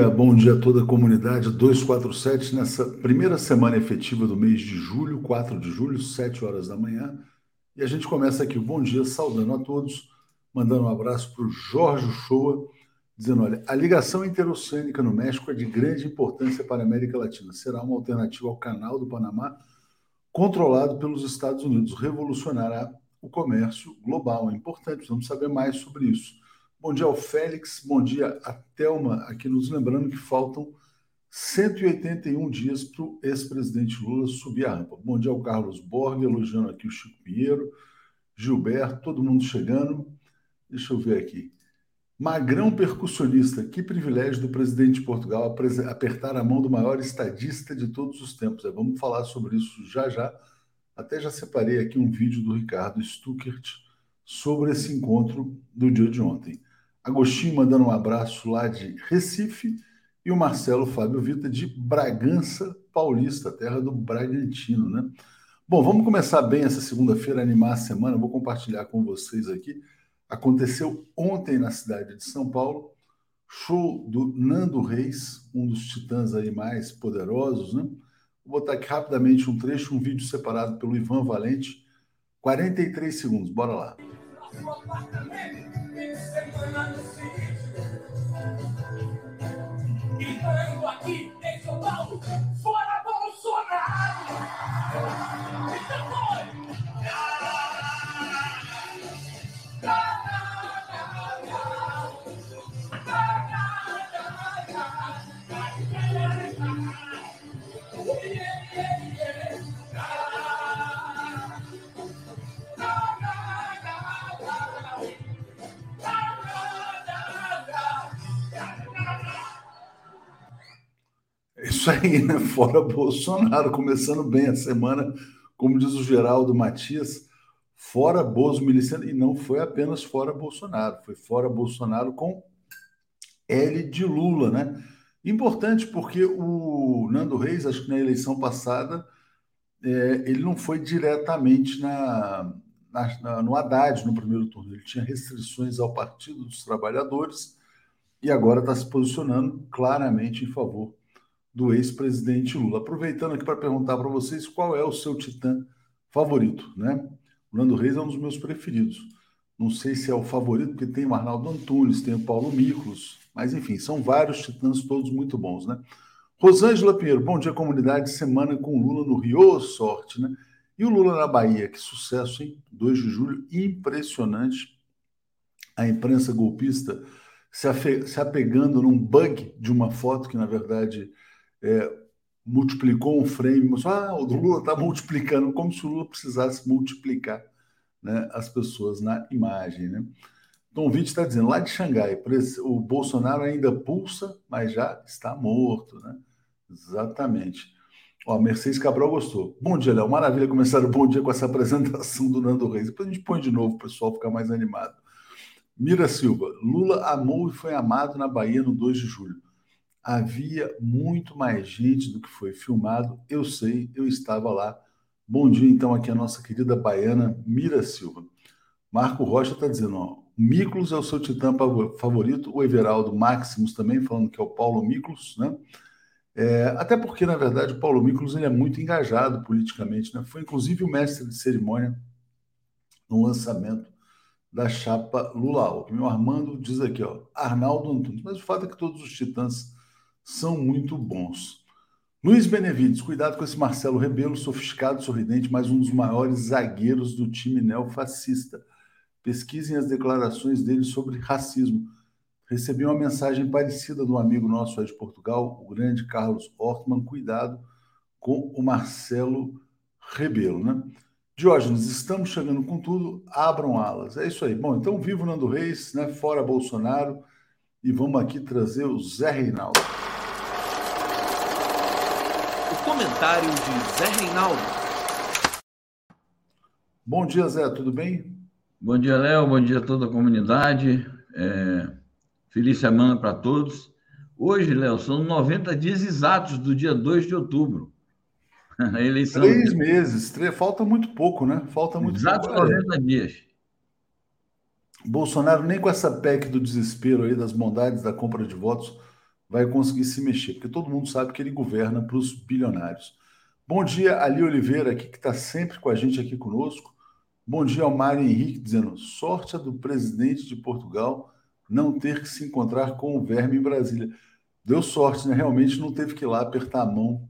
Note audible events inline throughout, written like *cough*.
Bom dia, bom dia a toda a comunidade 247, nessa primeira semana efetiva do mês de julho, 4 de julho, 7 horas da manhã. E a gente começa aqui o bom dia saudando a todos, mandando um abraço para o Jorge Shoa, dizendo: olha, a ligação interoceânica no México é de grande importância para a América Latina. Será uma alternativa ao canal do Panamá, controlado pelos Estados Unidos. Revolucionará o comércio global. É importante, vamos saber mais sobre isso. Bom dia ao Félix, bom dia a Thelma, aqui nos lembrando que faltam 181 dias para o ex-presidente Lula subir a rampa. Bom dia ao Carlos Borg, elogiando aqui o Chico Pinheiro, Gilberto, todo mundo chegando. Deixa eu ver aqui. Magrão percussionista, que privilégio do presidente de Portugal apertar a mão do maior estadista de todos os tempos. É, vamos falar sobre isso já já. Até já separei aqui um vídeo do Ricardo Stuckert sobre esse encontro do dia de ontem. Agostinho mandando um abraço lá de Recife e o Marcelo Fábio Vita de Bragança Paulista, terra do Bragantino, né? Bom, vamos começar bem essa segunda-feira, animar a semana. vou compartilhar com vocês aqui. Aconteceu ontem na cidade de São Paulo, show do Nando Reis, um dos titãs aí mais poderosos, né? Vou botar aqui rapidamente um trecho, um vídeo separado pelo Ivan Valente, 43 segundos. Bora lá seu apartamento em semana no sítio. Gritando aqui em São Paulo, fora Bolsonaro! Então foi! Isso aí, né? *laughs* Fora Bolsonaro, começando bem a semana, como diz o Geraldo Matias, fora Bozo miliciano, e não foi apenas fora Bolsonaro, foi fora Bolsonaro com L de Lula, né? Importante porque o Nando Reis, acho que na eleição passada, é, ele não foi diretamente na, na, no Haddad no primeiro turno, ele tinha restrições ao Partido dos Trabalhadores e agora está se posicionando claramente em favor do ex-presidente Lula. Aproveitando aqui para perguntar para vocês qual é o seu titã favorito, né? O Nando Reis é um dos meus preferidos. Não sei se é o favorito, porque tem o Arnaldo Antunes, tem o Paulo Miklos, mas enfim, são vários titãs, todos muito bons, né? Rosângela Pinheiro, bom dia, comunidade. Semana com Lula no Rio, sorte, né? E o Lula na Bahia, que sucesso, hein? 2 de julho, impressionante. A imprensa golpista se, se apegando num bug de uma foto que, na verdade, é, multiplicou um frame, mas ah, o Lula está multiplicando, como se o Lula precisasse multiplicar né, as pessoas na imagem. Né? O vídeo está dizendo, lá de Xangai, o Bolsonaro ainda pulsa, mas já está morto. Né? Exatamente. Ó, Mercedes Cabral gostou. Bom dia, Léo. Maravilha começar o bom dia com essa apresentação do Nando Reis. Depois a gente põe de novo o pessoal ficar mais animado. Mira Silva. Lula amou e foi amado na Bahia no 2 de julho havia muito mais gente do que foi filmado. Eu sei, eu estava lá. Bom dia, então, aqui a nossa querida baiana Mira Silva. Marco Rocha está dizendo, ó, Miklos é o seu titã favorito, o Everaldo Maximus também, falando que é o Paulo Miklos, né? É, até porque, na verdade, o Paulo Miklos ele é muito engajado politicamente, né? Foi inclusive o mestre de cerimônia no lançamento da chapa Lula. O meu Armando diz aqui, ó, Arnaldo Antunes. Mas o fato é que todos os titãs são muito bons. Luiz Benevides, cuidado com esse Marcelo Rebelo, sofisticado, sorridente, mas um dos maiores zagueiros do time neofascista. Pesquisem as declarações dele sobre racismo. Recebi uma mensagem parecida de um amigo nosso aí de Portugal, o grande Carlos Ortman. Cuidado com o Marcelo Rebelo, né? Diógenes, estamos chegando com tudo, abram alas. É isso aí. Bom, então vivo Nando Reis, né? Fora Bolsonaro. E vamos aqui trazer o Zé Reinaldo comentário de Zé Reinaldo. Bom dia, Zé, tudo bem? Bom dia, Léo, bom dia a toda a comunidade. É... Feliz semana para todos. Hoje, Léo, são 90 dias exatos do dia 2 de outubro. *laughs* A eleição. Três meses, três... falta muito pouco, né? Falta muito Exatos pouco. 90 dias. Bolsonaro, nem com essa PEC do desespero aí, das bondades da compra de votos, vai conseguir se mexer, porque todo mundo sabe que ele governa para os bilionários. Bom dia, Ali Oliveira, aqui que está sempre com a gente aqui conosco. Bom dia ao Mário Henrique, dizendo: sorte do presidente de Portugal não ter que se encontrar com o verme em Brasília. Deu sorte, né? Realmente não teve que ir lá apertar a mão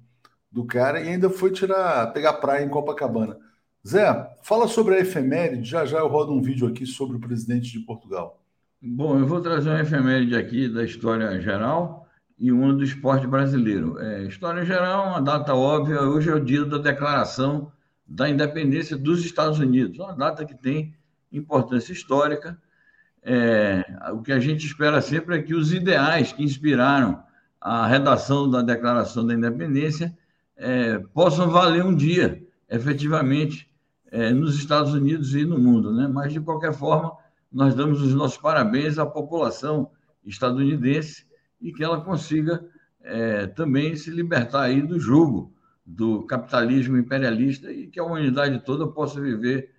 do cara e ainda foi tirar, pegar praia em Copacabana. Zé, fala sobre a efeméride. Já já eu rodo um vídeo aqui sobre o presidente de Portugal. Bom, eu vou trazer uma efeméride aqui da história geral e uma do esporte brasileiro. É, história geral, uma data óbvia. Hoje é o dia da declaração da independência dos Estados Unidos, uma data que tem importância histórica. É, o que a gente espera sempre é que os ideais que inspiraram a redação da Declaração da Independência é, possam valer um dia, efetivamente, é, nos Estados Unidos e no mundo. Né? Mas, de qualquer forma, nós damos os nossos parabéns à população estadunidense e que ela consiga é, também se libertar aí do jugo do capitalismo imperialista e que a humanidade toda possa viver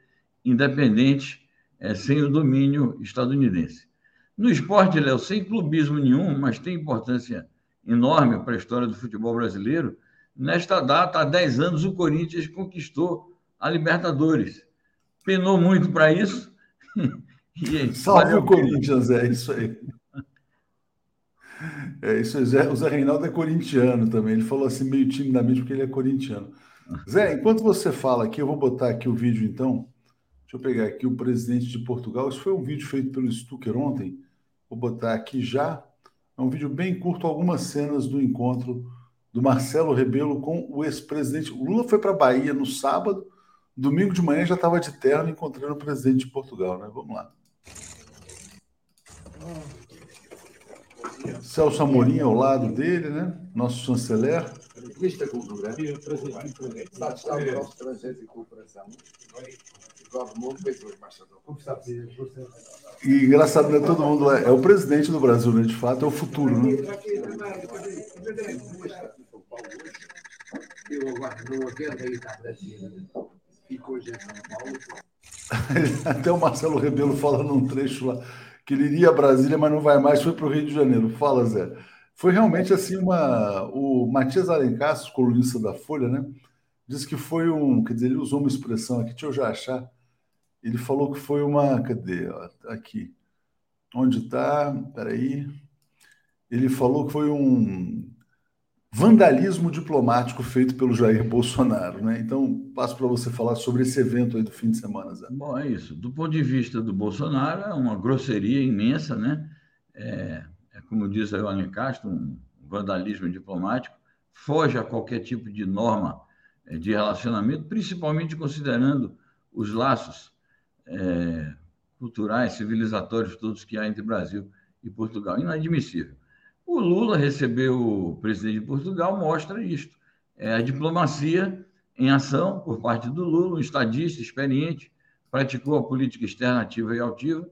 independente, é, sem o domínio estadunidense. No esporte, Léo, sem clubismo nenhum, mas tem importância enorme para a história do futebol brasileiro, nesta data, há 10 anos, o Corinthians conquistou a Libertadores. Penou muito para isso. *laughs* Salve o Corinthians, é isso aí. É isso aí. O Zé Reinaldo é corintiano também. Ele falou assim meio timidamente porque ele é corintiano. Zé, enquanto você fala aqui, eu vou botar aqui o vídeo então. Deixa eu pegar aqui o presidente de Portugal. Isso foi um vídeo feito pelo Stucker ontem. Vou botar aqui já. É um vídeo bem curto, algumas cenas do encontro do Marcelo Rebelo com o ex-presidente. O Lula foi para a Bahia no sábado, domingo de manhã já estava de terno encontrando o presidente de Portugal, né? Vamos lá. Celso Amorim ao lado dele, né? Nosso chanceler. Vista Cultura, Estado do nosso Estrangeiro e Cooperação. E engraçado, né? Todo mundo é, é, o presidente do Brasil, né? De fato, é o futuro, né? Eu agora não atendo aí está *laughs* Até o Marcelo Rebelo fala num trecho lá que ele iria a Brasília, mas não vai mais, foi para o Rio de Janeiro. Fala, Zé. Foi realmente assim uma. O Matias Alencar, colunista da Folha, né? Diz que foi um. Quer dizer, ele usou uma expressão aqui, deixa eu já achar. Ele falou que foi uma. Cadê? Aqui. Onde está? Peraí. Ele falou que foi um vandalismo diplomático feito pelo Jair Bolsonaro, né? Então, passo para você falar sobre esse evento aí do fim de semana, Zé. Bom, é isso. Do ponto de vista do Bolsonaro, é uma grosseria imensa, né? É, é como diz a Ioane Castro, um vandalismo diplomático, foge a qualquer tipo de norma é, de relacionamento, principalmente considerando os laços é, culturais, civilizatórios todos que há entre Brasil e Portugal. Inadmissível. O Lula recebeu o presidente de Portugal, mostra isto. É a diplomacia em ação por parte do Lula, um estadista experiente, praticou a política externa ativa e altiva,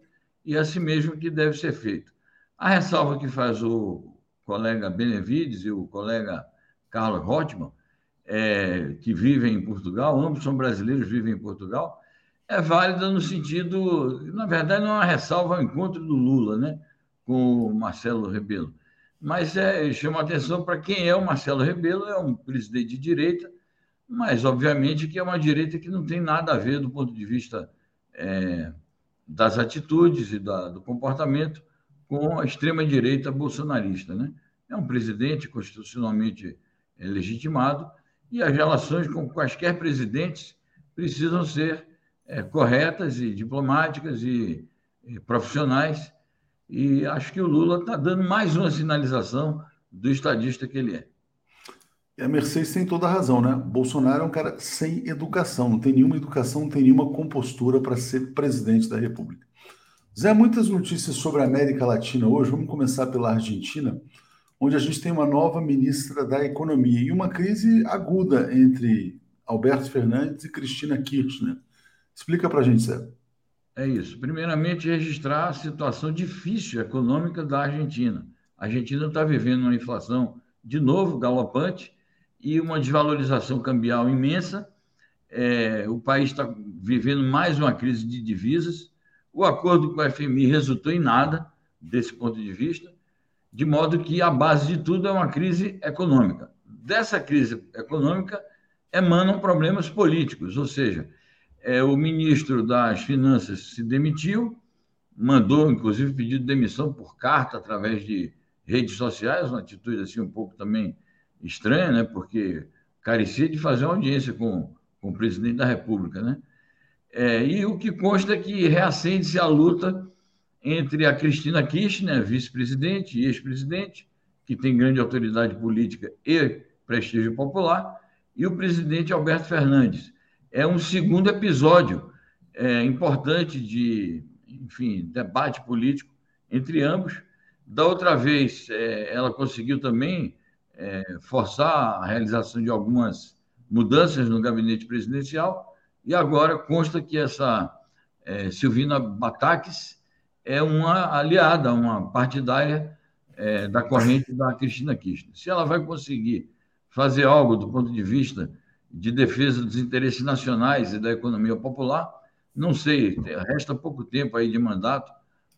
e é assim mesmo que deve ser feito. A ressalva que faz o colega Benevides e o colega Carlos Rottman, é, que vivem em Portugal, ambos são brasileiros, vivem em Portugal, é válida no sentido, na verdade, não é uma ressalva ao encontro do Lula né, com o Marcelo Rebelo mas é, chama atenção para quem é o Marcelo Rebelo, é um presidente de direita, mas obviamente que é uma direita que não tem nada a ver do ponto de vista é, das atitudes e da, do comportamento com a extrema-direita bolsonarista. Né? É um presidente constitucionalmente legitimado e as relações com quaisquer presidentes precisam ser é, corretas e diplomáticas e, e profissionais e acho que o Lula está dando mais uma sinalização do estadista que ele é. E a Mercedes tem toda a razão, né? Bolsonaro é um cara sem educação, não tem nenhuma educação, não tem nenhuma compostura para ser presidente da República. Zé, muitas notícias sobre a América Latina hoje. Vamos começar pela Argentina, onde a gente tem uma nova ministra da Economia e uma crise aguda entre Alberto Fernandes e Cristina Kirchner. Explica para a gente, Zé. É isso. Primeiramente, registrar a situação difícil econômica da Argentina. A Argentina está vivendo uma inflação, de novo, galopante e uma desvalorização cambial imensa. É, o país está vivendo mais uma crise de divisas. O acordo com o FMI resultou em nada, desse ponto de vista. de modo que a base de tudo é uma crise econômica. Dessa crise econômica emanam problemas políticos, ou seja, é, o ministro das Finanças se demitiu, mandou, inclusive, pedido de demissão por carta através de redes sociais, uma atitude assim um pouco também estranha, né? porque carecia de fazer uma audiência com, com o presidente da República. Né? É, e o que consta é que reacende-se a luta entre a Cristina Kirchner, vice-presidente e ex-presidente, que tem grande autoridade política e prestígio popular, e o presidente Alberto Fernandes. É um segundo episódio é, importante de, enfim, debate político entre ambos. Da outra vez, é, ela conseguiu também é, forçar a realização de algumas mudanças no gabinete presidencial, e agora consta que essa é, Silvina Bataques é uma aliada, uma partidária é, da corrente da Cristina Kirchner. Se ela vai conseguir fazer algo do ponto de vista de defesa dos interesses nacionais e da economia popular, não sei, resta pouco tempo aí de mandato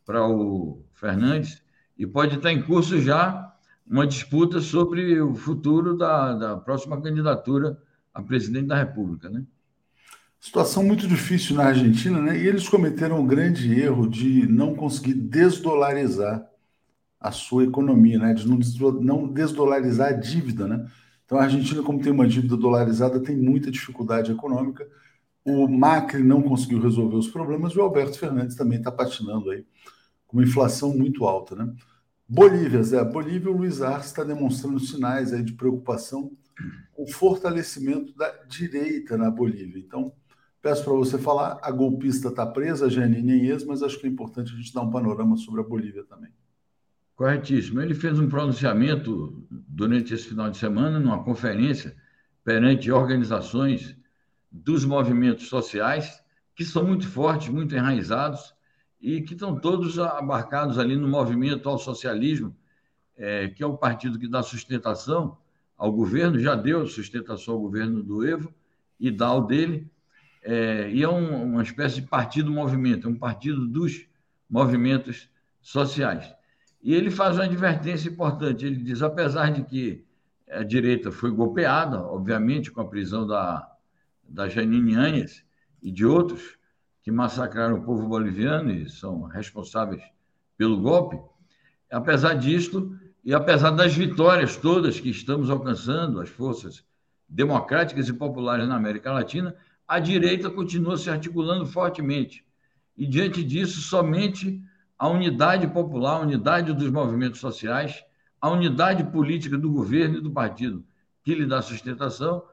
para o Fernandes e pode estar em curso já uma disputa sobre o futuro da, da próxima candidatura a presidente da República, né? Situação muito difícil na Argentina, né? E eles cometeram o grande erro de não conseguir desdolarizar a sua economia, né? De não desdolarizar a dívida, né? Então a Argentina, como tem uma dívida dolarizada, tem muita dificuldade econômica. O Macri não conseguiu resolver os problemas e o Alberto Fernandes também está patinando aí com uma inflação muito alta, né? Bolívia, Zé. Bolívia, o Luiz Arce está demonstrando sinais aí de preocupação com o fortalecimento da direita na Bolívia. Então, Peço para você falar, a golpista está presa, a Janine Inês, mas acho que é importante a gente dar um panorama sobre a Bolívia também. Corretíssimo. Ele fez um pronunciamento durante esse final de semana, numa conferência perante organizações dos movimentos sociais, que são muito fortes, muito enraizados, e que estão todos abarcados ali no movimento ao socialismo, é, que é o partido que dá sustentação ao governo, já deu sustentação ao governo do Evo e dá ao dele, é, e é um, uma espécie de partido-movimento, é um partido dos movimentos sociais. E ele faz uma advertência importante. Ele diz: apesar de que a direita foi golpeada, obviamente, com a prisão da, da Janine Áñez e de outros que massacraram o povo boliviano e são responsáveis pelo golpe, apesar disto, e apesar das vitórias todas que estamos alcançando, as forças democráticas e populares na América Latina, a direita continua se articulando fortemente. E, diante disso, somente a unidade popular, a unidade dos movimentos sociais, a unidade política do governo e do partido que lhe dá sustentação,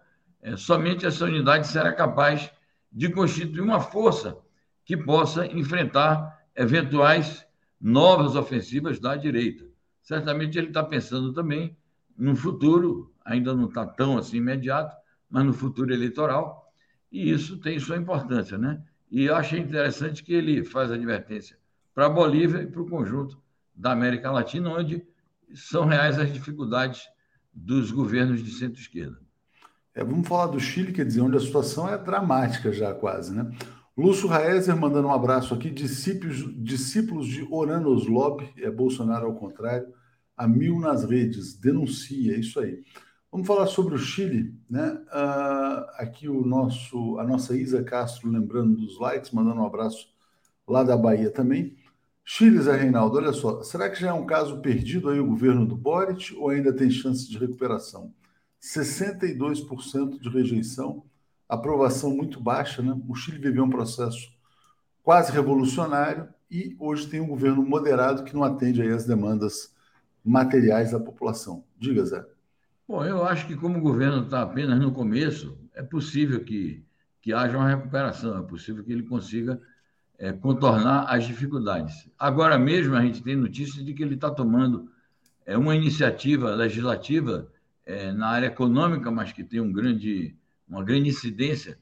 é, somente essa unidade será capaz de constituir uma força que possa enfrentar eventuais novas ofensivas da direita. Certamente ele está pensando também no futuro, ainda não está tão assim imediato, mas no futuro eleitoral, e isso tem sua importância, né? E eu achei interessante que ele faz advertência para a Bolívia e para o conjunto da América Latina, onde são reais as dificuldades dos governos de centro-esquerda. É, vamos falar do Chile, quer dizer, onde a situação é dramática já quase, né? Lúcio Raezer mandando um abraço aqui, discípulos, discípulos de Oranos Lobby, é Bolsonaro ao contrário, a mil nas redes, denuncia, é isso aí. Vamos falar sobre o Chile, né? Uh, aqui o nosso, a nossa Isa Castro lembrando dos likes, mandando um abraço lá da Bahia também. Chile, Zé Reinaldo, olha só, será que já é um caso perdido aí o governo do Boric ou ainda tem chance de recuperação? 62% de rejeição, aprovação muito baixa, né? O Chile viveu um processo quase revolucionário e hoje tem um governo moderado que não atende aí as demandas materiais da população. Diga, Zé. Bom, eu acho que como o governo está apenas no começo, é possível que, que haja uma recuperação, é possível que ele consiga é, contornar as dificuldades. Agora mesmo a gente tem notícia de que ele está tomando é, uma iniciativa legislativa é, na área econômica, mas que tem um grande, uma grande incidência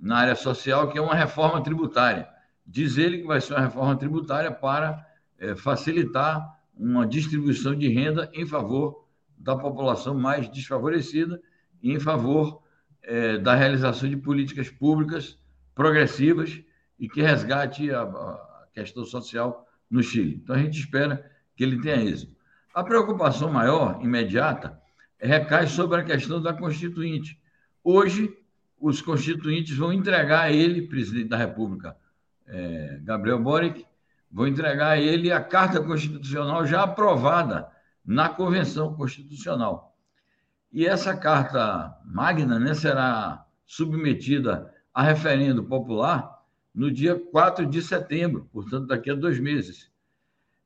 na área social, que é uma reforma tributária. Diz ele que vai ser uma reforma tributária para é, facilitar uma distribuição de renda em favor da população mais desfavorecida e em favor é, da realização de políticas públicas progressivas e que resgate a, a, questão social no Chile. Então, a gente espera que ele tenha êxito. A preocupação maior, imediata, recai sobre a questão da Constituinte. Hoje, os constituintes vão entregar a ele, presidente da República, é, Gabriel Boric, vão entregar a ele a Carta Constitucional já aprovada na Convenção Constitucional. E essa Carta Magna né, será submetida a referendo popular no dia 4 de setembro, portanto, daqui a dois meses.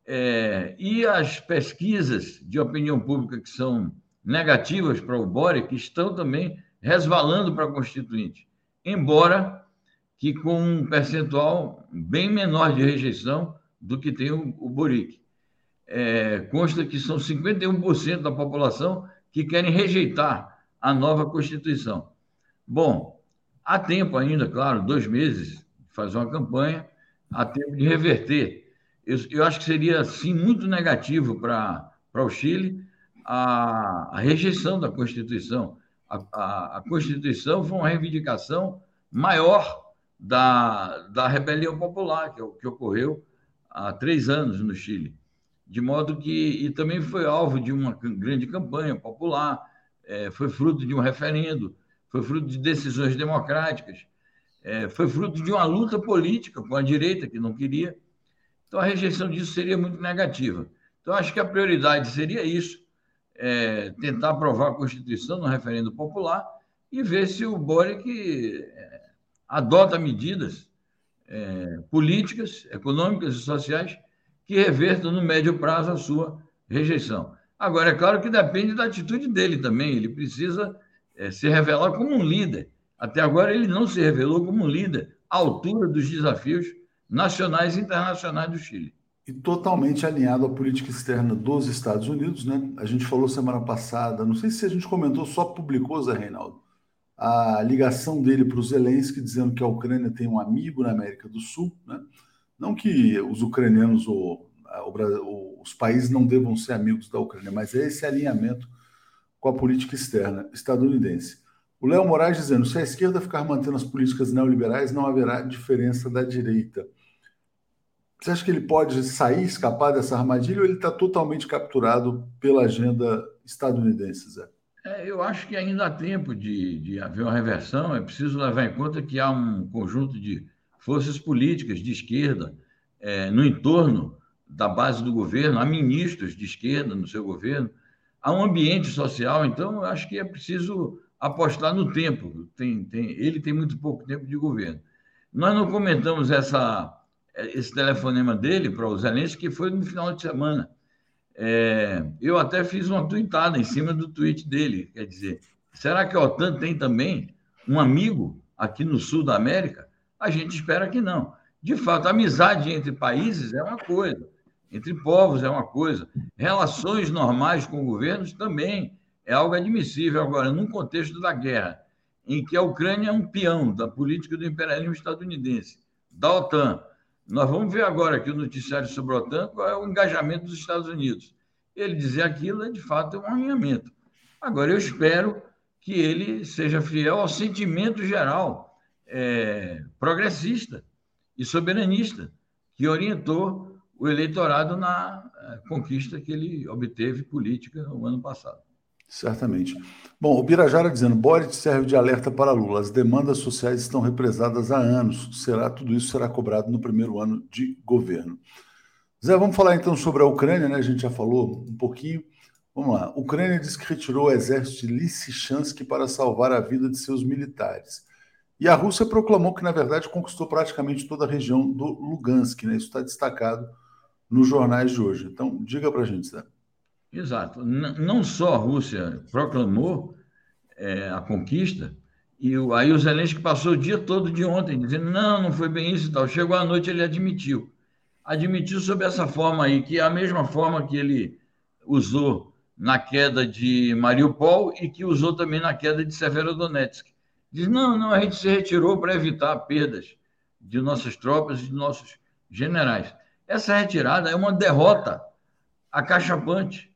É, e as pesquisas de opinião pública que são negativas para o Boric estão também resvalando para a Constituinte, embora que com um percentual bem menor de rejeição do que tem o, o Boric. É, consta que são 51% da população que querem rejeitar a nova Constituição. Bom, há tempo ainda, claro, dois meses, fazer uma campanha, há tempo de reverter. Eu, eu acho que seria, sim, muito negativo para o Chile a, a rejeição da Constituição a, a, a Constituição foi uma reivindicação maior da, da rebelião popular que, que ocorreu há três anos no Chile. De modo que, e também foi alvo de uma grande campanha popular, é, foi fruto de um referendo, foi fruto de decisões democráticas, é, foi fruto de uma luta política com a direita, que não queria. Então, a rejeição disso seria muito negativa. Então, acho que a prioridade seria isso, é, tentar aprovar a Constituição no referendo popular e ver se o Boric é, adota medidas é, políticas, econômicas e sociais que revertam no médio prazo a sua rejeição. Agora, é claro que depende da atitude dele também, ele precisa é, se revelar como um líder. Até agora, ele não se revelou como líder à altura dos desafios nacionais e internacionais do Chile e totalmente alinhado à política externa dos Estados Unidos. Né? A gente falou semana passada, não sei se a gente comentou, só publicou, Zé Reinaldo, a ligação dele para o Zelensky, dizendo que a Ucrânia tem um amigo na América do Sul. Né? Não que os ucranianos ou, ou os países não devam ser amigos da Ucrânia, mas é esse alinhamento com a política externa estadunidense. O Léo Moraes dizendo: se a esquerda ficar mantendo as políticas neoliberais, não haverá diferença da direita. Você acha que ele pode sair, escapar dessa armadilha ou ele está totalmente capturado pela agenda estadunidense, Zé? É, eu acho que ainda há tempo de, de haver uma reversão. É preciso levar em conta que há um conjunto de forças políticas de esquerda é, no entorno da base do governo, há ministros de esquerda no seu governo, há um ambiente social. Então, eu acho que é preciso apostar no tempo. Tem, tem, ele tem muito pouco tempo de governo. Nós não comentamos essa esse telefonema dele para o Zelensky, que foi no final de semana. É, eu até fiz uma tweetada em cima do tweet dele. Quer dizer, será que a OTAN tem também um amigo aqui no sul da América? A gente espera que não. De fato, amizade entre países é uma coisa, entre povos é uma coisa, relações normais com governos também é algo admissível. Agora, num contexto da guerra, em que a Ucrânia é um peão da política do imperialismo estadunidense, da OTAN, nós vamos ver agora aqui o noticiário sobre a OTAN qual é o engajamento dos Estados Unidos. Ele dizer aquilo é, de fato, um alinhamento. Agora, eu espero que ele seja fiel ao sentimento geral é, progressista e soberanista que orientou o eleitorado na é, conquista que ele obteve política no ano passado. Certamente. Bom, o Birajara dizendo, Boric serve de alerta para Lula. As demandas sociais estão represadas há anos. Será tudo isso será cobrado no primeiro ano de governo. Zé, vamos falar então sobre a Ucrânia, né? A gente já falou um pouquinho. Vamos lá. A Ucrânia diz que retirou o exército de Lysychansk para salvar a vida de seus militares. E a Rússia proclamou que, na verdade, conquistou praticamente toda a região do Lugansk, né? Isso está destacado nos jornais de hoje. Então, diga para a gente, Zé. Exato. não só a Rússia proclamou é, a conquista, e o, aí o Zelensky passou o dia todo de ontem dizendo: não, não foi bem isso e tal. Chegou à noite, ele admitiu. Admitiu sob essa forma aí, que é a mesma forma que ele usou na queda de Mariupol e que usou também na queda de Severodonetsk. Diz: não, não, a gente se retirou para evitar perdas de nossas tropas e de nossos generais. Essa retirada é uma derrota acachapante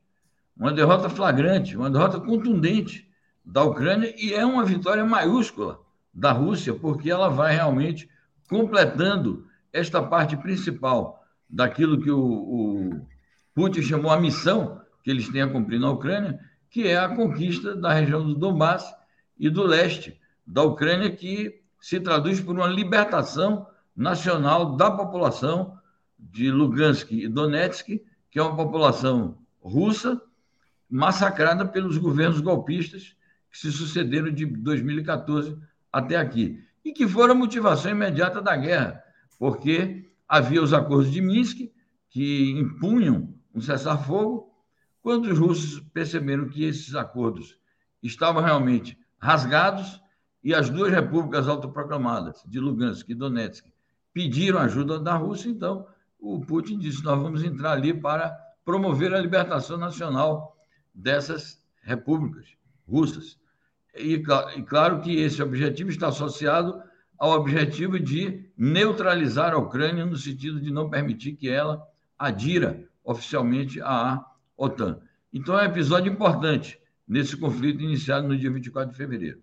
uma derrota flagrante, uma derrota contundente da Ucrânia e é uma vitória maiúscula da Rússia, porque ela vai realmente completando esta parte principal daquilo que o, o Putin chamou a missão que eles têm a cumprir na Ucrânia, que é a conquista da região do Donbass e do leste da Ucrânia, que se traduz por uma libertação nacional da população de Lugansk e Donetsk, que é uma população russa massacrada pelos governos golpistas que se sucederam de 2014 até aqui e que foram a motivação imediata da guerra, porque havia os acordos de Minsk que impunham um cessar-fogo. Quando os russos perceberam que esses acordos estavam realmente rasgados e as duas repúblicas autoproclamadas de Lugansk e Donetsk pediram ajuda da Rússia, então o Putin disse: nós vamos entrar ali para promover a libertação nacional dessas repúblicas russas. E, e claro que esse objetivo está associado ao objetivo de neutralizar a Ucrânia no sentido de não permitir que ela adira oficialmente à OTAN. Então é um episódio importante nesse conflito iniciado no dia 24 de fevereiro.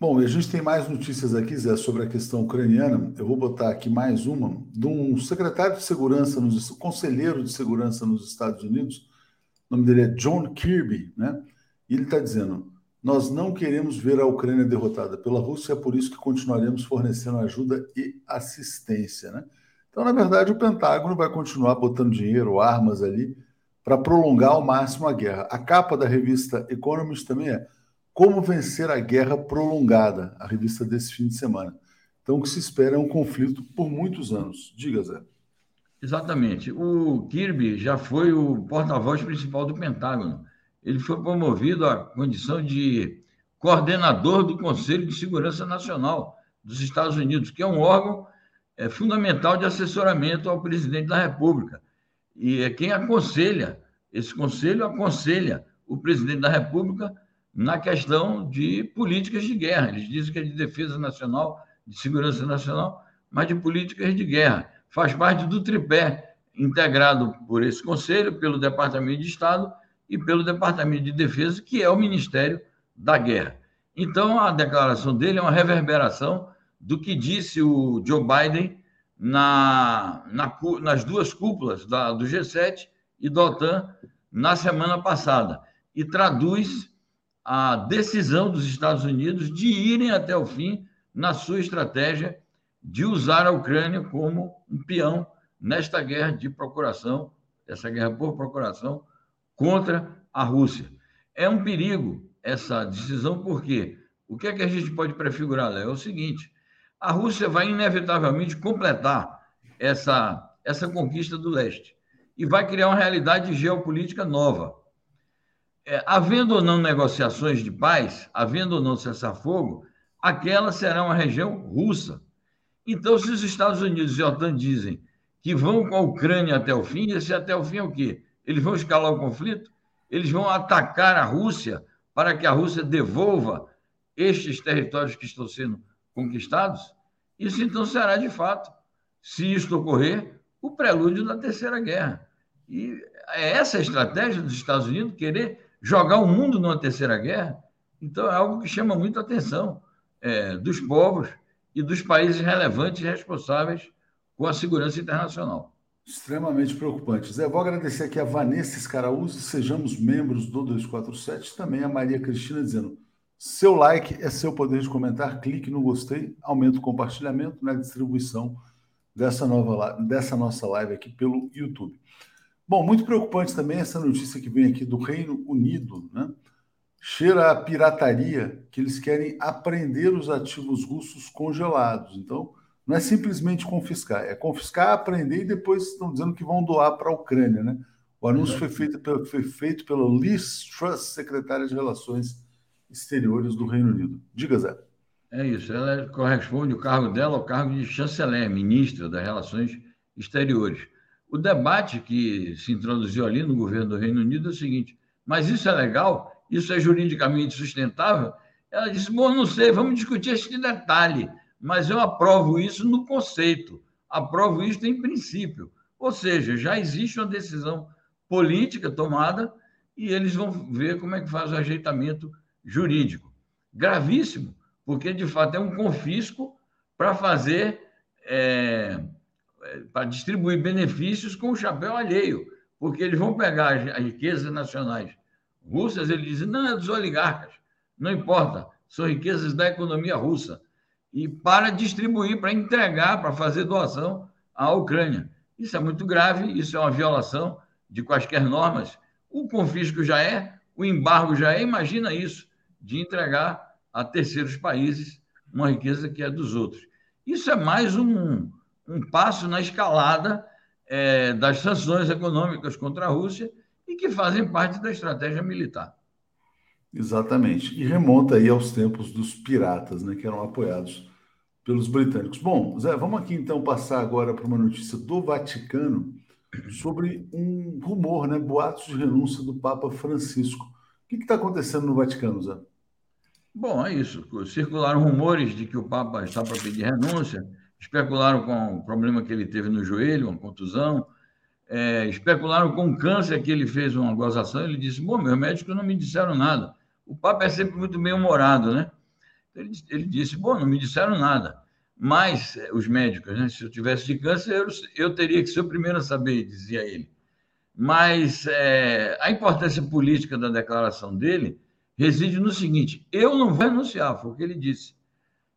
Bom, e a gente tem mais notícias aqui, Zé, sobre a questão ucraniana. Eu vou botar aqui mais uma de um secretário de segurança, nos, conselheiro de segurança nos Estados Unidos. O nome dele é John Kirby, né? E ele está dizendo: Nós não queremos ver a Ucrânia derrotada pela Rússia, é por isso que continuaremos fornecendo ajuda e assistência, né? Então, na verdade, o Pentágono vai continuar botando dinheiro, armas ali, para prolongar ao máximo a guerra. A capa da revista Economist também é como Vencer a Guerra Prolongada, a revista desse fim de semana. Então, o que se espera é um conflito por muitos anos. Diga, Zé. Exatamente. O Kirby já foi o porta-voz principal do Pentágono. Ele foi promovido à condição de coordenador do Conselho de Segurança Nacional dos Estados Unidos, que é um órgão é, fundamental de assessoramento ao presidente da República. E é quem aconselha, esse conselho aconselha o presidente da República na questão de políticas de guerra. Eles dizem que é de defesa nacional, de segurança nacional, mas de políticas de guerra. Faz parte do tripé integrado por esse conselho, pelo Departamento de Estado e pelo Departamento de Defesa, que é o Ministério da Guerra. Então, a declaração dele é uma reverberação do que disse o Joe Biden na, na, nas duas cúpulas da, do G7 e da OTAN na semana passada e traduz a decisão dos Estados Unidos de irem até o fim na sua estratégia de usar a Ucrânia como um peão nesta guerra de procuração, essa guerra por procuração contra a Rússia. É um perigo essa decisão, porque o que é que a gente pode prefigurar? É o seguinte: a Rússia vai inevitavelmente completar essa, essa conquista do leste e vai criar uma realidade geopolítica nova é, havendo ou não negociações de paz, havendo ou não cessar-fogo, aquela será uma região russa. Então, se os Estados Unidos e a OTAN dizem que vão com a Ucrânia até o fim, esse até o fim é o quê? Eles vão escalar o conflito? Eles vão atacar a Rússia para que a Rússia devolva estes territórios que estão sendo conquistados? Isso então será de fato, se isto ocorrer, o prelúdio da Terceira Guerra. E é essa a estratégia dos Estados Unidos querer jogar o mundo numa terceira guerra, então é algo que chama muita atenção é, dos povos e dos países relevantes e responsáveis com a segurança internacional. Extremamente preocupante. Zé, vou agradecer aqui a Vanessa Escaraúzi, sejamos membros do 247, também a Maria Cristina dizendo: seu like é seu poder de comentar, clique no gostei, aumenta o compartilhamento na distribuição dessa, nova, dessa nossa live aqui pelo YouTube. Bom, muito preocupante também essa notícia que vem aqui do Reino Unido, né? Cheira a pirataria que eles querem apreender os ativos russos congelados. Então, não é simplesmente confiscar, é confiscar, apreender e depois estão dizendo que vão doar para a Ucrânia, né? O anúncio foi feito, pelo, foi feito pela Liz Truss, secretária de Relações Exteriores do Reino Unido. Diga, Zé. É isso, ela corresponde o cargo dela ao cargo de chanceler, ministra das Relações Exteriores. O debate que se introduziu ali no governo do Reino Unido é o seguinte: mas isso é legal? Isso é juridicamente sustentável? Ela disse: bom, não sei, vamos discutir este detalhe, mas eu aprovo isso no conceito, aprovo isso em princípio. Ou seja, já existe uma decisão política tomada e eles vão ver como é que faz o ajeitamento jurídico. Gravíssimo, porque de fato é um confisco para fazer. É, para distribuir benefícios com o chapéu alheio, porque eles vão pegar as, riquezas nacionais russas, eles dizem, não, é dos oligarcas, não importa, são riquezas da economia russa, e para distribuir, para entregar, para fazer doação à Ucrânia. Isso é muito grave, isso é uma violação de quaisquer normas. O confisco já é, o embargo já é, imagina isso, de entregar a terceiros países uma riqueza que é dos outros. Isso é mais um, um passo na escalada é, das sanções econômicas contra a Rússia e que fazem parte da estratégia militar. Exatamente. E remonta aí aos tempos dos piratas, né, que eram apoiados pelos britânicos. Bom, Zé, vamos aqui então passar agora para uma notícia do Vaticano sobre um rumor, né, boatos de renúncia do Papa Francisco. O que está acontecendo no Vaticano, Zé? Bom, é isso. Circularam rumores de que o Papa está para pedir renúncia, especularam com o problema que ele teve no joelho, uma contusão, é, especularam com câncer que ele fez uma gozação. Ele disse: Bom, meus médicos não me disseram nada. O Papa é sempre muito bem-humorado, né? Ele, ele, disse: Bom, não me disseram nada. Mas é, os médicos, né? Se eu tivesse de câncer, eu, eu teria que ser o primeiro a saber, dizia ele. Mas é, a importância política da declaração dele reside no seguinte: eu não vou renunciar, foi o que ele disse.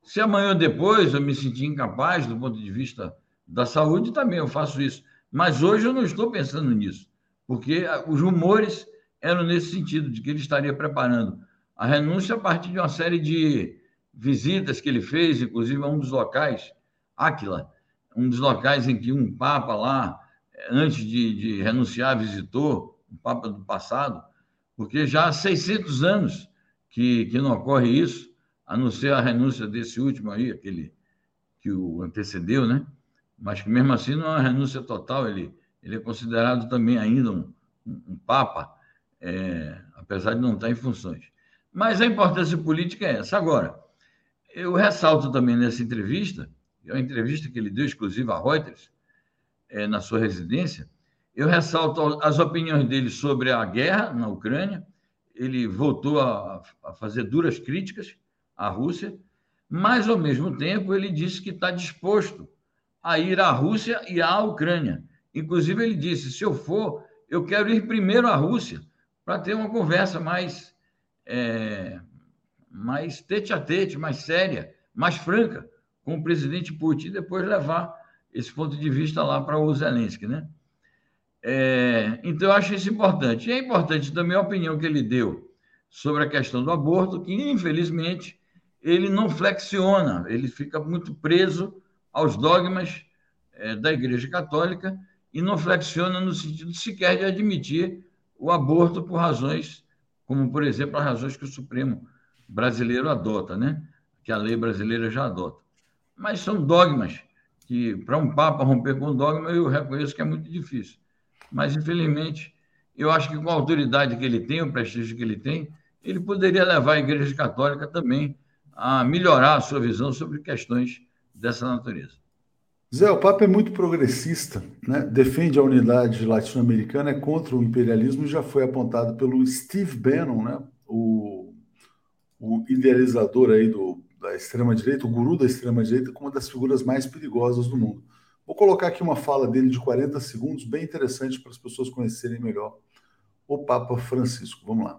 Se amanhã ou depois eu me sentir incapaz do ponto de vista da saúde, também eu faço isso. Mas hoje eu não estou pensando nisso, porque os rumores eram nesse sentido, de que ele estaria preparando a renúncia a partir de uma série de visitas que ele fez, inclusive a um dos locais, Áquila, um dos locais em que um papa lá, antes de, de renunciar, visitou, um papa do passado, porque já há 600 anos que, que não ocorre isso, a não ser a renúncia desse último aí, aquele que o antecedeu, né? Mas que mesmo assim não é uma renúncia total, ele, ele é considerado também ainda um, um, papa, é, apesar de não estar em funções. Mas a importância política é essa. Agora, eu ressalto também nessa entrevista, é uma entrevista que ele deu exclusiva a Reuters, é, na sua residência, eu ressalto as opiniões dele sobre a guerra na Ucrânia. Ele voltou a, a fazer duras críticas à Rússia, mas, ao mesmo tempo, ele disse que está disposto a ir à Rússia e à Ucrânia. Inclusive, ele disse: se eu for, eu quero ir primeiro à Rússia para ter uma conversa mais, é, mais tete a tete, mais séria, mais franca com o presidente Putin e depois levar esse ponto de vista lá para o Zelensky, né? É, então, eu acho isso importante. E é importante também a opinião que ele deu sobre a questão do aborto, que, infelizmente, ele não flexiona, ele fica muito preso aos dogmas é, da Igreja Católica e não flexiona no sentido sequer de admitir o aborto por razões, como, por exemplo, as razões que o Supremo brasileiro adota, né? que a lei brasileira já adota. Mas são dogmas que, para um Papa romper com dogma, eu reconheço que é muito difícil mas infelizmente eu acho que com a autoridade que ele tem, o prestígio que ele tem, ele poderia levar a Igreja Católica também a melhorar a sua visão sobre questões dessa natureza. Zé, o Papa é muito progressista, né? defende a unidade latino-americana, é contra o imperialismo e já foi apontado pelo Steve Bannon, né? o, o idealizador aí do, da extrema-direita, o guru da extrema-direita, como uma das figuras mais perigosas do mundo. Vou colocar aqui uma fala dele de 40 segundos, bem interessante para as pessoas conhecerem melhor o Papa Francisco. Vamos lá.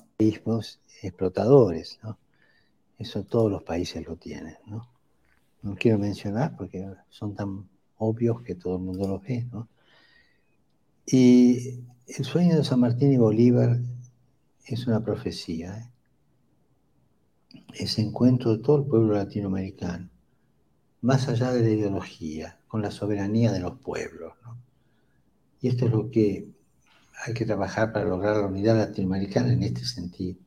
Explotadores, ¿no? Eso todos los países lo tienen, ¿no? No quiero mencionar porque son tan obvios que todo el mundo los ve, ¿no? Y el sueño de San Martín y Bolívar es una profecía, ¿eh? ese encuentro de todo el pueblo latinoamericano, más allá de la ideología, con la soberanía de los pueblos. ¿no? Y esto es lo que hay que trabajar para lograr la unidad latinoamericana en este sentido,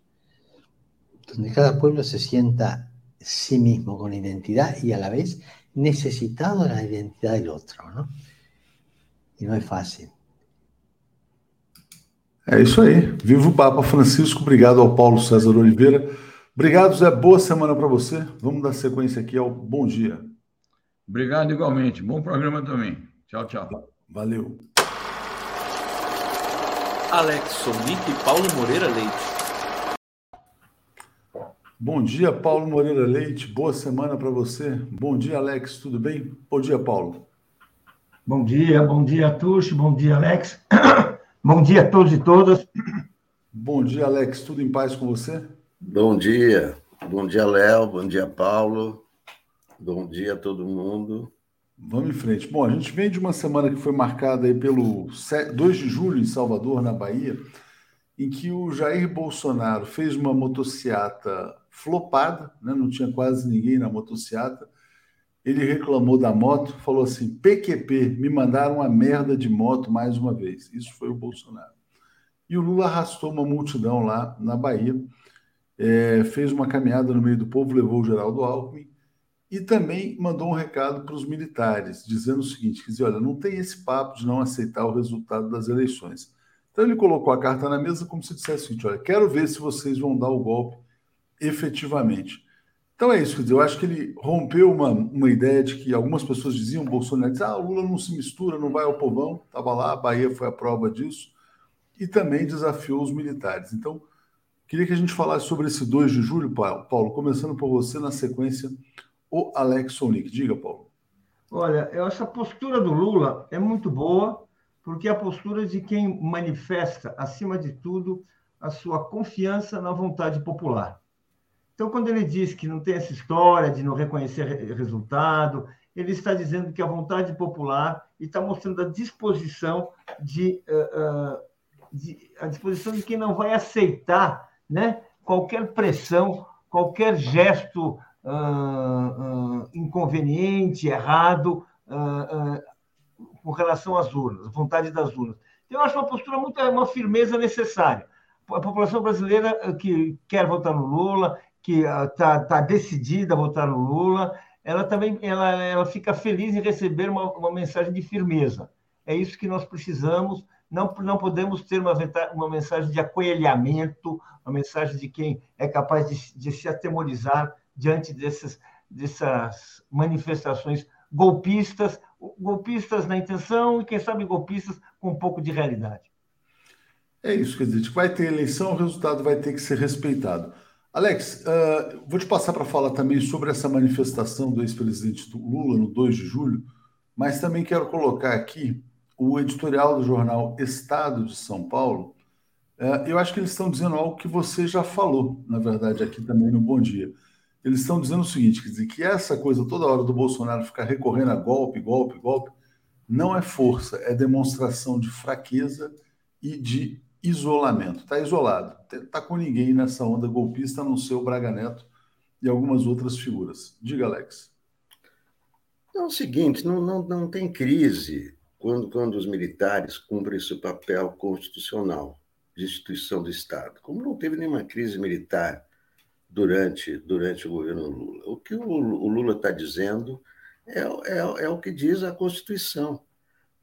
donde cada pueblo se sienta sí mismo con identidad y a la vez necesitado de la identidad del otro, ¿no? E não é fácil. É isso aí. Viva o Papa Francisco. Obrigado ao Paulo César Oliveira. Obrigado, Zé. Boa semana para você. Vamos dar sequência aqui ao Bom Dia. Obrigado igualmente. Bom programa também. Tchau, tchau. Valeu. Alex Sonic e Paulo Moreira Leite. Bom dia, Paulo Moreira Leite. Boa semana para você. Bom dia, Alex. Tudo bem? Bom dia, Paulo. Bom dia, bom dia, Tuxo. Bom dia, Alex. *clears throat* Bom dia a todos e todas. Bom dia, Alex. Tudo em paz com você? Bom dia. Bom dia, Léo. Bom dia, Paulo. Bom dia a todo mundo. Vamos em frente. Bom, a gente vem de uma semana que foi marcada aí pelo 2 de julho em Salvador, na Bahia, em que o Jair Bolsonaro fez uma motociata flopada, né? não tinha quase ninguém na motociata. Ele reclamou da moto, falou assim: PQP, me mandaram uma merda de moto mais uma vez. Isso foi o Bolsonaro. E o Lula arrastou uma multidão lá na Bahia, é, fez uma caminhada no meio do povo, levou o Geraldo Alckmin e também mandou um recado para os militares, dizendo o seguinte: dizer, olha, não tem esse papo de não aceitar o resultado das eleições. Então ele colocou a carta na mesa como se dissesse o seguinte: olha, quero ver se vocês vão dar o golpe efetivamente. Então é isso, quer dizer, eu acho que ele rompeu uma, uma ideia de que algumas pessoas diziam, Bolsonaro dizia, ah, Lula não se mistura, não vai ao povão, estava lá, a Bahia foi a prova disso, e também desafiou os militares. Então, queria que a gente falasse sobre esse 2 de julho, Paulo, começando por você, na sequência, o Alex Sonic. Diga, Paulo. Olha, essa postura do Lula é muito boa, porque é a postura de quem manifesta, acima de tudo, a sua confiança na vontade popular. Então, quando ele diz que não tem essa história de não reconhecer resultado, ele está dizendo que a vontade popular e está mostrando a disposição de, uh, de, a disposição de quem não vai aceitar, né, qualquer pressão, qualquer gesto uh, inconveniente, errado com relação às urnas, vontade das urnas. Então, eu acho uma postura muito, uma firmeza necessária. A população brasileira que quer votar no Lula, que está tá decidida a votar no Lula, ela também ela, ela fica feliz em receber uma, uma mensagem de firmeza. É isso que nós precisamos. Não, não podemos ter uma, uma mensagem de acoelhamento, uma mensagem de quem é capaz de, de se atemorizar diante dessas, dessas manifestações golpistas, golpistas na intenção e, quem sabe, golpistas com um pouco de realidade. É isso, quer dizer, vai ter eleição, o resultado vai ter que ser respeitado. Alex, uh, vou te passar para falar também sobre essa manifestação do ex-presidente Lula no 2 de julho, mas também quero colocar aqui o editorial do jornal Estado de São Paulo. Uh, eu acho que eles estão dizendo algo que você já falou, na verdade, aqui também no Bom Dia. Eles estão dizendo o seguinte: quer dizer, que essa coisa toda hora do Bolsonaro ficar recorrendo a golpe, golpe, golpe, não é força, é demonstração de fraqueza e de isolamento. Está isolado. Está com ninguém nessa onda golpista, a não ser o Braga Neto e algumas outras figuras. Diga, Alex. É o seguinte, não, não, não tem crise quando, quando os militares cumprem seu papel constitucional de instituição do Estado. Como não teve nenhuma crise militar durante, durante o governo Lula. O que o, o Lula está dizendo é, é, é o que diz a Constituição.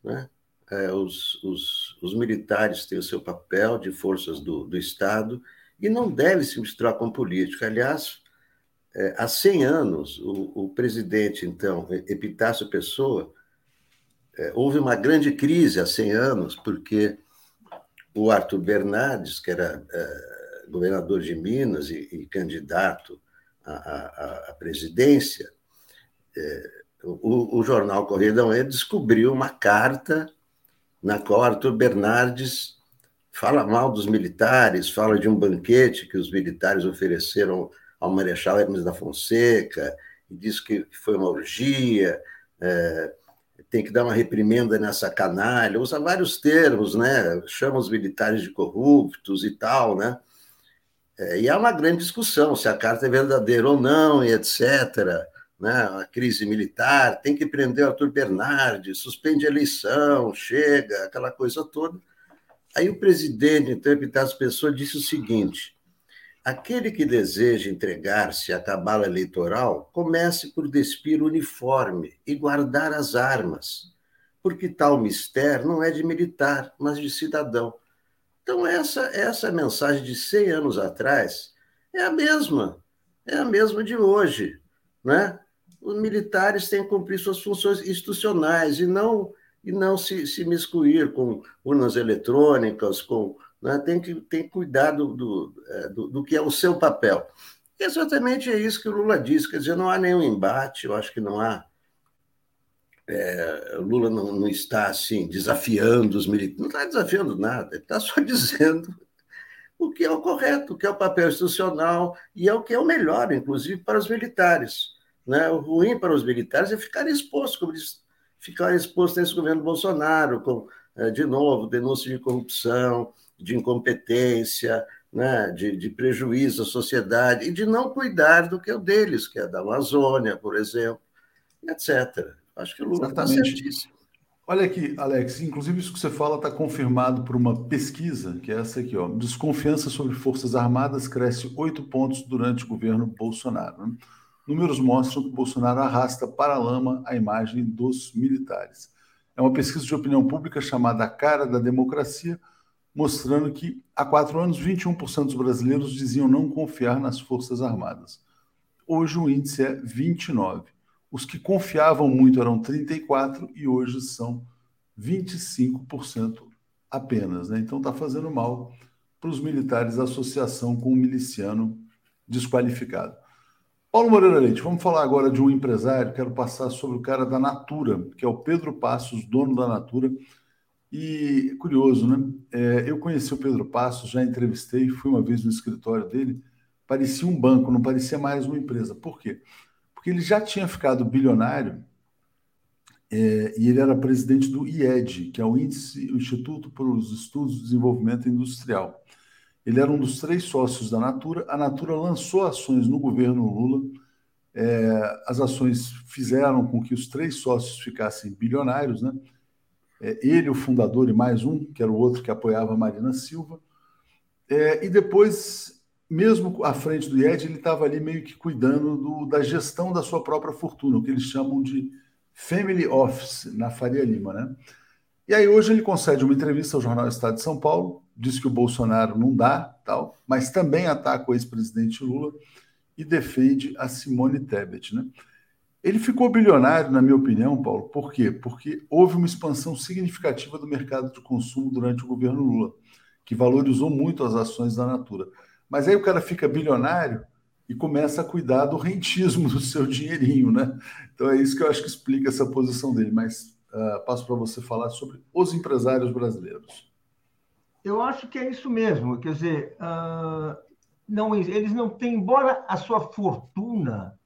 Né? É, os, os, os, militares têm o seu papel de forças do, do Estado e não deve se misturar com política. Aliás, é, há 100 anos, o, o, presidente, então, Epitácio Pessoa, é, houve uma grande crise há 100 anos, porque o Arthur Bernardes, que era governador de Minas e, e candidato à, à, à presidência, o, o, jornal Correio Manhã descobriu uma carta na qual Arthur Bernardes fala mal dos militares, fala de um banquete que os militares ofereceram ao Marechal Hermes da Fonseca, e diz que foi uma orgia, é, tem que dar uma reprimenda nessa canalha, usa vários termos, né? chama os militares de corruptos e tal, né? É, e há uma grande discussão se a carta é verdadeira ou não, e etc né, a crise militar, tem que prender Arthur Bernardes, suspende a eleição, chega, aquela coisa toda. Aí o presidente, então, Epitácio Pessoa, disse o seguinte: aquele que deseja entregar-se à cabala eleitoral, comece por despir o uniforme e guardar as armas, porque tal mistério não é de militar, mas de cidadão. Então, essa, essa mensagem de 100 anos atrás é a mesma, é a mesma de hoje. Né? Os militares têm que cumprir suas funções institucionais e não e não se, se miscuir com urnas eletrônicas, com né? tem que tem que cuidar do, do, é, do, do, que é o seu papel. exatamente é isso que o Lula disse, quer dizer, não há nenhum embate, eu acho que não há é, Lula não, não, está assim desafiando os militares, não está desafiando nada, ele está só *laughs* dizendo o que é o correto, o que é o papel institucional e é o que é o melhor, inclusive para os militares. Né? O ruim para os militares é ficar exposto, como diz, ficar exposto nesse governo Bolsonaro, com, é, de novo, denúncia de corrupção, de incompetência, né? de, de prejuízo à sociedade e de não cuidar do que é o deles, que é da Amazônia, por exemplo, etc. Acho que o Lula está certíssimo. Olha aqui, Alex, inclusive isso que você fala está confirmado por uma pesquisa, que é essa aqui, ó. Desconfiança sobre Forças Armadas cresce oito pontos durante o governo Bolsonaro. Né? Números mostram que Bolsonaro arrasta para a lama a imagem dos militares. É uma pesquisa de opinião pública chamada Cara da Democracia, mostrando que há quatro anos 21% dos brasileiros diziam não confiar nas Forças Armadas. Hoje o índice é 29%. Os que confiavam muito eram 34% e hoje são 25% apenas. Né? Então está fazendo mal para os militares a associação com o um miliciano desqualificado. Paulo Moreira Leite, vamos falar agora de um empresário. Quero passar sobre o cara da Natura, que é o Pedro Passos, dono da Natura. E curioso, né? É, eu conheci o Pedro Passos, já entrevistei, fui uma vez no escritório dele. Parecia um banco, não parecia mais uma empresa. Por quê? porque ele já tinha ficado bilionário é, e ele era presidente do IED, que é o Índice, o Instituto para os Estudos de Desenvolvimento Industrial. Ele era um dos três sócios da Natura. A Natura lançou ações no governo Lula. É, as ações fizeram com que os três sócios ficassem bilionários, né? É, ele, o fundador, e mais um, que era o outro que apoiava a Marina Silva. É, e depois mesmo à frente do IED, ele estava ali meio que cuidando do, da gestão da sua própria fortuna, o que eles chamam de family office na Faria Lima, né? E aí hoje ele concede uma entrevista ao jornal Estado de São Paulo, diz que o Bolsonaro não dá, tal, mas também ataca o ex-presidente Lula e defende a Simone Tebet, né? Ele ficou bilionário, na minha opinião, Paulo, por quê? Porque houve uma expansão significativa do mercado de consumo durante o governo Lula, que valorizou muito as ações da Natura. Mas aí o cara fica bilionário e começa a cuidar do rentismo *laughs* do seu dinheirinho, né? Então é isso que eu acho que explica essa posição dele. Mas uh, passo para você falar sobre os empresários brasileiros. Eu acho que é isso mesmo. Quer dizer, uh, não, eles não têm, embora a sua fortuna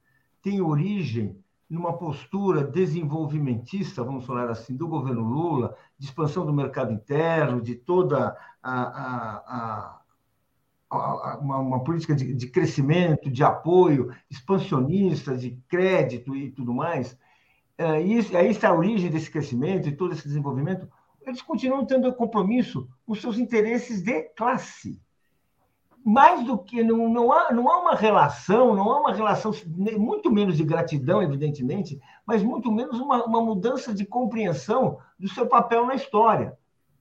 tenha origem numa postura desenvolvimentista, vamos falar assim, do governo Lula, de expansão do mercado interno, de toda a, a, a uma, uma política de, de, crescimento, de apoio, expansionista, de crédito e tudo mais, é, e aí está a origem desse crescimento e todo esse desenvolvimento, eles continuam tendo compromisso com seus interesses de classe. Mais do que não, não, há, não há uma relação, não há uma relação, muito menos de gratidão, evidentemente, mas muito menos uma, uma mudança de compreensão do seu papel na história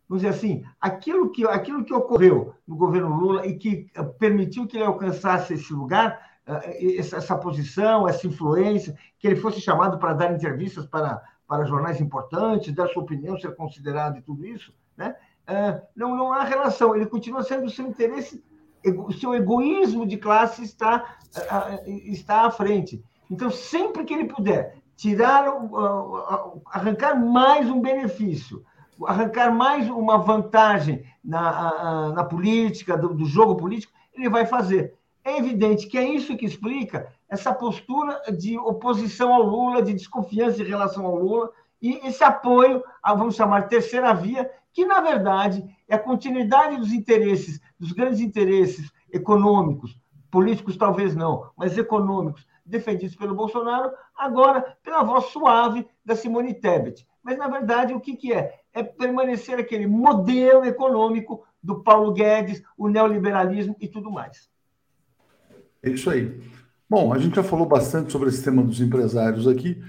vamos dizer assim, aquilo que, aquilo que ocorreu no governo Lula e que eh, permitiu que ele alcançasse esse lugar, eh, essa, posição, essa influência, que ele fosse chamado para dar entrevistas para, para jornais importantes, dar sua opinião, ser considerado e tudo isso, né? Eh, não, não há relação, ele continua sendo o seu interesse, o seu egoísmo de classe está, está à frente. Então, sempre que ele puder tirar, arrancar mais um benefício, arrancar mais uma vantagem na, na política, do, do, jogo político, ele vai fazer. É evidente que é isso que explica essa postura de oposição ao Lula, de desconfiança em relação ao Lula, e esse apoio, vamos chamar, terceira via, que, na verdade, é a continuidade dos interesses, dos grandes interesses econômicos, políticos talvez não, mas econômicos, defendidos pelo Bolsonaro, agora pela voz suave da Simone Tebet. Mas, na verdade, o que, que é? é permanecer aquele modelo econômico do Paulo Guedes, o neoliberalismo e tudo mais. É isso aí. Bom, a gente já falou bastante sobre esse tema dos empresários aqui.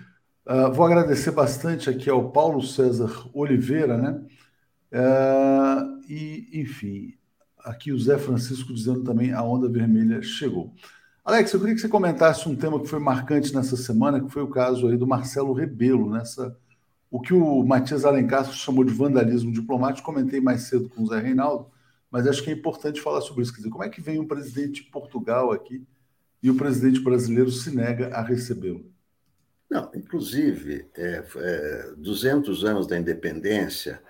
Uh, vou agradecer bastante aqui ao Paulo César Oliveira, né? Uh, e, enfim, aqui o Zé Francisco dizendo também a onda vermelha chegou. Alex, eu queria que você comentasse um tema que foi marcante nessa semana, que foi o caso aí do Marcelo Rebelo, nessa o que o Matias Alencastro chamou de vandalismo diplomático, comentei mais cedo com o Zé Reinaldo, mas acho que é importante falar sobre isso. Quer dizer, como é que vem um presidente de Portugal aqui e o presidente brasileiro se nega a recebê-lo? Não, inclusive, é, é, 200 anos da independência,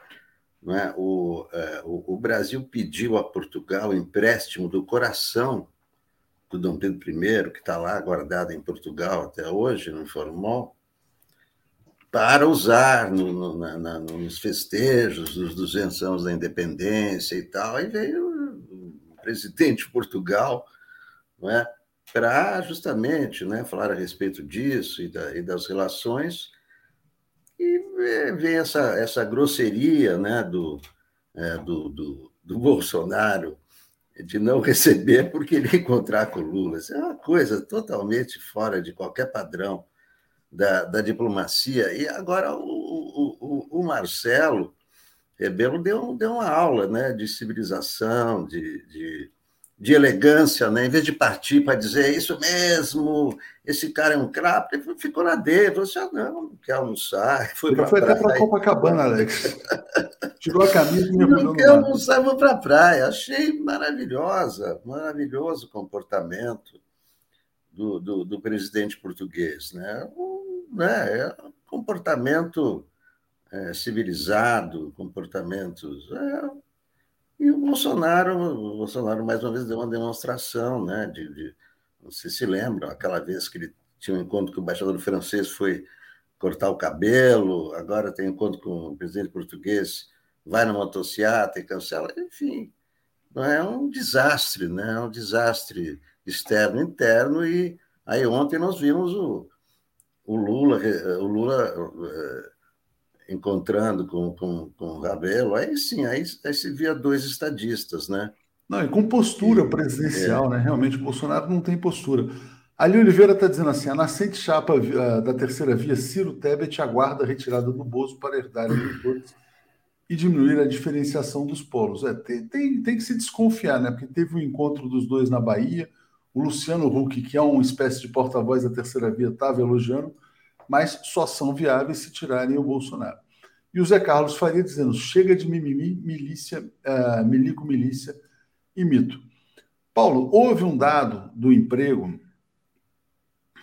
não é? O, é, o, o, Brasil pediu a Portugal empréstimo do coração do Dom Pedro I, que está lá guardado em Portugal até hoje, no informou, para usar no, no, na, nos festejos dos 200 anos da independência e tal. Aí veio o presidente de Portugal, não é? Para justamente né, falar a respeito disso e, da, e das relações, e vem essa, essa grosseria né, do, é, do, do, do, Bolsonaro de não *laughs* receber porque ele encontrar com o Lula. Isso é uma coisa totalmente fora de qualquer padrão da, da diplomacia. E agora o, o, o Marcelo Rebelo deu, deu uma aula né, de civilização, de, de de elegância, né? em vez de partir para dizer é isso mesmo, esse cara é um crapo, ele ficou na dele, falou assim: ah, não, não quer almoçar. *laughs* Foi ele foi até para Copacabana, Alex. *laughs* Tirou a camisa e Não quer almoçar, vou para a praia. Achei maravilhosa, maravilhoso o comportamento do, do, do presidente português. Né? Um, né? É um comportamento é, civilizado, comportamentos. É, e o Bolsonaro, o Bolsonaro mais uma vez deu uma demonstração, né? De, de, sei se lembram, aquela vez que ele tinha um encontro com o embaixador francês, foi cortar o cabelo, agora tem encontro com o presidente português, vai na motocicleta e cancela, enfim, é um desastre, né? É um desastre externo interno e aí ontem nós vimos o, o Lula, o Lula eh, encontrando com, com, com o Rabelo, aí sim, aí, aí se via dois estadistas, né? Não, e com postura e, presidencial, é. né? Realmente, o Bolsonaro não tem postura. Ali Oliveira está dizendo assim: a nascente chapa uh, da terceira via, Ciro Tebet, aguarda a retirada do Bozo para herdar eleitores e diminuir a diferenciação dos polos. É, tem, tem, tem que se desconfiar, né? Porque teve um encontro dos dois na Bahia, o Luciano Huck, que é uma espécie de porta-voz da terceira via, estava elogiando, mas só são viáveis se tirarem o Bolsonaro. E o Zé Carlos Faria dizendo: chega de mimimi, milícia, uh, milico, milícia e mito. Paulo, houve um dado do emprego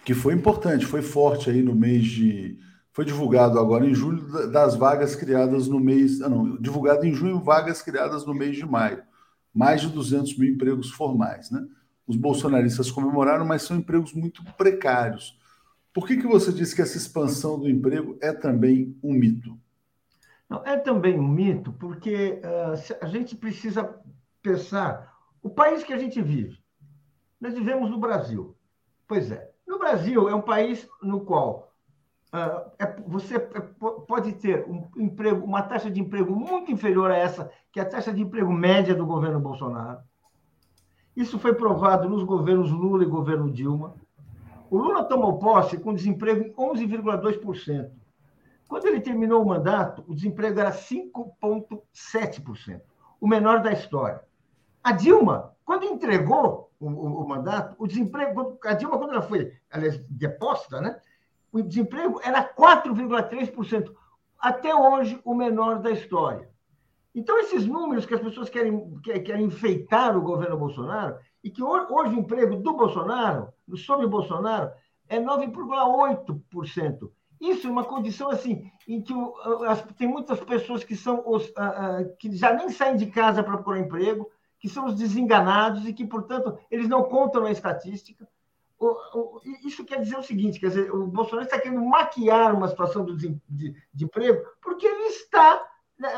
que foi importante, foi forte aí no mês de. Foi divulgado agora em julho das vagas criadas no mês. Ah, não, divulgado em junho, vagas criadas no mês de maio. Mais de 200 mil empregos formais, né? Os bolsonaristas comemoraram, mas são empregos muito precários. Por que, que você diz que essa expansão do emprego é também um mito? Não, é também um mito, porque uh, a gente precisa pensar o país que a gente vive. Nós vivemos no Brasil. Pois é. No Brasil é um país no qual uh, é, você é, pode ter um emprego, uma taxa de emprego muito inferior a essa, que é a taxa de emprego média do governo Bolsonaro. Isso foi provado nos governos Lula e governo Dilma. O Lula tomou posse com desemprego em 11,2%. Quando ele terminou o mandato, o desemprego era 5,7%, o menor da história. A Dilma, quando entregou o, o, o, mandato, o desemprego, a Dilma, quando ela foi, aliás, deposta, né, o desemprego era 4,3%, até hoje o menor da história. Então, esses números que as pessoas querem, querem enfeitar o governo Bolsonaro, e que hoje o emprego do Bolsonaro, sob Bolsonaro, é 9,8%. Isso é uma condição assim em que as, tem muitas pessoas que são os que já nem saem de casa para procurar emprego, que são os desenganados e que, portanto, eles não contam na estatística. O, o, isso quer dizer o seguinte: quer dizer, o Bolsonaro está querendo maquiar uma situação de, de, emprego porque ele está,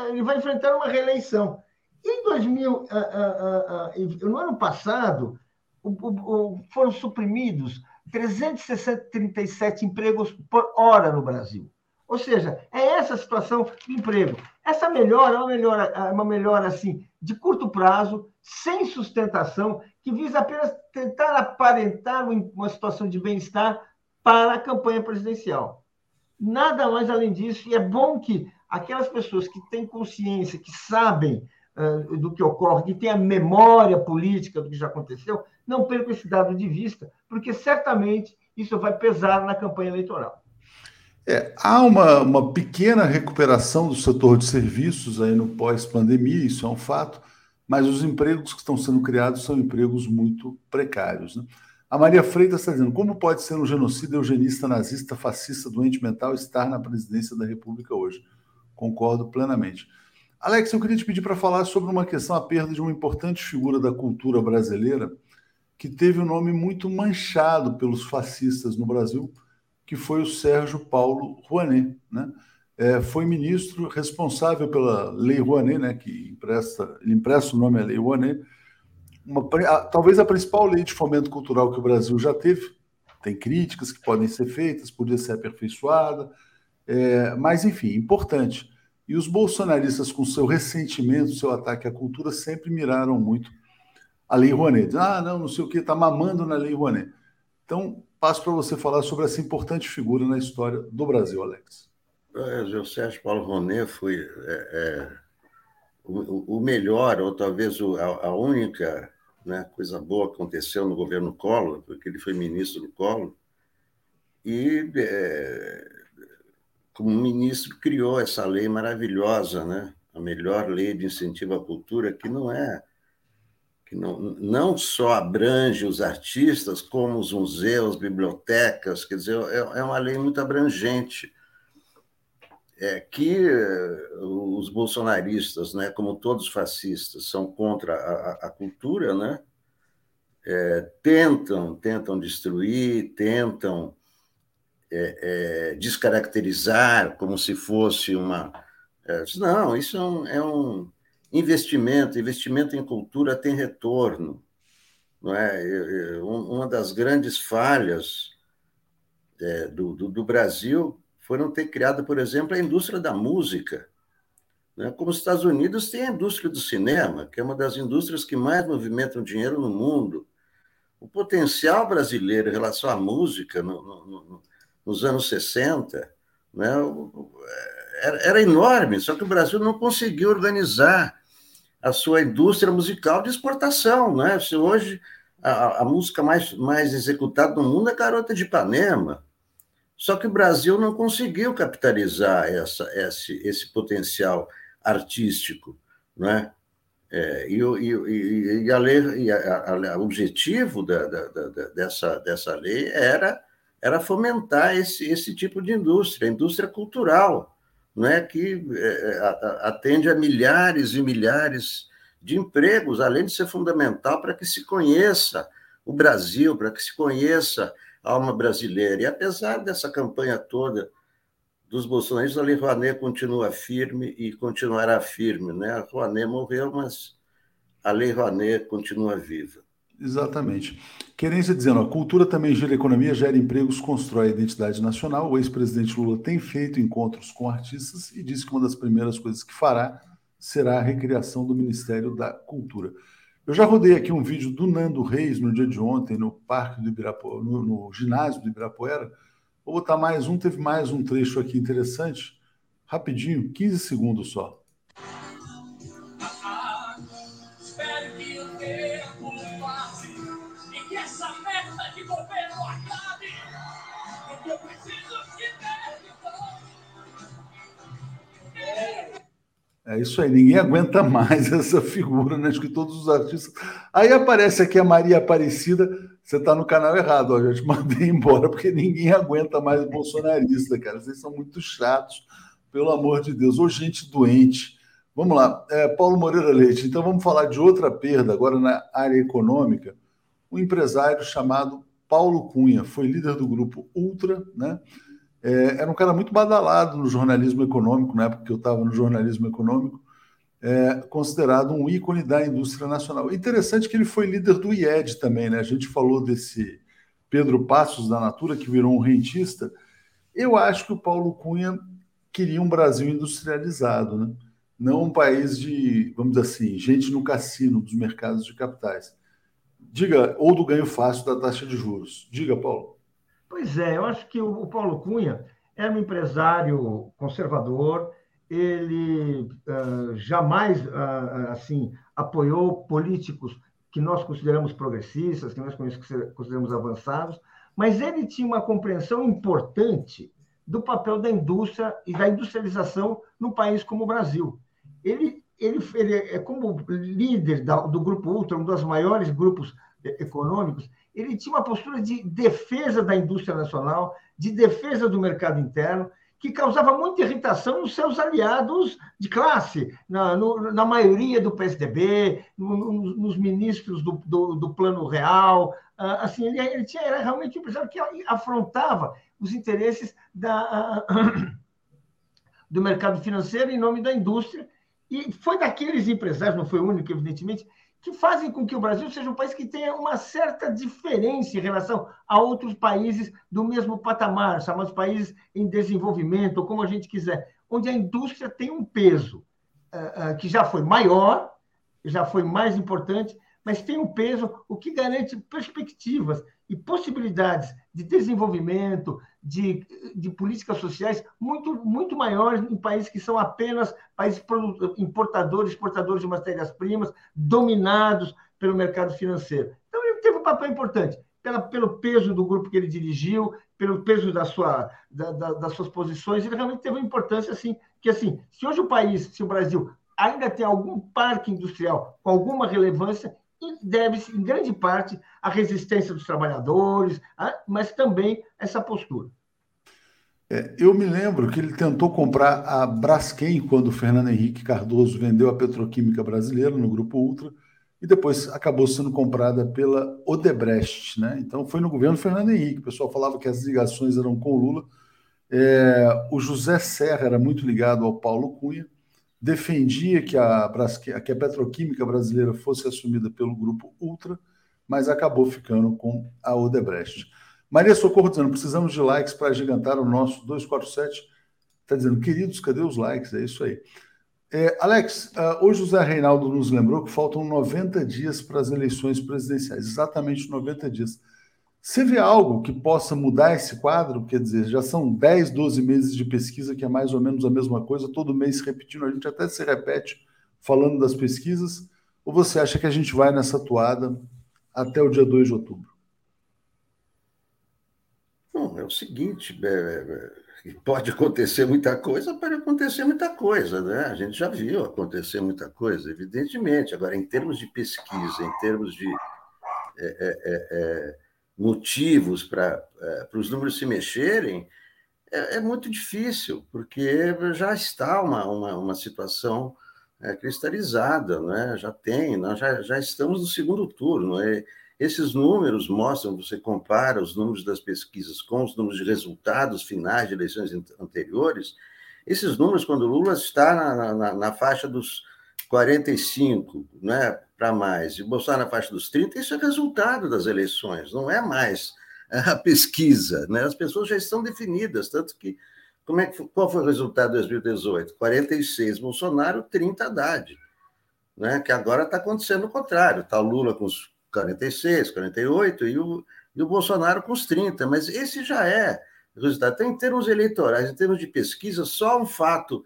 ele vai enfrentar uma reeleição. Em 2000, no ano passado, foram suprimidos 337 empregos por hora no Brasil. Ou seja, é essa a situação do emprego. Essa melhora é uma melhora, é uma melhora assim, de curto prazo, sem sustentação, que visa apenas tentar aparentar uma situação de bem-estar para a campanha presidencial. Nada mais além disso, e é bom que aquelas pessoas que têm consciência, que sabem uh, do que ocorre, que têm a memória política do que já aconteceu, não percam esse dado de vista, porque certamente isso vai pesar na campanha eleitoral. É, há uma, uma pequena recuperação do setor de serviços aí no pós-pandemia, isso é um fato, mas os empregos que estão sendo criados são empregos muito precários. Né? A Maria Freitas está dizendo: como pode ser um genocida, eugenista, nazista, fascista, doente mental estar na presidência da República hoje? Concordo plenamente. Alex, eu queria te pedir para falar sobre uma questão, a perda de uma importante figura da cultura brasileira, que teve um nome muito manchado pelos fascistas no Brasil, que foi o Sérgio Paulo Rouanet. Né? É, foi ministro responsável pela Lei Rouanet, né, que empresta, ele empresta o nome à Lei Rouanet, uma, a, talvez a principal lei de fomento cultural que o Brasil já teve. Tem críticas que podem ser feitas, podia ser aperfeiçoada, é, mas enfim, importante. E os bolsonaristas, com seu ressentimento, seu ataque à cultura, sempre miraram muito a Lei Rouanet. Ah, não, não sei o que, está mamando na Lei Rouanet. Então, passo para você falar sobre essa importante figura na história do Brasil, Alex. É, o Sérgio Paulo Rouanet foi é, é, o, o, melhor, ou talvez a, a, única né, coisa boa aconteceu no governo Collor, porque ele foi ministro do Collor, e é, como ministro criou essa lei maravilhosa, né, a melhor lei de incentivo à cultura, que não é que não, não só abrange os artistas, como os museus, bibliotecas, quer dizer, é, é uma lei muito abrangente, é, que os bolsonaristas, né, como todos fascistas, são contra a, a cultura, né, é, tentam, tentam destruir, tentam é, é descaracterizar como se fosse uma... É, não, isso é um, é um investimento, investimento em cultura tem retorno. Não é? Uma das grandes falhas é, do, do, do, Brasil foi não ter criado, por exemplo, a indústria da música. Né? Como os Estados Unidos têm a indústria do cinema, que é uma das indústrias que mais movimentam dinheiro no mundo. O potencial brasileiro em relação à música no, no, no, nos anos 60 né, era, era enorme, só que o Brasil não conseguiu organizar a sua indústria musical de exportação. Né? Se hoje a, a, música mais, mais executada no mundo é Garota de Ipanema. Só que o Brasil não conseguiu capitalizar essa, esse, esse potencial artístico. Né? É, e, e, e, a lei, e a, a, o objetivo da, da, da, dessa, dessa lei era, era fomentar esse, esse tipo de indústria, indústria cultural né, que é, é atende a milhares e milhares de empregos, além de ser fundamental para que se conheça o Brasil, para que se conheça a alma brasileira. E apesar dessa campanha toda dos bolsonaristas, a Lei Rouanet continua firme e continuará firme. Né? A Rouanet morreu, mas a Lei Rouanet continua viva. Exatamente. Querência dizendo, a cultura também gira economia, gera empregos, constrói a identidade nacional. O ex-presidente Lula tem feito encontros com artistas e disse que uma das primeiras coisas que fará será a recriação do Ministério da Cultura. Eu já rodei aqui um vídeo do Nando Reis no dia de ontem, no Parque do Ibirapuera, no, no ginásio do Ibirapuera. Vou botar mais um, teve mais um trecho aqui interessante, rapidinho, 15 segundos só. É isso aí, ninguém aguenta mais *laughs* essa figura, né? Acho que todos os artistas. Aí aparece aqui a Maria Aparecida, você está no canal errado, ó, já te *laughs* mandei embora, porque ninguém aguenta mais bolsonarista, cara. Vocês são muito chatos, pelo amor de Deus. Ou gente doente. Vamos lá, é, Paulo Moreira Leite. Então vamos falar de outra perda, agora na área econômica. Um empresário chamado Paulo Cunha, foi líder do grupo Ultra, né? É, era um cara muito badalado no jornalismo econômico, na época que eu estava no jornalismo econômico, é, considerado um ícone da indústria nacional. Interessante que ele foi líder do IED também, né? A gente falou desse Pedro Passos da Natura, que virou um rentista. Eu acho que o Paulo Cunha queria um Brasil industrializado, né? não um país de, vamos dizer assim, gente no cassino dos mercados de capitais. Diga, ou do ganho fácil da taxa de juros. Diga, Paulo. Pois é, eu acho que o Paulo Cunha era um empresário conservador, ele uh, jamais uh, assim apoiou políticos que nós consideramos progressistas, que nós consideramos avançados, mas ele tinha uma compreensão importante do papel da indústria e da industrialização num país como o Brasil. Ele, ele, ele é como líder da, do Grupo Ultra, um dos maiores grupos econômicos, ele tinha uma postura de defesa da indústria nacional, de defesa do mercado interno, que causava muita irritação nos seus aliados de classe, na, no, na maioria do PSDB, no, no, nos ministros do, do, do, Plano Real. Uh, assim, ele, ele tinha, era realmente um empresário que afrontava os interesses da, uh, *coughs* do mercado financeiro em nome da indústria. E foi daqueles empresários, não foi o único, evidentemente, que fazem com que o Brasil seja um país que tenha uma certa diferença em relação a outros países do mesmo patamar, chamados países em desenvolvimento, ou como a gente quiser, onde a indústria tem um peso uh, uh, que já foi maior, já foi mais importante, mas tem um peso, o que garante perspectivas e possibilidades de desenvolvimento, de, de políticas sociais muito, muito maiores em países que são apenas países importadores, exportadores de matérias-primas, dominados pelo mercado financeiro. Então, ele teve um papel importante, pela, pelo peso do grupo que ele dirigiu, pelo peso da sua, da, da, das suas posições, ele realmente teve uma importância, assim, que, assim, se hoje o país, se o Brasil ainda tem algum parque industrial com alguma relevância, deve-se, em grande parte, à resistência dos trabalhadores, mas também essa postura. É, eu me lembro que ele tentou comprar a Braskem quando o Fernando Henrique Cardoso vendeu a petroquímica brasileira no Grupo Ultra e depois acabou sendo comprada pela Odebrecht. Né? Então foi no governo Fernando Henrique. O pessoal falava que as ligações eram com o Lula. É, o José Serra era muito ligado ao Paulo Cunha defendia que a, que a petroquímica brasileira fosse assumida pelo grupo Ultra, mas acabou ficando com a Odebrecht. Maria Socorro dizendo: precisamos de likes para gigantar o nosso 247. Está dizendo, queridos, cadê os likes? É isso aí. É, Alex, uh, hoje o Zé Reinaldo nos lembrou que faltam 90 dias para as eleições presidenciais, exatamente 90 dias. Você vê algo que possa mudar esse quadro? Quer dizer, já são 10, 12 meses de pesquisa, que é mais ou menos a mesma coisa, todo mês repetindo, a gente até se repete falando das pesquisas, ou você acha que a gente vai nessa toada até o dia 2 de outubro? Bom, é o seguinte, é, é, pode acontecer muita coisa, pode acontecer muita coisa, né? A gente já viu acontecer muita coisa, evidentemente. Agora, em termos de pesquisa, em termos de é, é, é, é motivos para é, os números se mexerem, é, é, muito difícil, porque já está uma, uma, uma situação é, cristalizada, né? já tem, nós já, já estamos no segundo turno. É, esses números mostram, você compara os números das pesquisas com os números de resultados finais de eleições anteriores, esses números, quando Lula está na, na, na faixa dos 45, né, para mais, e Bolsonaro na faixa dos 30, isso é resultado das eleições, não é mais a pesquisa, né? As pessoas já estão definidas, tanto que como é que qual foi o resultado de 2018? 46 Bolsonaro, 30 Haddad, né? Que agora está acontecendo o contrário, está Lula com os 46, 48 e o, e o Bolsonaro com os 30, mas esse já é resultado. Então, em termos eleitorais, em termos de pesquisa, só um fato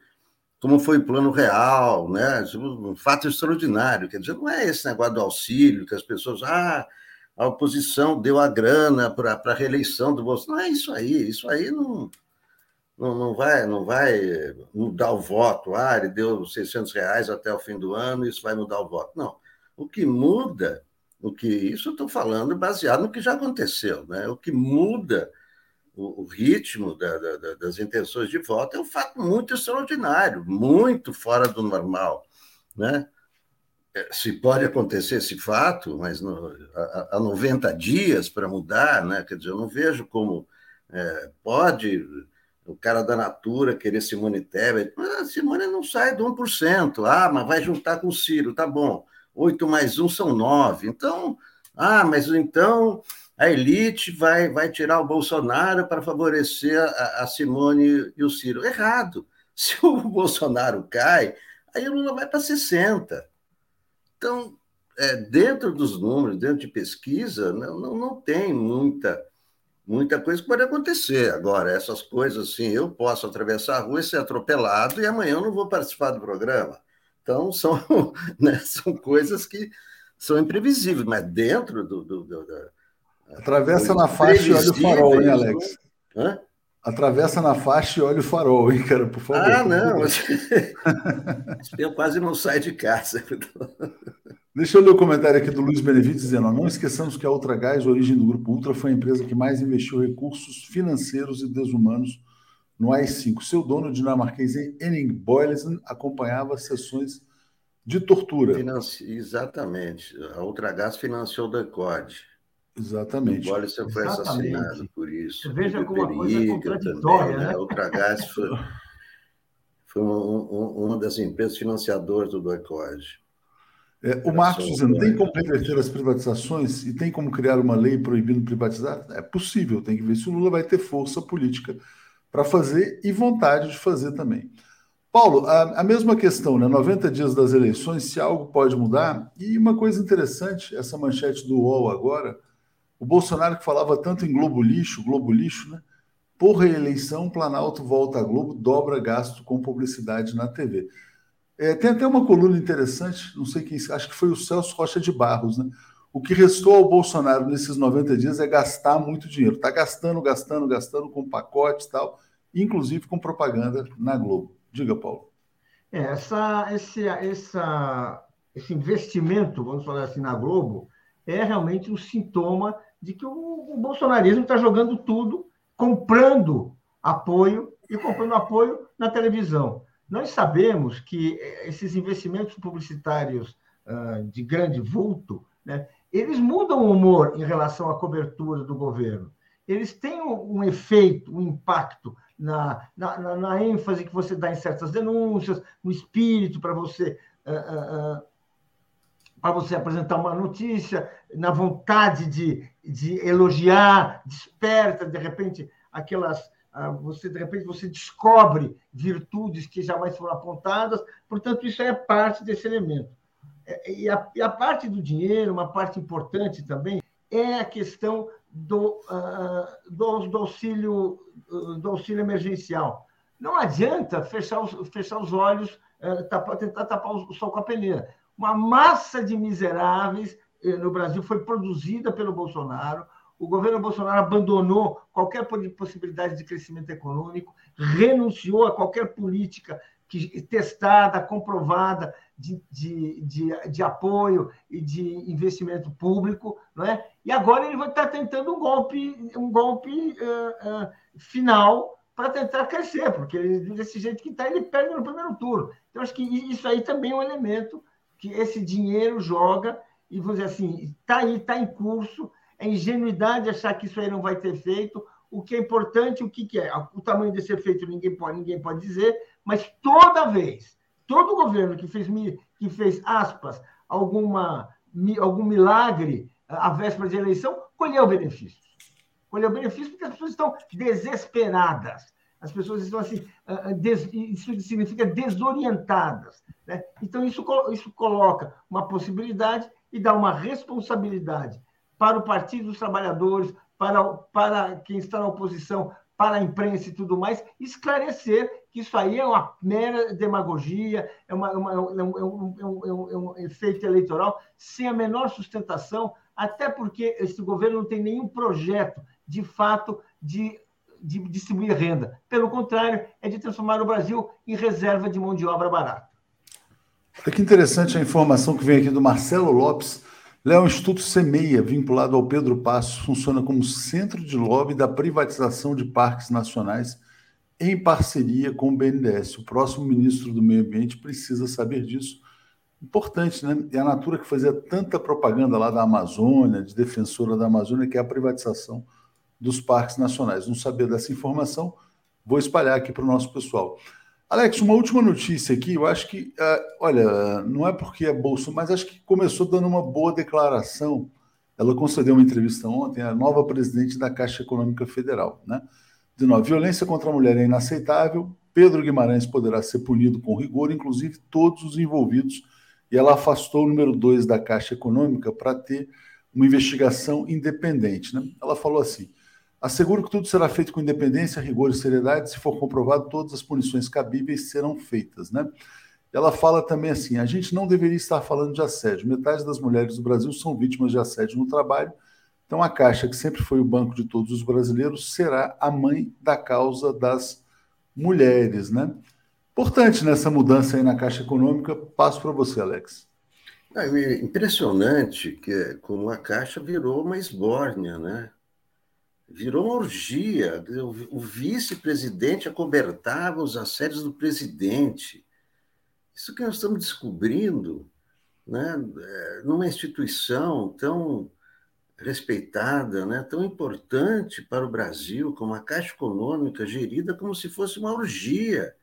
como foi o plano real, né? um fato extraordinário. Quer dizer, não é esse negócio do auxílio, que as pessoas, ah, a oposição deu a grana para a reeleição do Bolsonaro. Não é isso aí, isso aí não, não, não, vai, não vai mudar o voto. Ah, ele deu 600 reais até o fim do ano, isso vai mudar o voto. Não. O que muda, o que isso eu estou falando baseado no que já aconteceu, né? O que muda o, o ritmo da, da, das intenções de voto é um fato muito extraordinário, muito fora do normal. Né? É, se pode acontecer esse fato, mas no, há, 90 dias para mudar, né? quer dizer, eu não vejo como é, pode o cara da Natura querer Simone Tebet. Ah, Simone não sai do 1%. Ah, mas vai juntar com o Ciro, tá bom. 8 mais 1 são 9. Então, ah, mas então a elite vai, vai tirar o Bolsonaro para favorecer a, a Simone e o Ciro. Errado. *laughs* Se o Bolsonaro cai, aí o Lula vai para 60. Então, é, dentro dos números, dentro de pesquisa, não, não, não tem muita muita coisa que pode acontecer. Agora, essas coisas assim, eu posso atravessar a rua e ser atropelado e amanhã eu não vou participar do programa. Então, *laughs* são, né, são coisas que são imprevisíveis, mas dentro do, do, do, Atravessa na faixa e olha o farol, hein, Alex? Hã? Atravessa na faixa e olha o farol, hein, cara, por favor. Ah, não. *laughs* Eu quase não saio de casa. Deixa eu ler o comentário aqui do Luiz Benevides dizendo: não esqueçamos que a Ultragás, origem do Grupo Ultra, foi a empresa que mais investiu recursos financeiros e desumanos no AI-5. Seu dono, dinamarquês Henning Boylesen, acompanhava sessões de tortura. Financi... Exatamente. A Ultragás financiou o DECOD. Exatamente. O Boylesen foi Exatamente. assassinado por isso. Veja como a coisa é contraditória, também, né? A Ultragás foi, foi um, um, uma das empresas financiadoras do DECOD. É, o Marcos dizendo, tem como reverter as privatizações e tem como criar uma lei proibindo privatizar? É possível, tem que ver se o Lula vai ter força política para fazer e vontade de fazer também. Paulo, a, a, mesma questão, né? 90 dias das eleições, se algo pode mudar. E uma coisa interessante, essa manchete do UOL agora, o Bolsonaro que falava tanto em Globo Lixo, Globo Lixo, né? Por reeleição, Planalto volta a Globo, dobra gasto com publicidade na TV. É, tem até uma coluna interessante, não sei quem, acho que foi o Celso Rocha de Barros, né? O que restou ao Bolsonaro nesses 90 dias é gastar muito dinheiro. Está gastando, gastando, gastando com pacotes e tal, inclusive com propaganda na Globo. Diga, Paulo. É, essa, esse, essa, esse investimento, vamos falar assim, na Globo, é realmente um sintoma de que o, o bolsonarismo está jogando tudo, comprando apoio e comprando apoio na televisão. Nós sabemos que eh, esses investimentos publicitários uh, de grande vulto, né, eles mudam o humor em relação à cobertura do governo. Eles têm um, um efeito, um impacto na, na, na, ênfase que você dá em certas denúncias, no espírito para você uh, uh, para você apresentar uma notícia, na vontade de, de elogiar, desperta de repente aquelas ah, você de repente você descobre virtudes que jamais foram apontadas, portanto isso é parte desse elemento. É, e a, e a parte do dinheiro, uma parte importante também, é a questão do, uh, do, do, auxílio, do auxílio emergencial. Não adianta fechar os, fechar os olhos, uh, tapar, tentar tapar o sol com a peneira. Uma massa de miseráveis uh, no Brasil foi produzida pelo Bolsonaro, o governo Bolsonaro abandonou qualquer possibilidade de crescimento econômico, renunciou a qualquer política que, testada, comprovada de, de, de, de, apoio e de investimento público, não é? E agora ele vai estar tentando um golpe, um golpe uh, uh, final para tentar crescer, porque ele, desse jeito que está, ele perde no primeiro turno. Então, acho que isso aí também é um elemento que esse dinheiro joga, e vamos dizer assim, está aí, está em curso, é ingenuidade achar que isso aí não vai ter feito. O que é importante, o que, que é? O tamanho desse efeito ninguém pode, ninguém pode dizer, mas toda vez, todo governo que fez, que fez aspas, alguma, algum milagre à véspera de eleição, colheu benefícios. Colheu benefícios porque as pessoas estão desesperadas. As pessoas estão assim, ah, ah, isso significa desorientadas. Né? Então, isso, isso coloca uma possibilidade e dá uma responsabilidade para o Partido dos Trabalhadores, para, para quem está na oposição, para a imprensa e tudo mais, esclarecer que isso aí é uma mera demagogia, é, uma, uma, é, um, é, um, é, um, é um efeito eleitoral sem a menor sustentação, até porque esse governo não tem nenhum projeto, de fato, de, de distribuir renda. Pelo contrário, é de transformar o Brasil em reserva de mão de obra barata. Olha que interessante a informação que vem aqui do Marcelo Lopes, o Instituto Semeia, vinculado ao Pedro Passos, funciona como centro de lobby da privatização de parques nacionais em parceria com o BNDES. O próximo ministro do Meio Ambiente precisa saber disso. Importante, né? E a Natura que fazia tanta propaganda lá da Amazônia, de defensora da Amazônia, que é a privatização dos parques nacionais. Não saber dessa informação, vou espalhar aqui para o nosso pessoal. Alex, uma última notícia aqui. Eu acho que, uh, olha, não é porque é bolso, mas acho que começou dando uma boa declaração. Ela concedeu uma entrevista ontem à nova presidente da Caixa Econômica Federal, né? De novo, violência contra a mulher é inaceitável. Pedro Guimarães poderá ser punido com rigor, inclusive todos os envolvidos. E ela afastou o número dois da Caixa Econômica para ter uma investigação independente. Né? Ela falou assim: Asseguro que tudo será feito com independência, rigor e seriedade. Se for comprovado, todas as punições cabíveis serão feitas, né? Ela fala também assim: a gente não deveria estar falando de assédio. Metade das mulheres do Brasil são vítimas de assédio no trabalho. Então, a Caixa, que sempre foi o banco de todos os brasileiros, será a mãe da causa das mulheres, né? Importante nessa mudança aí na Caixa Econômica. Passo para você, Alex. É impressionante que como a Caixa virou uma esbórnia, né? Virou uma orgia. O vice-presidente acobertava os assédios do presidente. Isso que nós estamos descobrindo, né? É, numa instituição tão respeitada, né, tão importante para o Brasil, como a Caixa Econômica, gerida como se fosse uma orgia.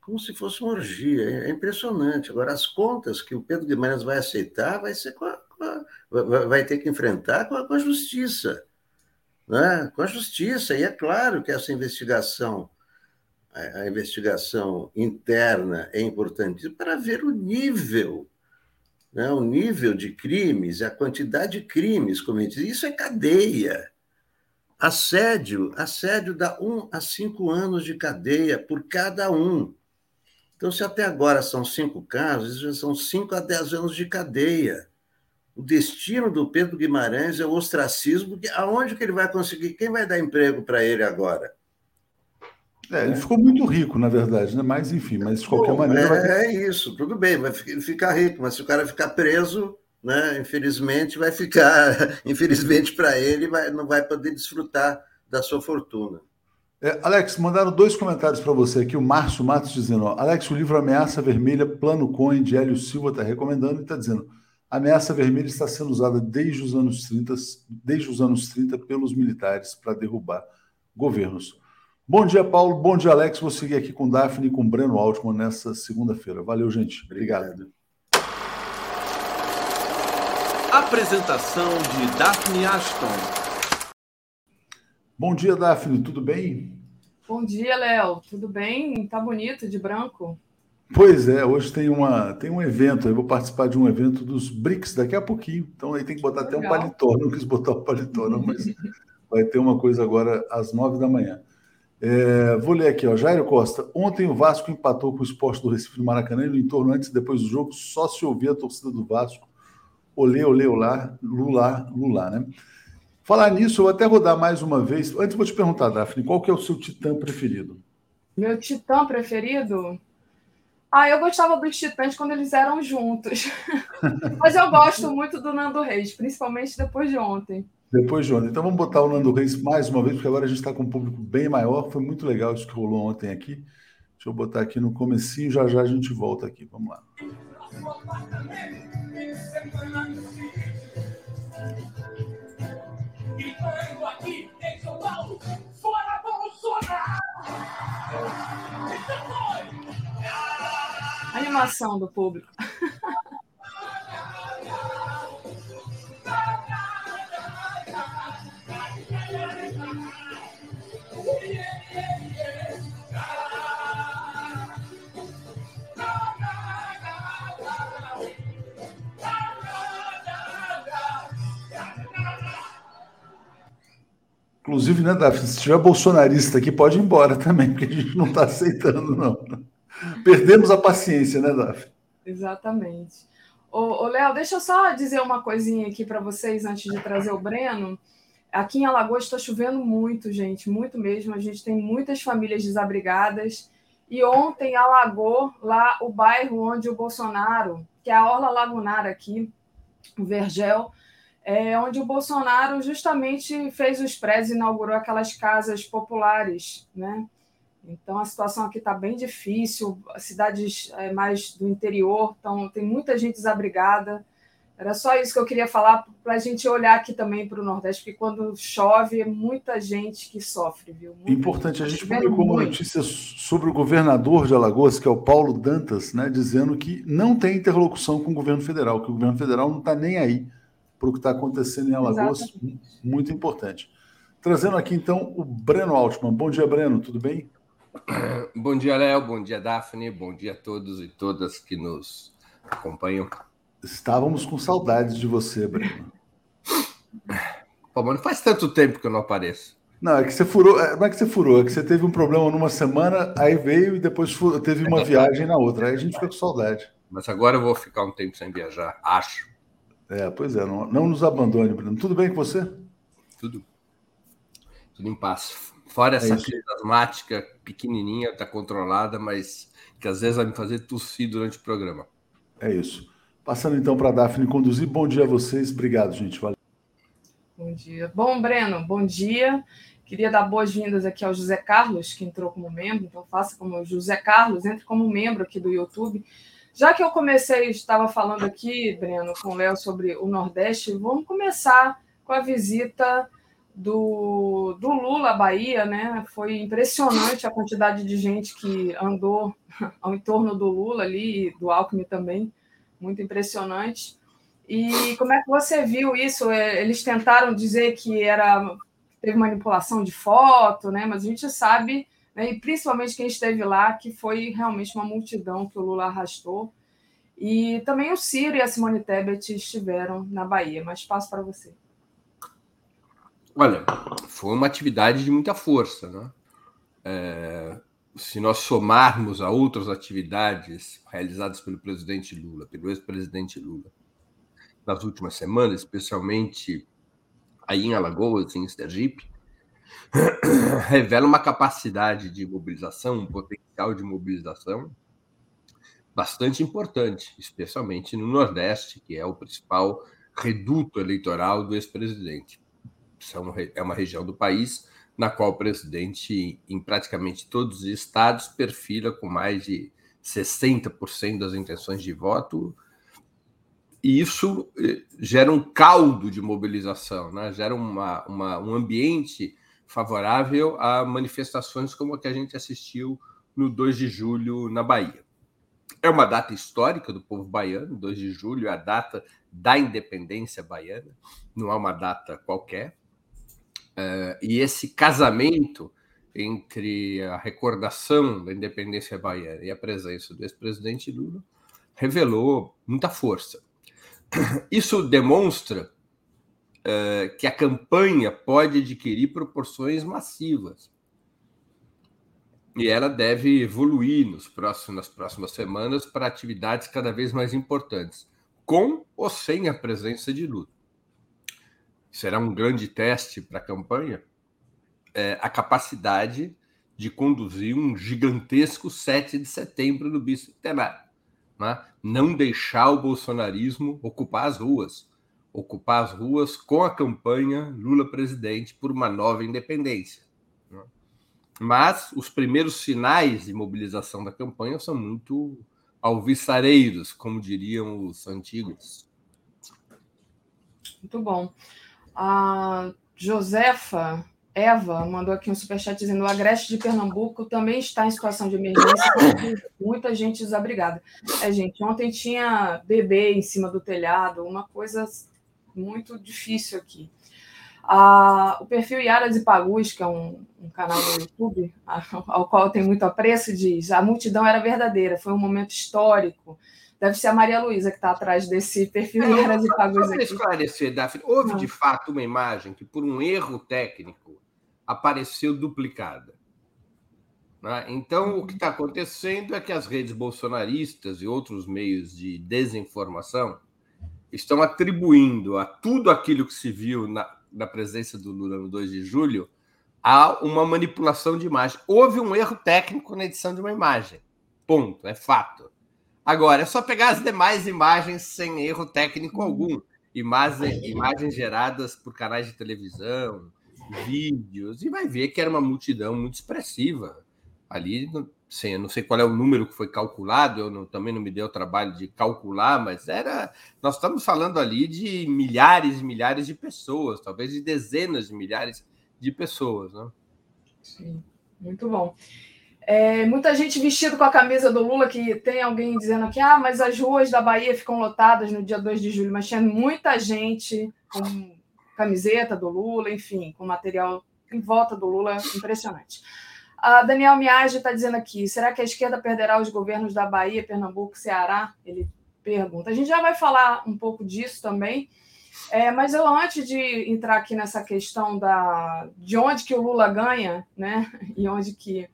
Como se fosse uma orgia. É impressionante. Agora, as contas que o Pedro Guimarães vai aceitar vai ser com a, vai ter que enfrentar com a justiça. Né? Com a justiça. E é claro que essa investigação, a investigação interna é importante para ver o nível né, o nível de crimes, a quantidade de crimes cometidos. Isso é cadeia. Assédio, assédio dá um a cinco anos de cadeia por cada um. Então, se até agora são cinco casos, já são cinco a dez anos de cadeia. O destino do Pedro Guimarães é o ostracismo, aonde que ele vai conseguir? Quem vai dar emprego para ele agora? É, ele ficou muito rico, na verdade, né? Mas, enfim, mas de qualquer Bom, maneira. É, vai... é, isso, tudo bem, vai ficar rico, mas se o cara ficar preso, né? Infelizmente, vai ficar. *laughs* Infelizmente para ele, vai, não vai poder desfrutar da sua fortuna. É, Alex, mandaram dois comentários para você aqui. O Márcio Matos dizendo: ó, Alex, o livro Ameaça Vermelha, Plano Coin, de Hélio Silva, está recomendando e está dizendo: a ameaça vermelha está sendo usada desde os anos 30, desde os anos 30 pelos militares para derrubar governos. Bom dia, Paulo. Bom dia, Alex. Vou seguir aqui com Daphne e com Breno Altman nessa segunda-feira. Valeu, gente. Obrigado. Apresentação de Daphne Ashton. Bom dia, Daphne. Tudo bem? Bom dia, Léo. Tudo bem? Tá bonito de branco. Pois é, hoje tem, uma, tem um evento, eu vou participar de um evento dos BRICS daqui a pouquinho, então aí tem que botar Legal. até um paletó, não quis botar o paletó, não, mas vai ter uma coisa agora às nove da manhã. É, vou ler aqui, ó. Jairo Costa. Ontem o Vasco empatou com o esporte do Recife do Maracanã e no entorno antes e depois do jogo só se ouvia a torcida do Vasco. Olê, olê, olá, lula, lula, né? Falar nisso, eu vou até rodar mais uma vez. Antes, vou te perguntar, Daphne, qual que é o seu titã preferido? Meu titã preferido? Ah, eu gostava dos Titãs quando eles eram juntos. *laughs* Mas eu gosto muito do Nando Reis, principalmente depois de ontem. Depois, João. Então vamos botar o Nando Reis mais uma vez, porque agora a gente está com um público bem maior. Foi muito legal isso que rolou ontem aqui. Deixa eu botar aqui no comecinho, já já a gente volta aqui. Vamos lá. aqui em São Paulo, fora Bolsonaro! Animação do público. Inclusive, né, Davi, se tiver bolsonarista aqui, pode ir embora também, porque a gente não está aceitando, não. Perdemos a paciência, né, Davi? Exatamente. Ô Léo, deixa eu só dizer uma coisinha aqui para vocês antes de trazer o Breno. Aqui em Alagoas está chovendo muito, gente, muito mesmo. A gente tem muitas famílias desabrigadas. E ontem alagou lá o bairro onde o Bolsonaro, que é a Orla Lagunar aqui, o Vergel, é, onde o Bolsonaro justamente fez os prédios, inaugurou aquelas casas populares, né? Então a situação aqui está bem difícil, cidades é, mais do interior, então tem muita gente desabrigada. Era só isso que eu queria falar para a gente olhar aqui também para o Nordeste, porque quando chove é muita gente que sofre, viu? Muita Importante, a gente publicou uma notícia sobre o governador de Alagoas, que é o Paulo Dantas, né, dizendo que não tem interlocução com o governo federal, que o governo federal não está nem aí para o que está acontecendo em Alagoas, Exatamente. muito importante. Trazendo aqui então o Breno Altman. Bom dia, Breno, tudo bem? *coughs* Bom dia, Léo, bom dia, Daphne, bom dia a todos e todas que nos acompanham. Estávamos com saudades de você, Breno. *coughs* Pô, mas não faz tanto tempo que eu não apareço. Não, é que você furou. É, não é que você furou, é que você teve um problema numa semana, aí veio e depois furou, teve uma *laughs* viagem na outra. Aí a gente fica com saudade. Mas agora eu vou ficar um tempo sem viajar, acho. É, pois é, não, não nos abandone, Bruno. Tudo bem com você? Tudo. Tudo em paz. Fora é essa crise asmática pequenininha, está controlada, mas que às vezes vai me fazer tossir durante o programa. É isso. Passando então para a Daphne conduzir. Bom dia a vocês. Obrigado, gente. Valeu. Bom dia. Bom, Breno, bom dia. Queria dar boas-vindas aqui ao José Carlos, que entrou como membro. Então, faça como o José Carlos, entre como membro aqui do YouTube. Já que eu comecei, estava falando aqui, Breno, com o Léo sobre o Nordeste, vamos começar com a visita do, do Lula Bahia, né? Foi impressionante a quantidade de gente que andou *laughs* ao entorno do Lula ali, do Alckmin também, muito impressionante. E como é que você viu isso? É, eles tentaram dizer que era teve manipulação de foto, né? Mas a gente sabe né? e principalmente quem esteve lá, que foi realmente uma multidão que o Lula arrastou. E também o Ciro e a Simone Tebet estiveram na Bahia, mas passo para você. Olha, foi uma atividade de muita força, né? É, se nós somarmos a outras atividades realizadas pelo presidente Lula, pelo ex-presidente Lula, nas últimas semanas, especialmente aí em Alagoas, em Sergipe, *coughs* revela uma capacidade de mobilização, um potencial de mobilização bastante importante, especialmente no Nordeste, que é o principal reduto eleitoral do ex-presidente. É uma região do país na qual o presidente, em praticamente todos os estados, perfila com mais de 60% das intenções de voto, e isso eh, gera um caldo de mobilização, né? gera uma, uma, um ambiente favorável a manifestações como a que a gente assistiu no 2 de julho na Bahia. É uma data histórica do povo baiano, 2 de julho é a data da independência baiana, não é uma data qualquer. Uh, e esse casamento entre a recordação da independência baiana e a presença do ex-presidente Lula revelou muita força. Isso demonstra uh, que a campanha pode adquirir proporções massivas. E ela deve evoluir nos próximos, nas próximas semanas para atividades cada vez mais importantes, com ou sem a presença de Lula. Será um grande teste para a campanha é, a capacidade de conduzir um gigantesco 7 de setembro no bicentenário. Né? Não deixar o bolsonarismo ocupar as ruas, ocupar as ruas com a campanha Lula presidente por uma nova independência. Né? Mas os primeiros sinais de mobilização da campanha são muito alvissareiros, como diriam os antigos. Muito bom. A Josefa Eva mandou aqui um superchat dizendo o Agreste de Pernambuco também está em situação de emergência, *coughs* muita gente desabrigada. É, gente, ontem tinha bebê em cima do telhado, uma coisa muito difícil aqui. Ah, o perfil Yaras e Pagus, que é um, um canal no YouTube, *laughs* ao qual eu tenho muito apreço, diz: a multidão era verdadeira, foi um momento histórico. Deve ser a Maria Luísa que está atrás desse perfil é, Yaras e. Para esclarecer, Daphne, houve ah. de fato uma imagem que, por um erro técnico, apareceu duplicada. Né? Então, o que está acontecendo é que as redes bolsonaristas e outros meios de desinformação estão atribuindo a tudo aquilo que se viu na, na presença do Lula no 2 de julho a uma manipulação de imagem. Houve um erro técnico na edição de uma imagem. Ponto, é fato. Agora, é só pegar as demais imagens sem erro técnico algum. Imagens, imagens geradas por canais de televisão, vídeos, e vai ver que era uma multidão muito expressiva. Ali, eu não sei qual é o número que foi calculado, eu não, também não me deu o trabalho de calcular, mas era. Nós estamos falando ali de milhares e milhares de pessoas, talvez de dezenas de milhares de pessoas. Né? Sim, muito bom. É, muita gente vestida com a camisa do Lula, que tem alguém dizendo que ah, mas as ruas da Bahia ficam lotadas no dia 2 de julho, mas tinha muita gente com camiseta do Lula, enfim, com material em volta do Lula, impressionante. A Daniel Miage está dizendo aqui: será que a esquerda perderá os governos da Bahia, Pernambuco, Ceará? Ele pergunta. A gente já vai falar um pouco disso também. É, mas eu, antes de entrar aqui nessa questão da, de onde que o Lula ganha, né, *laughs* e onde que,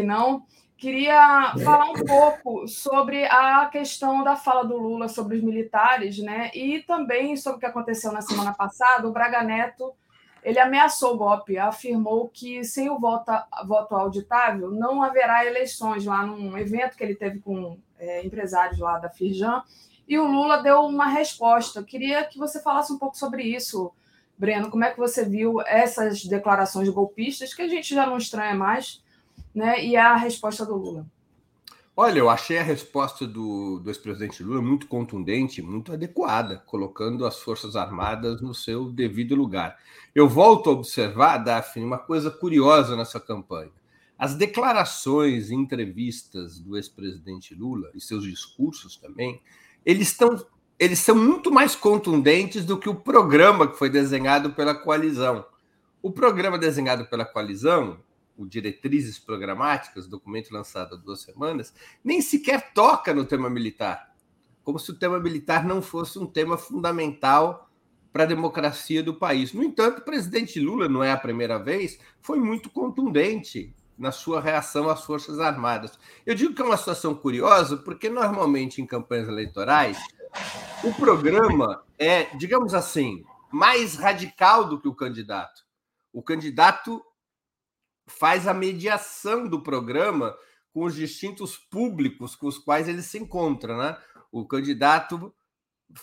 que não, Queria falar um pouco sobre a questão da fala do Lula sobre os militares, né? E também sobre o que aconteceu na semana passada. O Braga Neto ele ameaçou o golpe, afirmou que sem o voto, voto auditável não haverá eleições lá num evento que ele teve com é, empresários lá da Firjan. E o Lula deu uma resposta. Queria que você falasse um pouco sobre isso, Breno. Como é que você viu essas declarações golpistas, que a gente já não estranha mais, né? E a resposta do Lula. Olha, eu achei a resposta do, do ex-presidente Lula muito contundente, muito adequada, colocando as Forças Armadas no seu devido lugar. Eu volto a observar, Daphne, uma coisa curiosa nessa campanha. As declarações e entrevistas do ex-presidente Lula e seus discursos também, eles estão eles são muito mais contundentes do que o programa que foi desenhado pela coalizão. O programa desenhado pela coalizão o Diretrizes Programáticas, documento lançado há duas semanas, nem sequer toca no tema militar, como se o tema militar não fosse um tema fundamental para a democracia do país. No entanto, o presidente Lula, não é a primeira vez, foi muito contundente na sua reação às Forças Armadas. Eu digo que é uma situação curiosa, porque normalmente em campanhas eleitorais, o programa é, digamos assim, mais radical do que o candidato. O candidato faz a mediação do programa com os distintos públicos com os quais ele se encontra, né? O candidato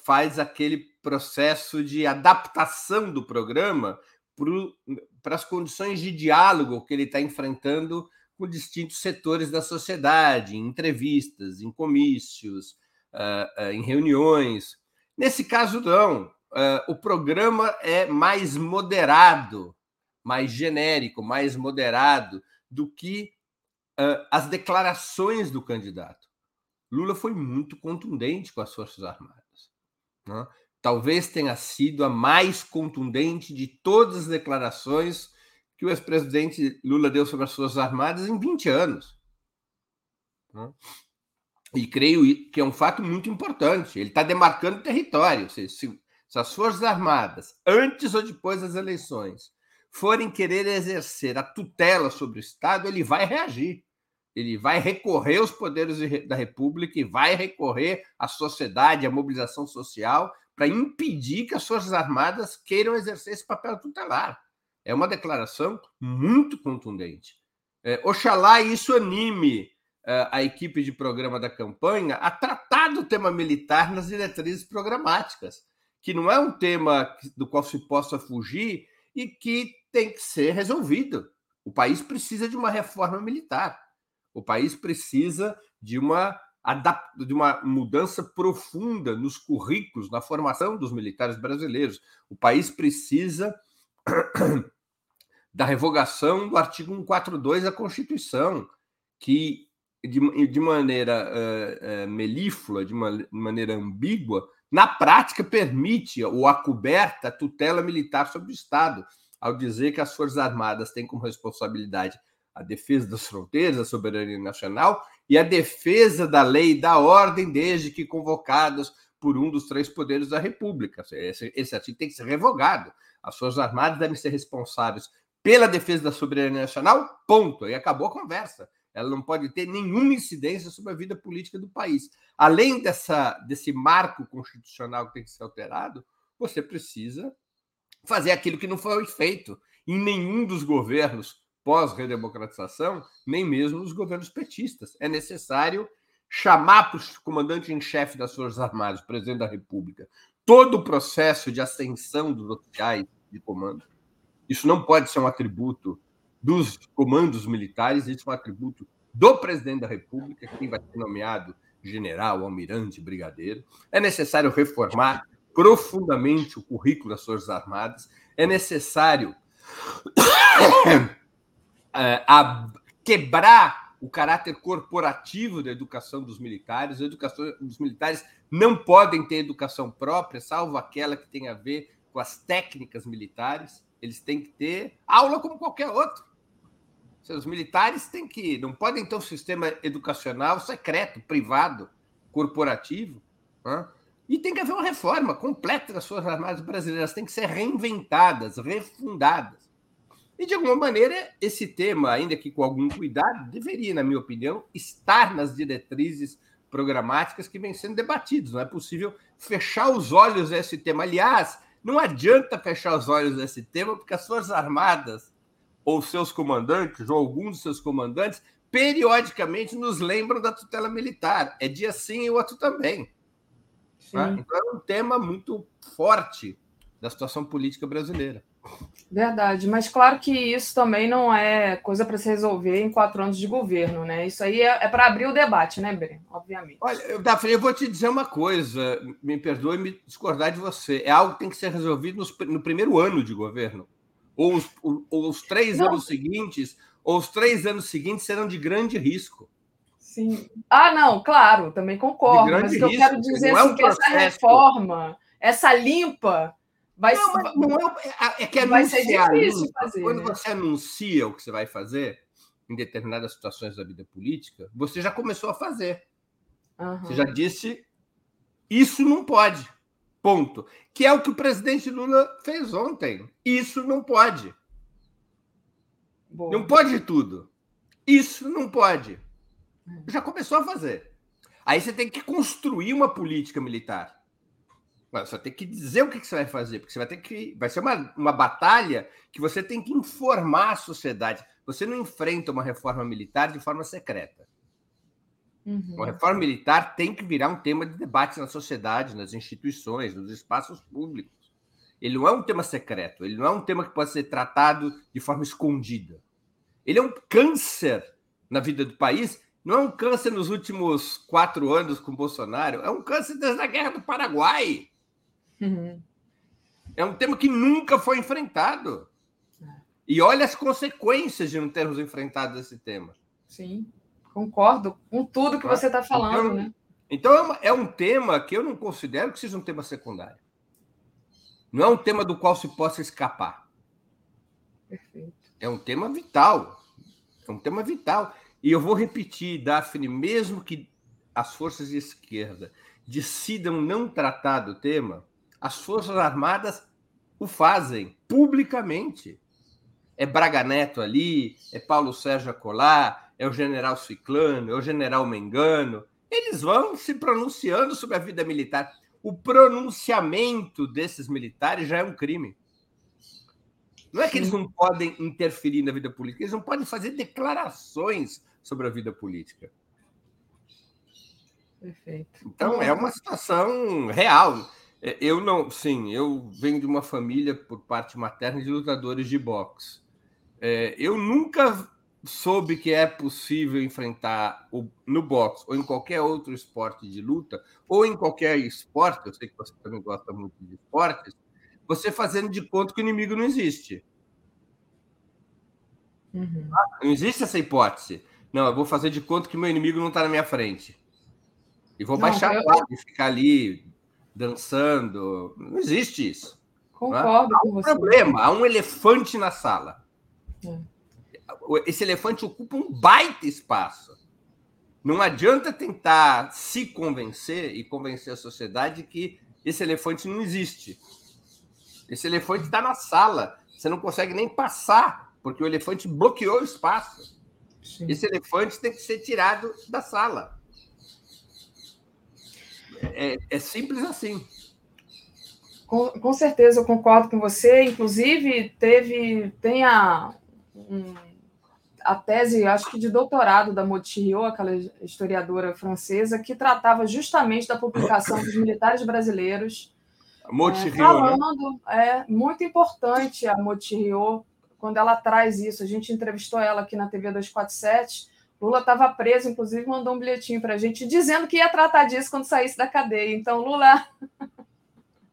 faz aquele processo de adaptação do programa para as condições de diálogo que ele está enfrentando com distintos setores da sociedade, em entrevistas, em comícios, uh, uh, em reuniões. Nesse caso, não. Uh, o programa é mais moderado mais genérico, mais moderado do que uh, as declarações do candidato. Lula foi muito contundente com as Forças Armadas. Né? Talvez tenha sido a mais contundente de todas as declarações que o ex-presidente Lula deu sobre as Forças Armadas em 20 anos. Né? E creio que é um fato muito importante. Ele está demarcando território. Se, se, se as Forças Armadas, antes ou depois das eleições, forem querer exercer a tutela sobre o Estado, ele vai reagir. Ele vai recorrer aos poderes da República e vai recorrer à sociedade, à mobilização social, para impedir que as Forças Armadas queiram exercer esse papel tutelar. É uma declaração muito contundente. É, oxalá isso anime é, a equipe de programa da campanha a tratar do tema militar nas diretrizes programáticas, que não é um tema do qual se possa fugir e que tem que ser resolvido. O país precisa de uma reforma militar. O país precisa de uma de uma mudança profunda nos currículos, na formação dos militares brasileiros. O país precisa *clears throat* da revogação do artigo 142 da Constituição, que de, de maneira uh, uh, melíflua, de uma maneira ambígua, na prática permite ou acoberta a tutela militar sobre o Estado ao dizer que as Forças Armadas têm como responsabilidade a defesa das fronteiras, a soberania nacional e a defesa da lei e da ordem, desde que convocadas por um dos três poderes da República. Esse, esse artigo tem que ser revogado. As Forças Armadas devem ser responsáveis pela defesa da soberania nacional, ponto. E acabou a conversa. Ela não pode ter nenhuma incidência sobre a vida política do país. Além dessa, desse marco constitucional que tem que ser alterado, você precisa fazer aquilo que não foi feito em nenhum dos governos pós-redemocratização, nem mesmo nos governos petistas. É necessário chamar para o comandante em chefe das Forças Armadas, presidente da República, todo o processo de ascensão dos oficiais de comando. Isso não pode ser um atributo dos comandos militares, isso é um atributo do presidente da República, quem vai ser nomeado general, almirante, brigadeiro. É necessário reformar profundamente o currículo das Forças Armadas, é necessário é, *coughs* a, quebrar o caráter corporativo da educação dos militares. A educação dos militares não podem ter educação própria, salvo aquela que tem a ver com as técnicas militares. Eles têm que ter aula como qualquer outro. Os militares têm que não podem ter um sistema educacional secreto, privado, corporativo. Né? E tem que haver uma reforma completa das Forças Armadas Brasileiras, tem que ser reinventadas, refundadas. E, de alguma maneira, esse tema, ainda que com algum cuidado, deveria, na minha opinião, estar nas diretrizes programáticas que vêm sendo debatidos. Não é possível fechar os olhos a esse tema. Aliás, não adianta fechar os olhos a esse tema, porque as Forças Armadas, ou seus comandantes, ou alguns dos seus comandantes, periodicamente nos lembram da tutela militar. É dia sim e outro também. Tá? Então é um tema muito forte da situação política brasileira. Verdade, mas claro que isso também não é coisa para se resolver em quatro anos de governo, né? Isso aí é, é para abrir o debate, né, Breno? Obviamente. Olha, Daphne, eu vou te dizer uma coisa, me perdoe me discordar de você. É algo que tem que ser resolvido no, no primeiro ano de governo. Ou os, ou, ou os três não. anos seguintes, ou os três anos seguintes serão de grande risco. Sim. Ah, não, claro, também concordo. Mas o que eu quero dizer é assim, um que essa reforma, essa limpa Vai, não, mas não é, é, é que vai ser difícil fazer. Quando né? você anuncia o que você vai fazer em determinadas situações da vida política, você já começou a fazer. Uhum. Você já disse isso não pode. Ponto. Que é o que o presidente Lula fez ontem. Isso não pode. Boa. Não pode tudo. Isso não pode. É. Já começou a fazer. Aí você tem que construir uma política militar. Você tem que dizer o que você vai fazer, porque você vai ter que. Vai ser uma, uma batalha que você tem que informar a sociedade. Você não enfrenta uma reforma militar de forma secreta. Uhum. Uma reforma militar tem que virar um tema de debate na sociedade, nas instituições, nos espaços públicos. Ele não é um tema secreto, ele não é um tema que pode ser tratado de forma escondida. Ele é um câncer na vida do país. Não é um câncer nos últimos quatro anos com Bolsonaro, é um câncer desde a Guerra do Paraguai. Uhum. É um tema que nunca foi enfrentado. É. E olha as consequências de não termos enfrentado esse tema. Sim, concordo com tudo que você está falando, então, né? Então é um tema que eu não considero que seja um tema secundário. Não é um tema do qual se possa escapar. Perfeito. É um tema vital. É um tema vital. E eu vou repetir, Daphne, mesmo que as forças de esquerda decidam não tratar do tema, as Forças Armadas o fazem publicamente. É Braga Neto ali, é Paulo Sérgio Acolá, é o general Ciclano, é o general Mengano. Eles vão se pronunciando sobre a vida militar. O pronunciamento desses militares já é um crime. Não é que eles não podem interferir na vida política, eles não podem fazer declarações sobre a vida política. Perfeito. Então, é uma situação real. É, eu não, sim, eu venho de uma família por parte materna de lutadores de boxe. É, eu nunca soube que é possível enfrentar o, no boxe ou em qualquer outro esporte de luta, ou em qualquer esporte, eu sei que você também gosta muito de esportes, você fazendo de conta que o inimigo não existe. Uhum. Não existe essa hipótese. Não, eu vou fazer de conta que meu inimigo não está na minha frente. E vou não, baixar eu... e ficar ali dançando. Não existe isso. Concordo há um problema, há um elefante na sala. É. Esse elefante ocupa um baita espaço. Não adianta tentar se convencer e convencer a sociedade que esse elefante não existe. Esse elefante está na sala. Você não consegue nem passar, porque o elefante bloqueou o espaço. Sim. Esse elefante tem que ser tirado da sala. É, é simples assim. Com, com, certeza, eu concordo com você. Inclusive, teve tem a, um, a tese, acho que de doutorado da Motirio, aquela historiadora francesa, que tratava justamente da publicação dos militares brasileiros. Motirio, é, falando, né? é muito importante a Motirio quando ela traz isso. A gente entrevistou ela aqui na TV 247 Lula estava preso, inclusive mandou um bilhetinho para a gente dizendo que ia tratar disso quando saísse da cadeia. Então, Lula.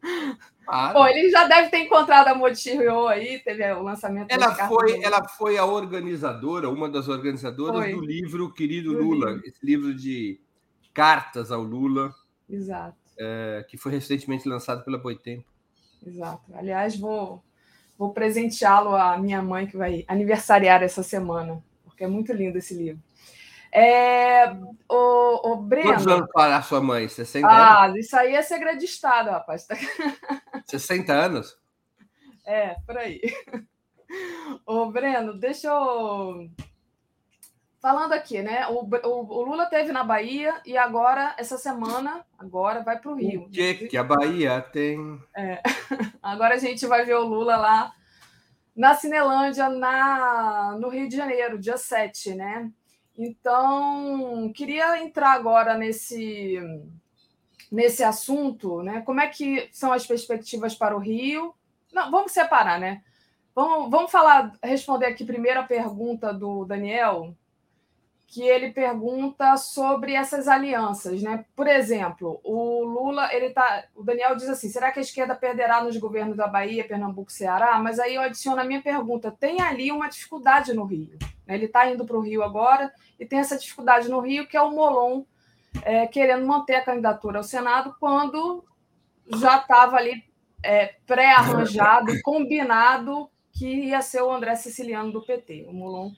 *laughs* Ah, Bom, ele já deve ter encontrado a Motirio aí, teve o lançamento. Ela foi, ela foi a organizadora, uma das organizadoras foi. do livro Querido do Lula, livro. esse livro de cartas ao Lula. Exato. É, que foi recentemente lançado pela Boitempo. Exato. Aliás, vou, vou presenteá-lo à minha mãe, que vai aniversariar essa semana, porque é muito lindo esse livro. É, o, o Breno. Quantos anos para a sua mãe? 60 ah, anos? isso aí é segredo de Estado, rapaz. *laughs* 60 anos? É, por aí. O Breno, deixa eu. Falando aqui, né? O, o, o, Lula teve na Bahia e agora, essa semana, agora vai para o Rio. O que, que a Bahia tem? É. *laughs* Agora a gente vai ver o Lula lá na Cinelândia, na, no Rio de Janeiro, dia 7, né? Então, queria entrar agora nesse, nesse assunto, né? Como é que são as perspectivas para o Rio? Não, vamos separar, né? Vamos, vamos falar, responder aqui primeiro a pergunta do Daniel, que ele pergunta sobre essas alianças, né? Por exemplo, o Lula, ele tá, o Daniel diz assim: será que a esquerda perderá nos governos da Bahia, Pernambuco, Ceará? Mas aí eu adiciono a minha pergunta: tem ali uma dificuldade no Rio? Né? Ele está indo para o Rio agora e tem essa dificuldade no Rio que é o Molon é, querendo manter a candidatura ao Senado quando já estava ali é, pré-arranjado, *laughs* combinado que ia ser o André Siciliano do PT. O Molon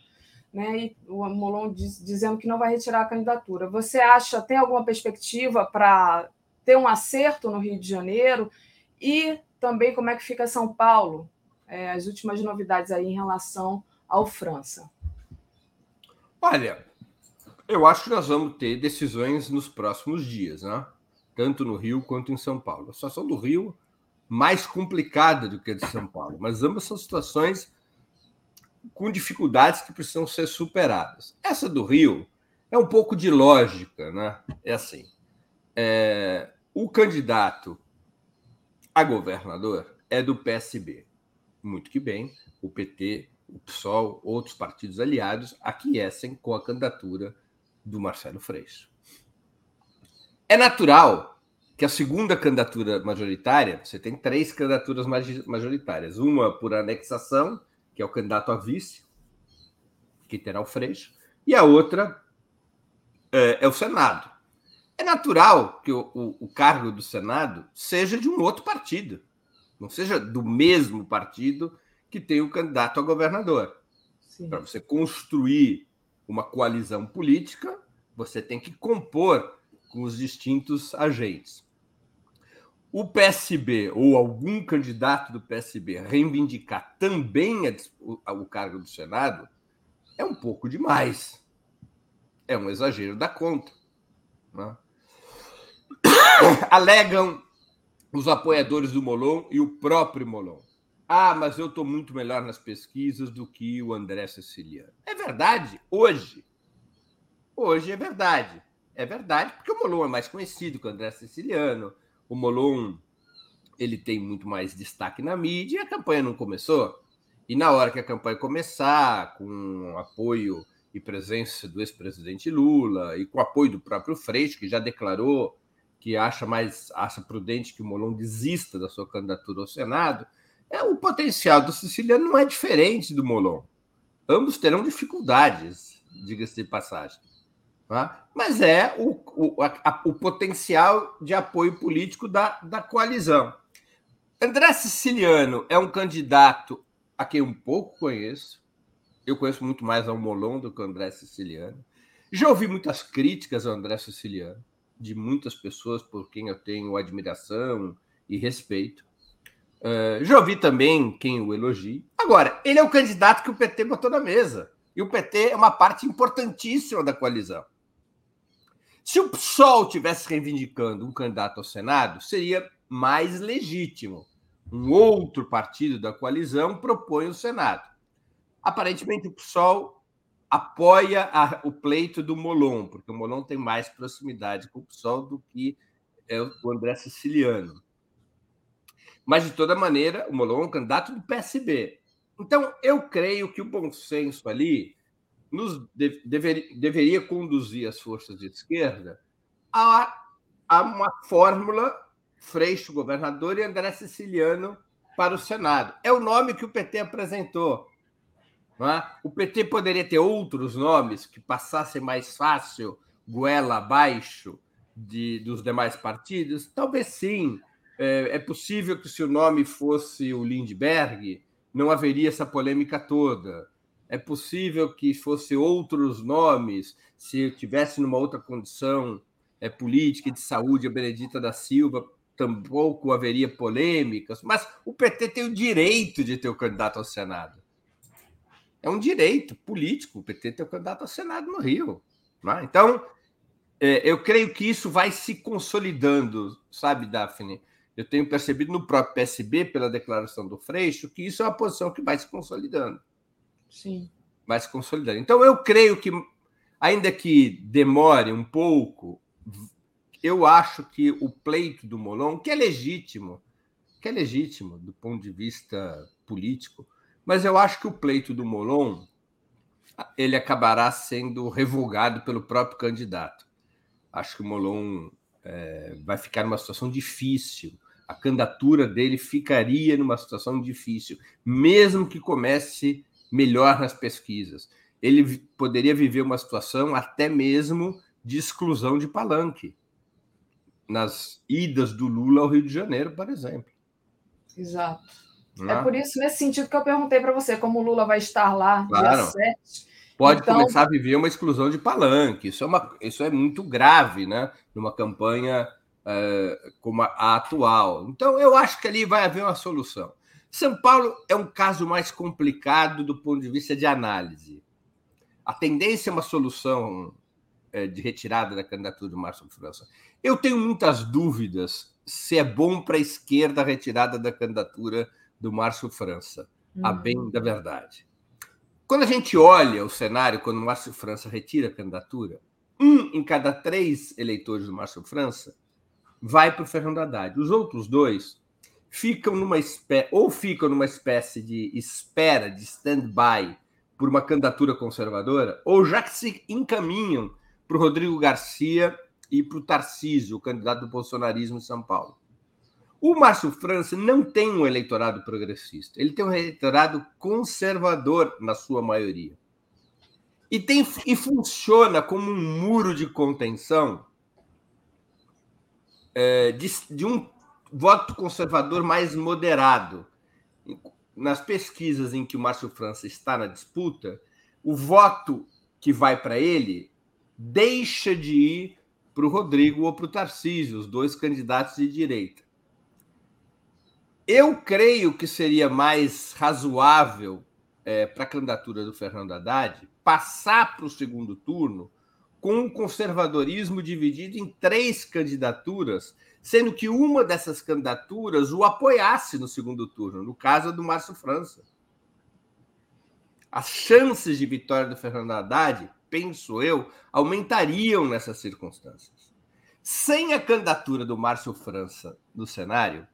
né, e o Molon diz, dizendo que não vai retirar a candidatura. Você acha, tem alguma perspectiva para ter um acerto no Rio de Janeiro? E também como é que fica São Paulo? É, as últimas novidades aí em relação ao França. Olha, eu acho que nós vamos ter decisões nos próximos dias, né? tanto no Rio quanto em São Paulo. A situação do Rio mais complicada do que a de São Paulo, mas ambas são situações com dificuldades que precisam ser superadas. Essa do Rio é um pouco de lógica, né? É assim: é, o candidato a governador é do PSB. Muito que bem, o PT, o PSOL, outros partidos aliados aquecem com a candidatura do Marcelo Freixo. É natural que a segunda candidatura majoritária, você tem três candidaturas majoritárias, uma por anexação que é o candidato a vice, que terá o Freixo, e a outra é, é o Senado. É natural que o, o, o, cargo do Senado seja de um outro partido, não seja do mesmo partido que tem o candidato a governador. Para você construir uma coalizão política, você tem que compor com os distintos agentes o PSB ou algum candidato do PSB reivindicar também o cargo do Senado é um pouco demais. É um exagero da conta. Né? *coughs* Alegam os apoiadores do Molon e o próprio Molon. Ah, mas eu estou muito melhor nas pesquisas do que o André Siciliano. É verdade, hoje. Hoje é verdade. É verdade, porque o Molon é mais conhecido que o André Siciliano o Molon ele tem muito mais destaque na mídia e a campanha não começou. E na hora que a campanha começar, com apoio e presença do ex-presidente Lula e com apoio do próprio Freixo, que já declarou que acha mais acha prudente que o Molon desista da sua candidatura ao Senado, é o potencial do siciliano não é diferente do Molon. Ambos terão dificuldades, diga-se de passagem. Tá? Mas é o, o, a, o potencial de apoio político da, da coalizão. André Siciliano é um candidato a quem um pouco conheço. Eu conheço muito mais ao Molon do que ao André Siciliano. Já ouvi muitas críticas ao André Siciliano, de muitas pessoas por quem eu tenho admiração e respeito. Uh, já ouvi também quem o elogia. Agora, ele é o candidato que o PT botou na mesa. E o PT é uma parte importantíssima da coalizão. Se o PSOL tivesse reivindicando um candidato ao Senado, seria mais legítimo. Um outro partido da coalizão propõe o Senado. Aparentemente, o PSOL apoia a, o pleito do Molon, porque o Molon tem mais proximidade com o PSOL do que é o André Siciliano. Mas, de toda maneira, o Molon é um candidato do PSB. Então, eu creio que o bom senso ali nos de, dever, deveria conduzir as forças de esquerda a, a uma fórmula Freixo governador e André Siciliano para o Senado. É o nome que o PT apresentou. É? O PT poderia ter outros nomes que passassem mais fácil, goela abaixo de, dos demais partidos? Talvez sim. É, é possível que se o nome fosse o Lindbergh, não haveria essa polêmica toda. É possível que fosse outros nomes, se tivesse numa outra condição é, política de saúde, a Benedita da Silva, tampouco haveria polêmicas, mas o PT tem o direito de ter o candidato ao Senado. É um direito político o PT ter o candidato ao Senado no Rio. É? Então, é, eu creio que isso vai se consolidando, sabe, Daphne? Eu tenho percebido no próprio PSB, pela declaração do Freixo, que isso é uma posição que vai se consolidando. Sim. Vai se consolidando. Então, eu creio que, ainda que demore um pouco, eu acho que o pleito do Molon, que é legítimo, que é legítimo do ponto de vista político, mas eu acho que o pleito do Molon ele acabará sendo revogado pelo próprio candidato. Acho que o Molon é, vai ficar numa situação difícil. A candidatura dele ficaria numa situação difícil, mesmo que comece melhor nas pesquisas. Ele poderia viver uma situação até mesmo de exclusão de palanque nas idas do Lula ao Rio de Janeiro, por exemplo. Exato. É por isso, nesse sentido, que eu perguntei para você, como o Lula vai estar lá claro. dia 7. Pode então... começar a viver uma exclusão de palanque. Isso é, uma, isso é muito grave, né? Numa campanha uh, como a, a atual. Então, eu acho que ali vai haver uma solução. São Paulo é um caso mais complicado do ponto de vista de análise. A tendência é uma solução é, de retirada da candidatura do Márcio França. Eu tenho muitas dúvidas se é bom para a esquerda a retirada da candidatura do Márcio França, a uhum. bem da verdade. Quando a gente olha o cenário, quando o Márcio França retira a candidatura, um em cada três eleitores do Márcio França vai para o Fernando Haddad. Os outros dois ficam numa espécie, ou ficam numa espécie de espera, de stand-by por uma candidatura conservadora, ou já que se encaminham para o Rodrigo Garcia e para o Tarcísio, o candidato do bolsonarismo em São Paulo. O Márcio França não tem um eleitorado progressista, ele tem um eleitorado conservador na sua maioria. E, tem, e funciona como um muro de contenção é, de, de um voto conservador mais moderado. Nas pesquisas em que o Márcio França está na disputa, o voto que vai para ele deixa de ir para o Rodrigo ou para o Tarcísio, os dois candidatos de direita. Eu creio que seria mais razoável é, para a candidatura do Fernando Haddad passar para o segundo turno com um conservadorismo dividido em três candidaturas, sendo que uma dessas candidaturas o apoiasse no segundo turno, no caso do Márcio França. As chances de vitória do Fernando Haddad, penso eu, aumentariam nessas circunstâncias. Sem a candidatura do Márcio França no cenário,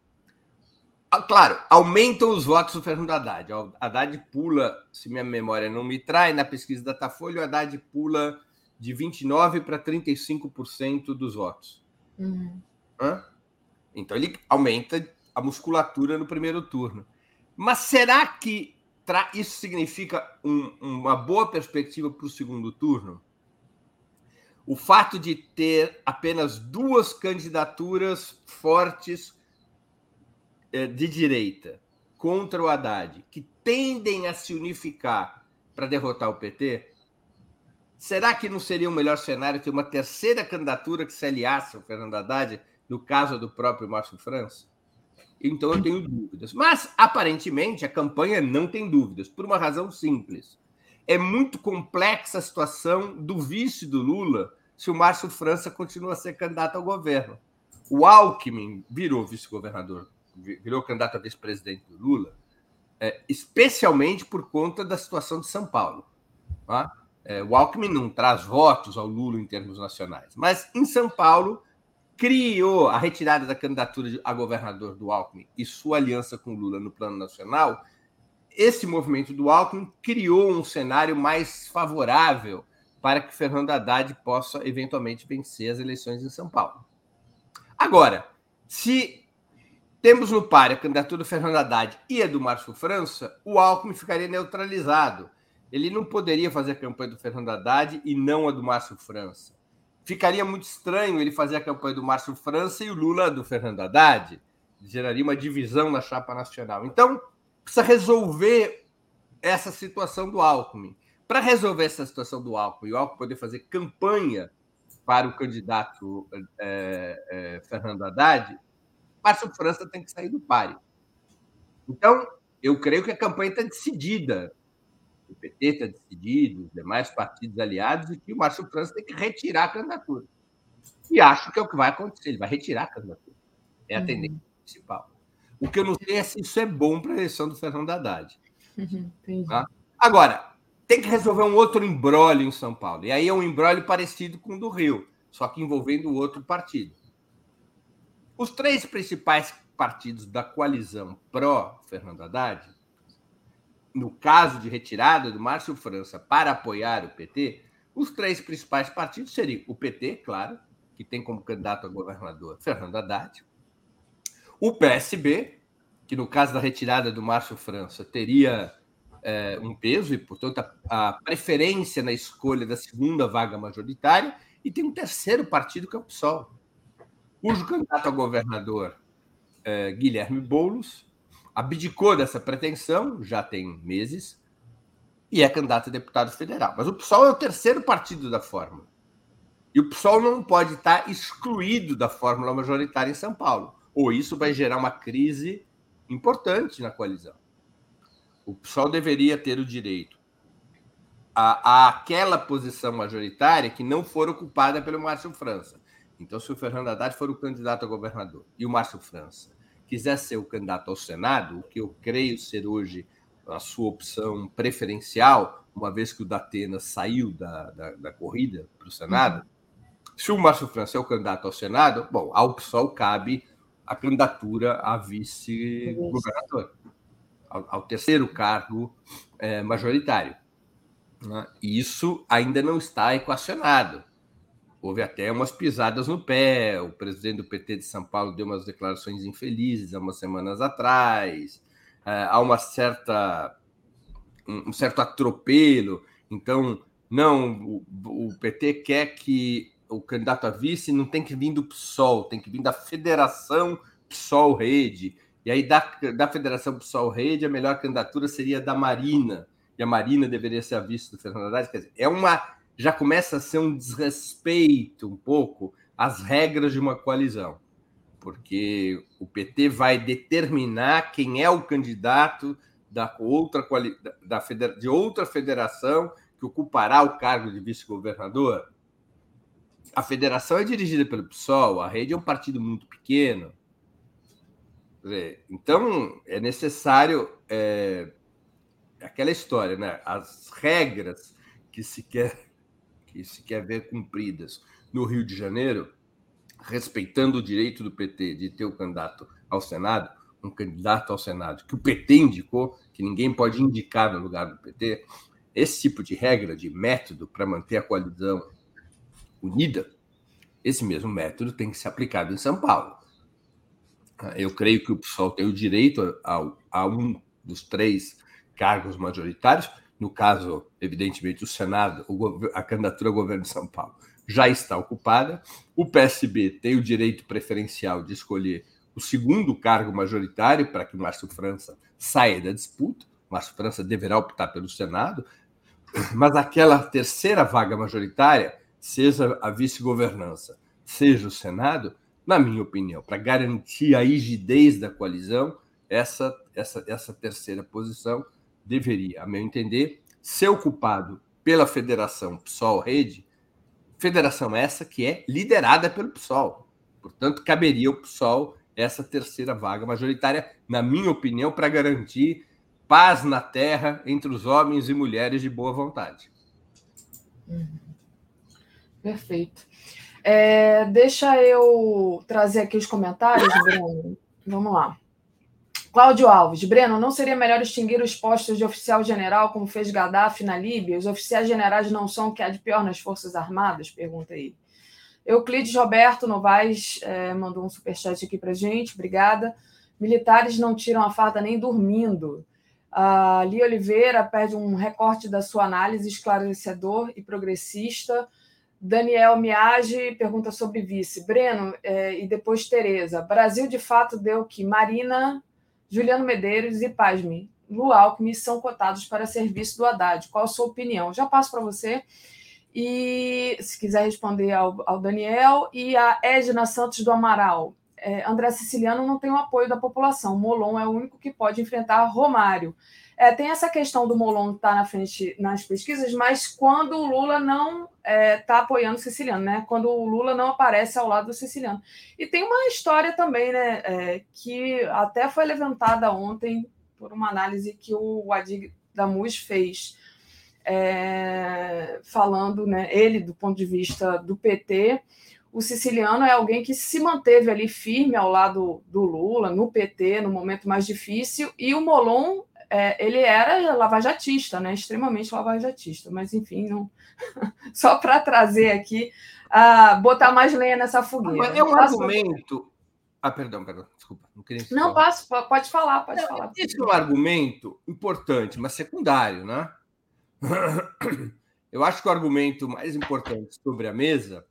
claro, aumentam os votos do Fernando Haddad. O Haddad pula, se minha memória não me trai, na pesquisa da Datafolha, o Haddad pula de 29% para 35% dos votos. Uhum. Então ele aumenta a musculatura no primeiro turno. Mas será que isso significa um, uma boa perspectiva para o segundo turno? O fato de ter apenas duas candidaturas fortes eh, de direita contra o Haddad, que tendem a se unificar para derrotar o PT, será que não seria um melhor cenário ter uma terceira candidatura que se aliasse ao Fernando Haddad, no caso do próprio Márcio França? Então eu tenho dúvidas. Mas, aparentemente, a campanha não tem dúvidas, por uma razão simples. É muito complexa a situação do vice do Lula se o Márcio França continua a ser candidato ao governo. O Alckmin virou vice-governador virou candidato a vice-presidente do Lula, é, especialmente por conta da situação de São Paulo. Tá? É, o Alckmin não traz votos ao Lula em termos nacionais, mas em São Paulo criou a retirada da candidatura a governador do Alckmin e sua aliança com Lula no plano nacional. Esse movimento do Alckmin criou um cenário mais favorável para que Fernando Haddad possa eventualmente vencer as eleições em São Paulo. Agora, se temos no par a candidatura do Fernando Haddad e a do Márcio França, o Alckmin ficaria neutralizado. Ele não poderia fazer a campanha do Fernando Haddad e não a do Márcio França. Ficaria muito estranho ele fazer a campanha do Márcio França e o Lula do Fernando Haddad. Geraria uma divisão na chapa nacional. Então, precisa resolver essa situação do Alckmin. Para resolver essa situação do Alckmin o Alckmin poder fazer campanha para o candidato é, é, Fernando Haddad, Márcio França tem que sair do páreo. Então, eu creio que a campanha está decidida o PT está decidido, os demais partidos aliados, e que o Márcio França tem que retirar a candidatura. E acho que é o que vai acontecer, ele vai retirar a candidatura. É a uhum. tendência principal. O que eu não sei é se isso é bom para a eleição do Fernando Haddad. Uhum, tá? Agora, tem que resolver um outro embrólio em São Paulo. E aí é um embrólio parecido com o do Rio, só que envolvendo outro partido. Os três principais partidos da coalizão pró-Fernando Haddad, no caso de retirada do Márcio França para apoiar o PT, os três principais partidos seriam o PT, claro, que tem como candidato a governador Fernando Haddad, o PSB, que no caso da retirada do Márcio França teria é, um peso e, portanto, a, a, preferência na escolha da segunda vaga majoritária, e tem um terceiro partido que é o PSOL, cujo candidato a governador, é, Guilherme Boulos, abdicou dessa pretensão, já tem meses, e é candidato a deputado federal. Mas o PSOL é o terceiro partido da fórmula. E o PSOL não pode estar excluído da fórmula majoritária em São Paulo, ou isso vai gerar uma crise importante na coalizão. O PSOL deveria ter o direito a, a aquela posição majoritária que não for ocupada pelo Márcio França. Então, se o Fernando Haddad for o candidato a governador e o Márcio França quiser ser o candidato ao Senado, o que eu creio ser hoje a sua opção preferencial, uma vez que o Datena saiu da, da, da corrida para o Senado, uhum. Se o Márcio França é o candidato ao Senado, bom, ao PSOL cabe a candidatura a vice-governador, ao, ao, terceiro cargo é, majoritário. Né? Isso ainda não está equacionado. Houve até umas pisadas no pé. O presidente do PT de São Paulo deu umas declarações infelizes há umas semanas atrás. É, há uma certa um, certo atropelo. Então, não, o, o PT quer que o candidato a vice não tem que vir do PSOL, tem que vir da Federação PSOL Rede. E aí, da, da Federação PSOL Rede, a melhor candidatura seria da Marina. E a Marina deveria ser a vice do Fernando Haddad. Quer dizer, é uma. Já começa a ser um desrespeito um pouco às regras de uma coalizão. Porque o PT vai determinar quem é o candidato da outra, da, de outra federação que ocupará o cargo de vice-governador a federação é dirigida pelo PSOL, a rede é um partido muito pequeno. Então, é necessário é, aquela história, né? As regras que se quer que se quer ver cumpridas no Rio de Janeiro, respeitando o direito do PT de ter o candidato ao Senado, um candidato ao Senado que o PT indicou, que ninguém pode indicar no lugar do PT, esse tipo de regra, de método para manter a coalizão unida, esse mesmo método tem que ser aplicado em São Paulo. Eu creio que o PSOL tem o direito a, a um dos três cargos majoritários, no caso, evidentemente, o Senado, a candidatura ao governo de São Paulo já está ocupada. O PSB tem o direito preferencial de escolher o segundo cargo majoritário para que Márcio França saia da disputa. Márcio França deverá optar pelo Senado, mas aquela terceira vaga majoritária seja a vice-governança, seja o Senado, na minha opinião, para garantir a rigidez da coalizão, essa, essa, essa terceira posição deveria, a meu entender, ser ocupado pela Federação PSOL-Rede, federação essa que é liderada pelo PSOL. Portanto, caberia ao PSOL essa terceira vaga majoritária, na minha opinião, para garantir paz na terra entre os homens e mulheres de boa vontade. Uhum. Perfeito. É, deixa eu trazer aqui os comentários, Breno. Vamos lá. Cláudio Alves. Breno, não seria melhor extinguir os postos de oficial general, como fez Gaddafi na Líbia? Os oficiais generais não são o que há de pior nas Forças Armadas? Pergunta aí. Euclides Roberto Novaes é, mandou um superchat aqui para gente. Obrigada. Militares não tiram a farda nem dormindo. A Oliveira pede um recorte da sua análise esclarecedor e progressista Daniel Miage pergunta sobre vice. Breno é, e depois Tereza. Brasil, de fato, deu que Marina, Juliano Medeiros e Pasme, Lu Alckmin são cotados para serviço do Haddad. Qual a sua opinião? Já passo para você. E se quiser responder ao, ao, Daniel. E a Edna Santos do Amaral. É, André Siciliano não tem o apoio da população. Molon é o único que pode enfrentar Romário. É, tem essa questão do Molon estar tá na frente nas pesquisas, mas quando o Lula não está é, tá apoiando o siciliano, né? Quando o Lula não aparece ao lado do siciliano. E tem uma história também, né? É, que até foi levantada ontem por uma análise que o Adig Damus fez, é, falando, né? Ele, do ponto de vista do PT, o siciliano é alguém que se manteve ali firme ao lado do Lula, no PT, no momento mais difícil, e o Molon, é, ele era lavajatista, né? extremamente lavajatista, mas enfim, não... *laughs* só para trazer aqui, uh, botar mais lenha nessa fogueira. É um argumento. Ah, perdão, perdão, desculpa. Não, queria não passo, pode falar, pode não, falar. Esse é um argumento importante, mas secundário, né? *coughs* Eu acho que o argumento mais importante sobre a mesa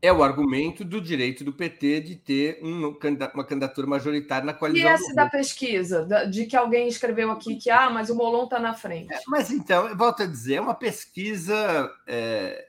é o argumento do direito do PT de ter um, uma candidatura majoritária na coalizão. E essa da pesquisa, de que alguém escreveu aqui que ah, mas o Molon está na frente. É, mas então, volto a dizer, é uma pesquisa, é,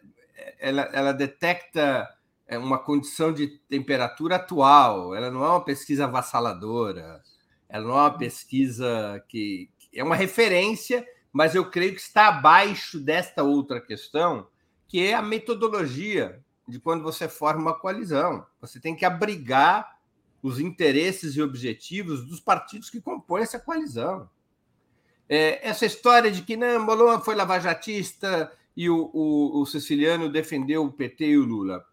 ela, ela detecta é, uma condição de temperatura atual, ela não é uma pesquisa avassaladora, ela não é uma pesquisa que é uma referência, mas eu creio que está abaixo desta outra questão, que é a metodologia de quando você forma uma coalizão. Você tem que abrigar os interesses e objetivos dos partidos que compõem essa coalizão. É, essa história de que não, Molon foi lavajatista e o, o, o, siciliano defendeu o PT e o Lula,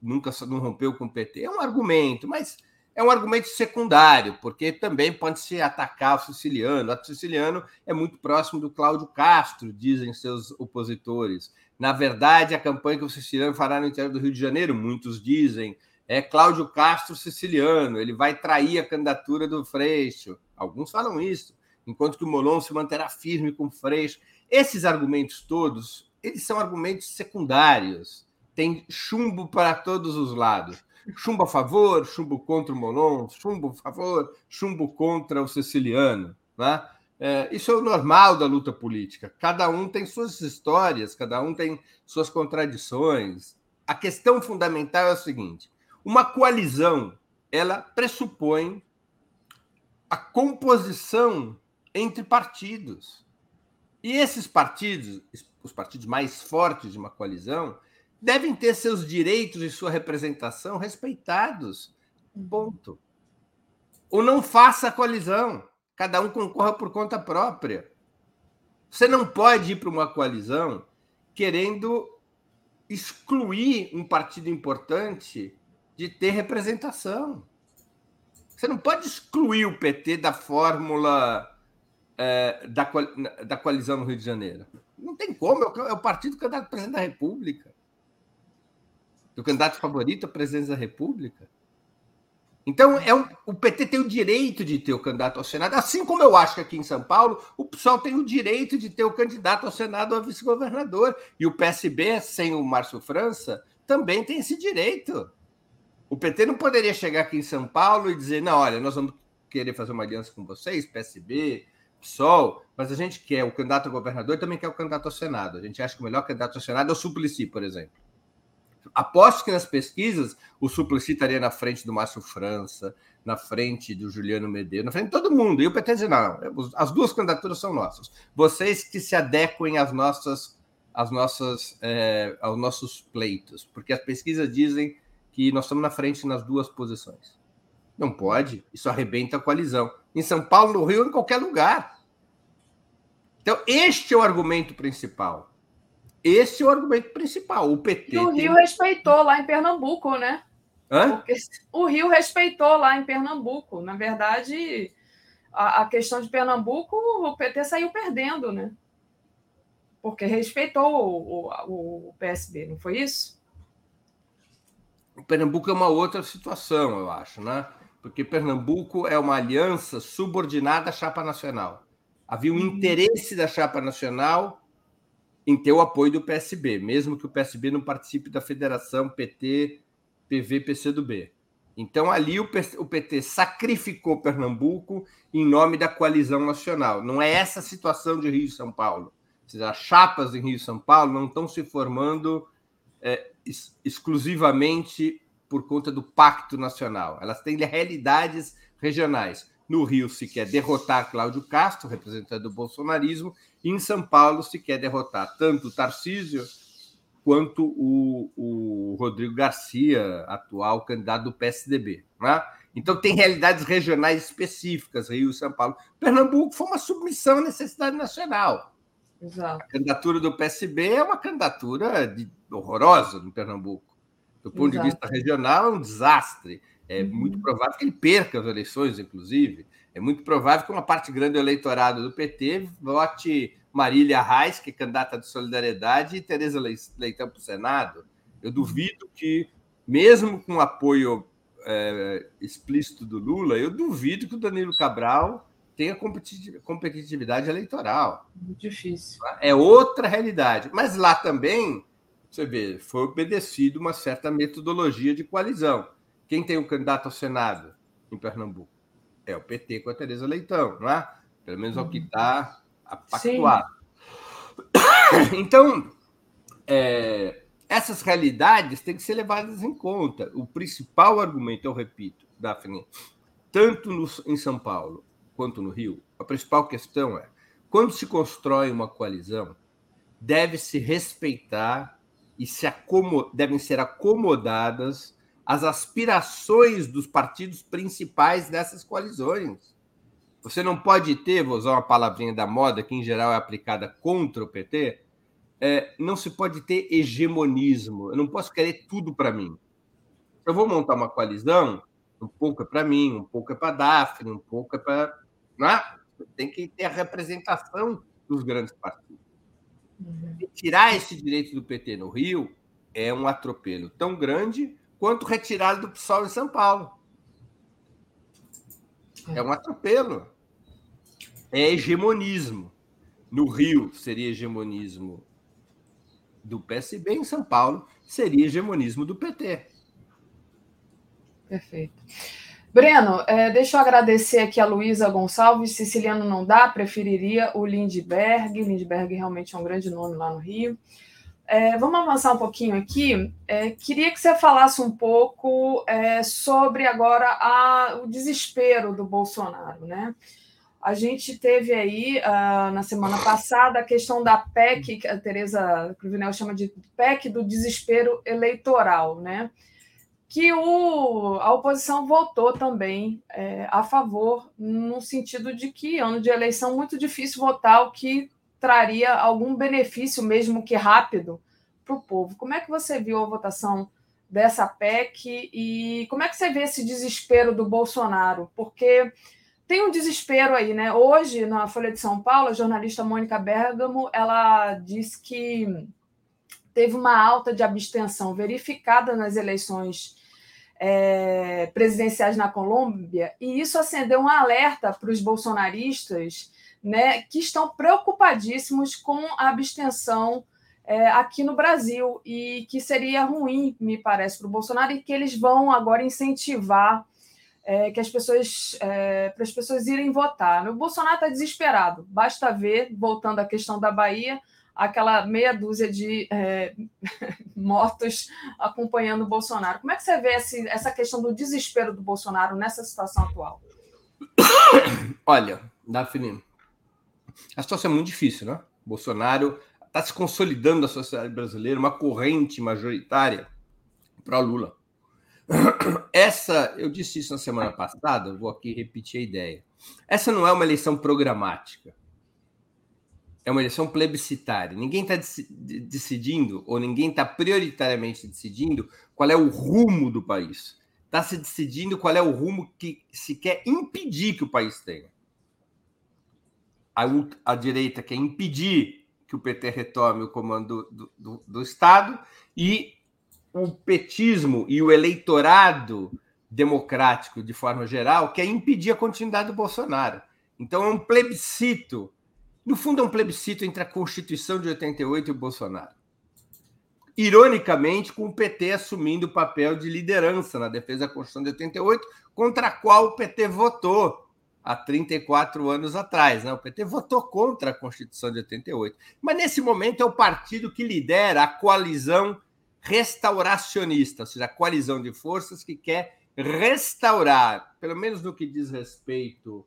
nunca não rompeu com o PT, é um argumento, mas é um argumento secundário, porque também pode se atacar o siciliano. O siciliano é muito próximo do Cláudio Castro, dizem seus opositores. Na verdade, a campanha que o siciliano fará no interior do Rio de Janeiro, muitos dizem, é Cláudio Castro siciliano, ele vai trair a candidatura do Freixo. Alguns falam isso, enquanto que o Molon se manterá firme com o Freixo. Esses argumentos todos, eles são argumentos secundários. Tem chumbo para todos os lados. Chumbo a favor, chumbo contra o Molon, chumbo a favor, chumbo contra o siciliano. Né? É, isso é o normal da luta política. Cada um tem suas histórias, cada um tem suas contradições. A questão fundamental é a seguinte: uma coalizão ela pressupõe a composição entre partidos. E esses partidos, os partidos mais fortes de uma coalizão, devem ter seus direitos e sua representação respeitados. Ponto. Ou não faça a coalizão cada um concorra por conta própria. Você não pode ir para uma coalizão querendo excluir um partido importante de ter representação. Você não pode excluir o PT da fórmula é, da, da coalizão no Rio de Janeiro. Não tem como, é o partido do candidato a presidente da República. Do candidato favorito à presidência da República. Então, é um, o PT tem o direito de ter o candidato ao Senado, assim como eu acho que aqui em São Paulo, o PSOL tem o direito de ter o candidato ao Senado a vice-governador. E o PSB, sem o Márcio França, também tem esse direito. O PT não poderia chegar aqui em São Paulo e dizer: não, olha, nós vamos querer fazer uma aliança com vocês, PSB, PSOL, mas a gente quer o candidato a governador e também quer o candidato ao Senado. A gente acha que o melhor candidato ao Senado é o Suplicy, por exemplo. Aposto que nas pesquisas o Suplicy estaria na frente do Márcio França, na frente do Juliano Medeiros, na frente de todo mundo. E o PT diz, não, as duas candidaturas são nossas. Vocês que se adequem às nossas, às nossas, é, aos nossos pleitos, porque as pesquisas dizem que nós estamos na frente nas duas posições. Não pode, isso arrebenta a coalizão. Em São Paulo, no Rio, em qualquer lugar. Então, este é o argumento principal. Esse é o argumento principal. O PT. E o Rio tem... respeitou lá em Pernambuco, né? Hã? Porque o Rio respeitou lá em Pernambuco. Na verdade, a, a, questão de Pernambuco, o PT saiu perdendo, né? Porque respeitou o, o, o PSB, não foi isso? O Pernambuco é uma outra situação, eu acho, né? Porque Pernambuco é uma aliança subordinada à chapa nacional. Havia um uhum. interesse da chapa nacional em ter o apoio do PSB, mesmo que o PSB não participe da federação PT, PV, PCdoB. Então, ali o PT sacrificou Pernambuco em nome da coalizão nacional. Não é essa a situação de Rio e São Paulo. As chapas em Rio e São Paulo não estão se formando é, exclusivamente por conta do pacto nacional. Elas têm realidades regionais. No Rio se quer derrotar Cláudio Castro, representante do bolsonarismo, e em São Paulo se quer derrotar tanto o Tarcísio quanto o, o Rodrigo Garcia, atual candidato do PSDB. Né? Então, tem realidades regionais específicas, Rio e São Paulo. Pernambuco foi uma submissão à necessidade nacional. Exato. A candidatura do PSB é uma candidatura de, horrorosa no Pernambuco. Do ponto Exato. de vista regional, é um desastre. É uhum. muito provável que ele perca as eleições, inclusive. É muito provável que uma parte grande do eleitorado do PT vote Marília Reis, que é candidata de solidariedade, e Tereza Leitão para o Senado. Eu duvido que, mesmo com apoio é, explícito do Lula, eu duvido que o Danilo Cabral tenha competitividade eleitoral. Muito difícil. É outra realidade. Mas lá também, você vê, foi obedecido uma certa metodologia de coalizão. Quem tem um candidato ao Senado em Pernambuco? É o PT com a Tereza Leitão, não é? Pelo menos é o que está pactuado. *coughs* Então, é, essas realidades têm que ser levadas em conta. O principal argumento, eu repito, Daphne, tanto no, em São Paulo quanto no Rio, a principal questão é: quando se constrói uma coalizão, deve-se respeitar e se devem ser acomodadas as aspirações dos partidos principais dessas coalizões. Você não pode ter, vou usar uma palavrinha da moda, que em geral é aplicada contra o PT, é, não se pode ter hegemonismo. Eu não posso querer tudo para mim. Eu vou montar uma coalizão, um pouco é para mim, um pouco é para Daphne, um pouco é para. Né? Tem que ter a representação dos grandes partidos. Uhum. tirar esse direito do PT no Rio é um atropelo tão grande quanto retirado do PSOL em São Paulo. É um atropelo. É hegemonismo. No Rio seria hegemonismo do PSB, em São Paulo seria hegemonismo do PT. Perfeito. Breno, é, deixa eu agradecer aqui a Luísa Gonçalves. Siciliano não dá, preferiria o Lindbergh. Lindbergh realmente é um grande nome lá no Rio. É, vamos avançar um pouquinho aqui. É, queria que você falasse um pouco é, sobre agora a, o desespero do Bolsonaro, né? A gente teve aí, uh, na semana passada, a questão da PEC, que a Tereza Cruvinel chama de PEC do desespero eleitoral, né? Que o, a oposição votou também é, a favor, no sentido de que ano de eleição muito difícil votar o que traria algum benefício, mesmo que rápido, para o povo. Como é que você viu a votação dessa PEC e como é que você vê esse desespero do Bolsonaro? Porque tem um desespero aí, né? Hoje, na Folha de São Paulo, a jornalista Mônica Bergamo, ela disse que teve uma alta de abstenção verificada nas eleições é, presidenciais na Colômbia, e isso acendeu um alerta para os bolsonaristas né, que estão preocupadíssimos com a abstenção é, aqui no Brasil e que seria ruim, me parece, para o Bolsonaro e que eles vão agora incentivar é, que as pessoas é, para as pessoas irem votar. O Bolsonaro está desesperado. Basta ver, voltando à questão da Bahia, aquela meia dúzia de é, *laughs* motos acompanhando o Bolsonaro. Como é que você vê esse, essa questão do desespero do Bolsonaro nessa situação atual? Olha, Daphne, a situação é muito difícil, né? Bolsonaro está se consolidando na sociedade brasileira uma corrente majoritária para Lula. *clears throat* Essa, eu disse isso na semana passada, vou aqui repetir a ideia. Essa não é uma eleição programática. É uma eleição plebiscitária. Ninguém está decidindo, ou ninguém está prioritariamente decidindo, qual é o rumo do país. Está se decidindo qual é o rumo que se quer impedir que o país tenha a, a direita quer impedir que o PT retome o comando do, do, do Estado e o petismo e o eleitorado democrático, de forma geral, quer impedir a continuidade do Bolsonaro. Então é um plebiscito. No fundo, é um plebiscito entre a Constituição de 88 e o Bolsonaro. Ironicamente, com o PT assumindo o papel de liderança na defesa da Constituição de 88, contra a qual o PT votou há 34 anos atrás. Né? O PT votou contra a Constituição de 88. Mas nesse momento é o partido que lidera a coalizão restauracionista, ou seja, a coalizão de forças que quer restaurar, pelo menos no que diz respeito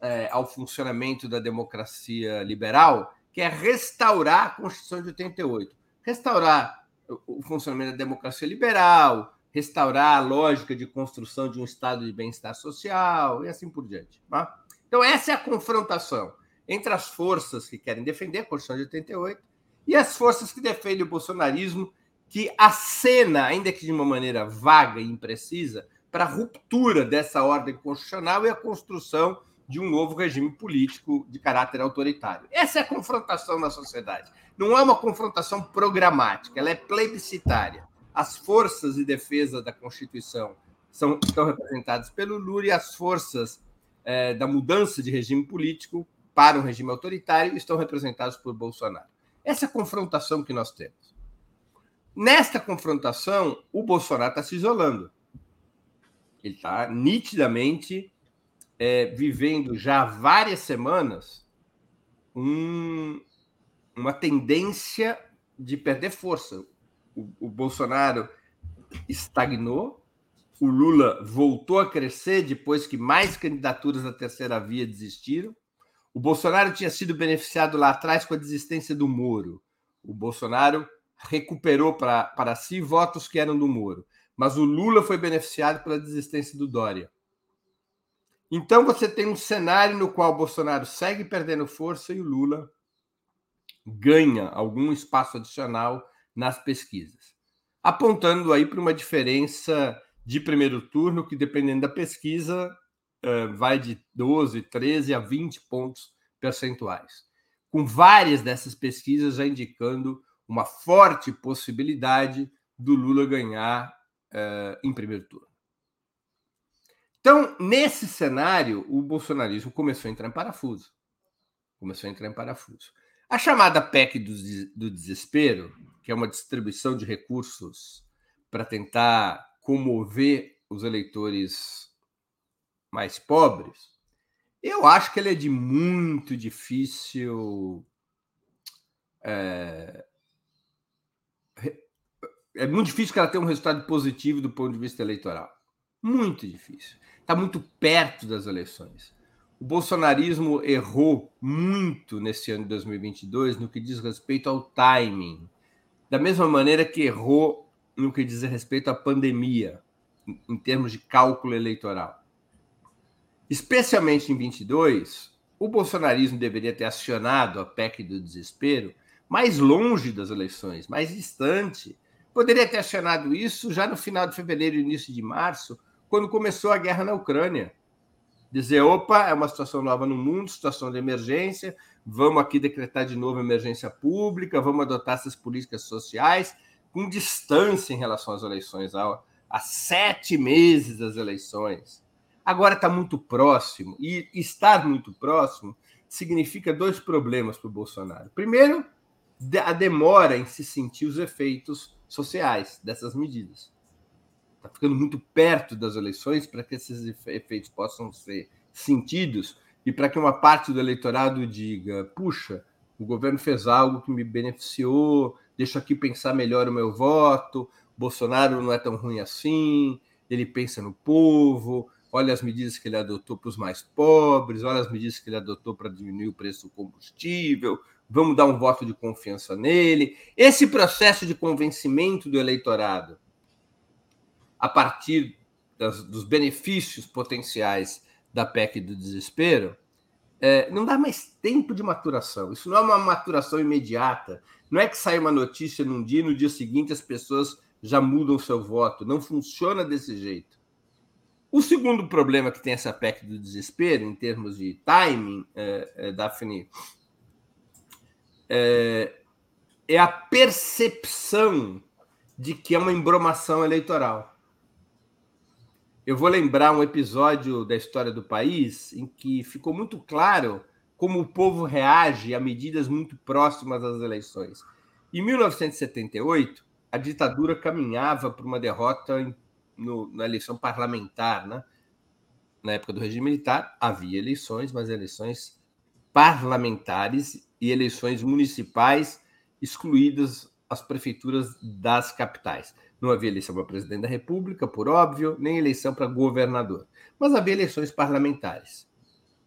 é, ao funcionamento da democracia liberal, que é restaurar a Constituição de 88. Restaurar o funcionamento da democracia liberal, restaurar a lógica de construção de um estado de bem-estar social e assim por diante. Tá? Então, essa é a confrontação entre as forças que querem defender a Constituição de 88 e as forças que defendem o bolsonarismo, que acena, ainda que de uma maneira vaga e imprecisa, para a ruptura dessa ordem constitucional e a construção de um novo regime político de caráter autoritário. Essa é a confrontação na sociedade. Não é uma confrontação programática, ela é plebiscitária. As forças de defesa da Constituição são, estão representadas pelo Lula e as forças é, da mudança de regime político para um regime autoritário estão representadas por Bolsonaro. Essa é a confrontação que nós temos. Nesta confrontação, o Bolsonaro está se isolando. Ele está nitidamente é, vivendo já há várias semanas um, uma tendência de perder força. O, Bolsonaro estagnou, o Lula voltou a crescer depois que mais candidaturas da terceira via desistiram. O Bolsonaro tinha sido beneficiado lá atrás com a desistência do Moro. O Bolsonaro recuperou para, para si votos que eram do Moro. Mas o Lula foi beneficiado pela desistência do Dória. Então você tem um cenário no qual o Bolsonaro segue perdendo força e o Lula ganha algum espaço adicional nas pesquisas, apontando aí para uma diferença de primeiro turno que, dependendo da pesquisa, eh, vai de 12, 13 a 20 pontos percentuais, com várias dessas pesquisas já indicando uma forte possibilidade do Lula ganhar uh, em primeiro turno. Então, nesse cenário, o bolsonarismo começou a entrar em parafuso. Começou a entrar em parafuso. A chamada PEC do, do desespero, que é uma distribuição de recursos para tentar comover os eleitores mais pobres, eu acho que ela é de muito difícil. É, é muito difícil que ela tenha um resultado positivo do ponto de vista eleitoral. Muito difícil está muito perto das eleições. O bolsonarismo errou muito nesse ano de 2022 no que diz respeito ao timing, da mesma maneira que errou no que diz respeito à pandemia, em termos de cálculo eleitoral. Especialmente em 22, o bolsonarismo deveria ter acionado a PEC do desespero mais longe das eleições, mais distante. Poderia ter acionado isso já no final de fevereiro início de março, quando começou a guerra na Ucrânia. Dizer, opa, é uma situação nova no mundo, situação de emergência, vamos aqui decretar de novo emergência pública, vamos adotar essas políticas sociais com distância em relação às eleições, há, há sete meses das eleições. Agora está muito próximo, e estar muito próximo significa dois problemas para o Bolsonaro. Primeiro, a demora em se sentir os efeitos sociais dessas medidas está ficando muito perto das eleições para que esses efeitos possam ser sentidos e para que uma parte do eleitorado diga: puxa, o governo fez algo que me beneficiou, deixa aqui pensar melhor o meu voto, Bolsonaro não é tão ruim assim, ele pensa no povo, olha as medidas que ele adotou para os mais pobres, olha as medidas que ele adotou para diminuir o preço do combustível, vamos dar um voto de confiança nele. Esse processo de convencimento do eleitorado a partir das, dos benefícios potenciais da PEC do desespero, é, não dá mais tempo de maturação. Isso não é uma maturação imediata. Não é que sai uma notícia num dia e no dia seguinte as pessoas já mudam seu voto. Não funciona desse jeito. O segundo problema que tem essa PEC do desespero, em termos de timing, é, é, Daphne, é, é a percepção de que é uma embromação eleitoral. Eu vou lembrar um episódio da história do país em que ficou muito claro como o povo reage a medidas muito próximas às eleições. Em 1978, a ditadura caminhava para uma derrota no, na eleição parlamentar. Né? Na época do regime militar, havia eleições, mas eleições parlamentares e eleições municipais excluídas as prefeituras das capitais. Não havia eleição para presidente da República, por óbvio, nem eleição para governador. Mas havia eleições parlamentares.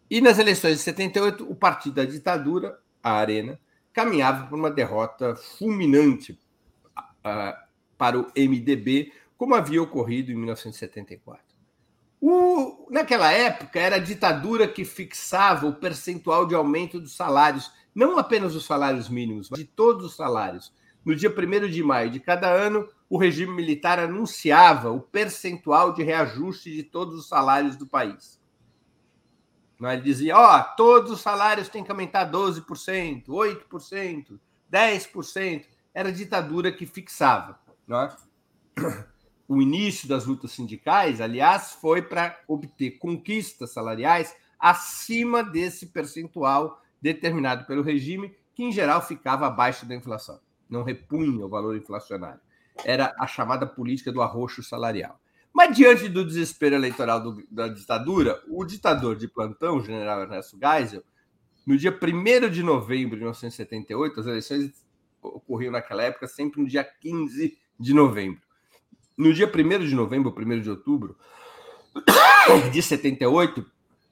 E nas eleições de 78, o partido da ditadura, a Arena, caminhava para uma derrota fulminante para o MDB, como havia ocorrido em 1974. O, naquela época, era a ditadura que fixava o percentual de aumento dos salários, não apenas os salários mínimos, mas de todos os salários. No dia 1 de maio de cada ano, o regime militar anunciava o percentual de reajuste de todos os salários do país. Ele dizia: ó, oh, todos os salários têm que aumentar 12%, 8%, 10%. Era a ditadura que fixava. Não é? o início das lutas sindicais, aliás, foi para obter conquistas salariais acima desse percentual determinado pelo regime, que em geral ficava abaixo da inflação, não repunha o valor inflacionário. Era a chamada política do arroxo salarial. Mas diante do desespero eleitoral do, da ditadura, o ditador de plantão, o general Ernesto Geisel, no dia 1 de novembro de 1978, as eleições ocorriam naquela época sempre no dia 15 de novembro no dia 1 de novembro, 1 de outubro *coughs* de 78,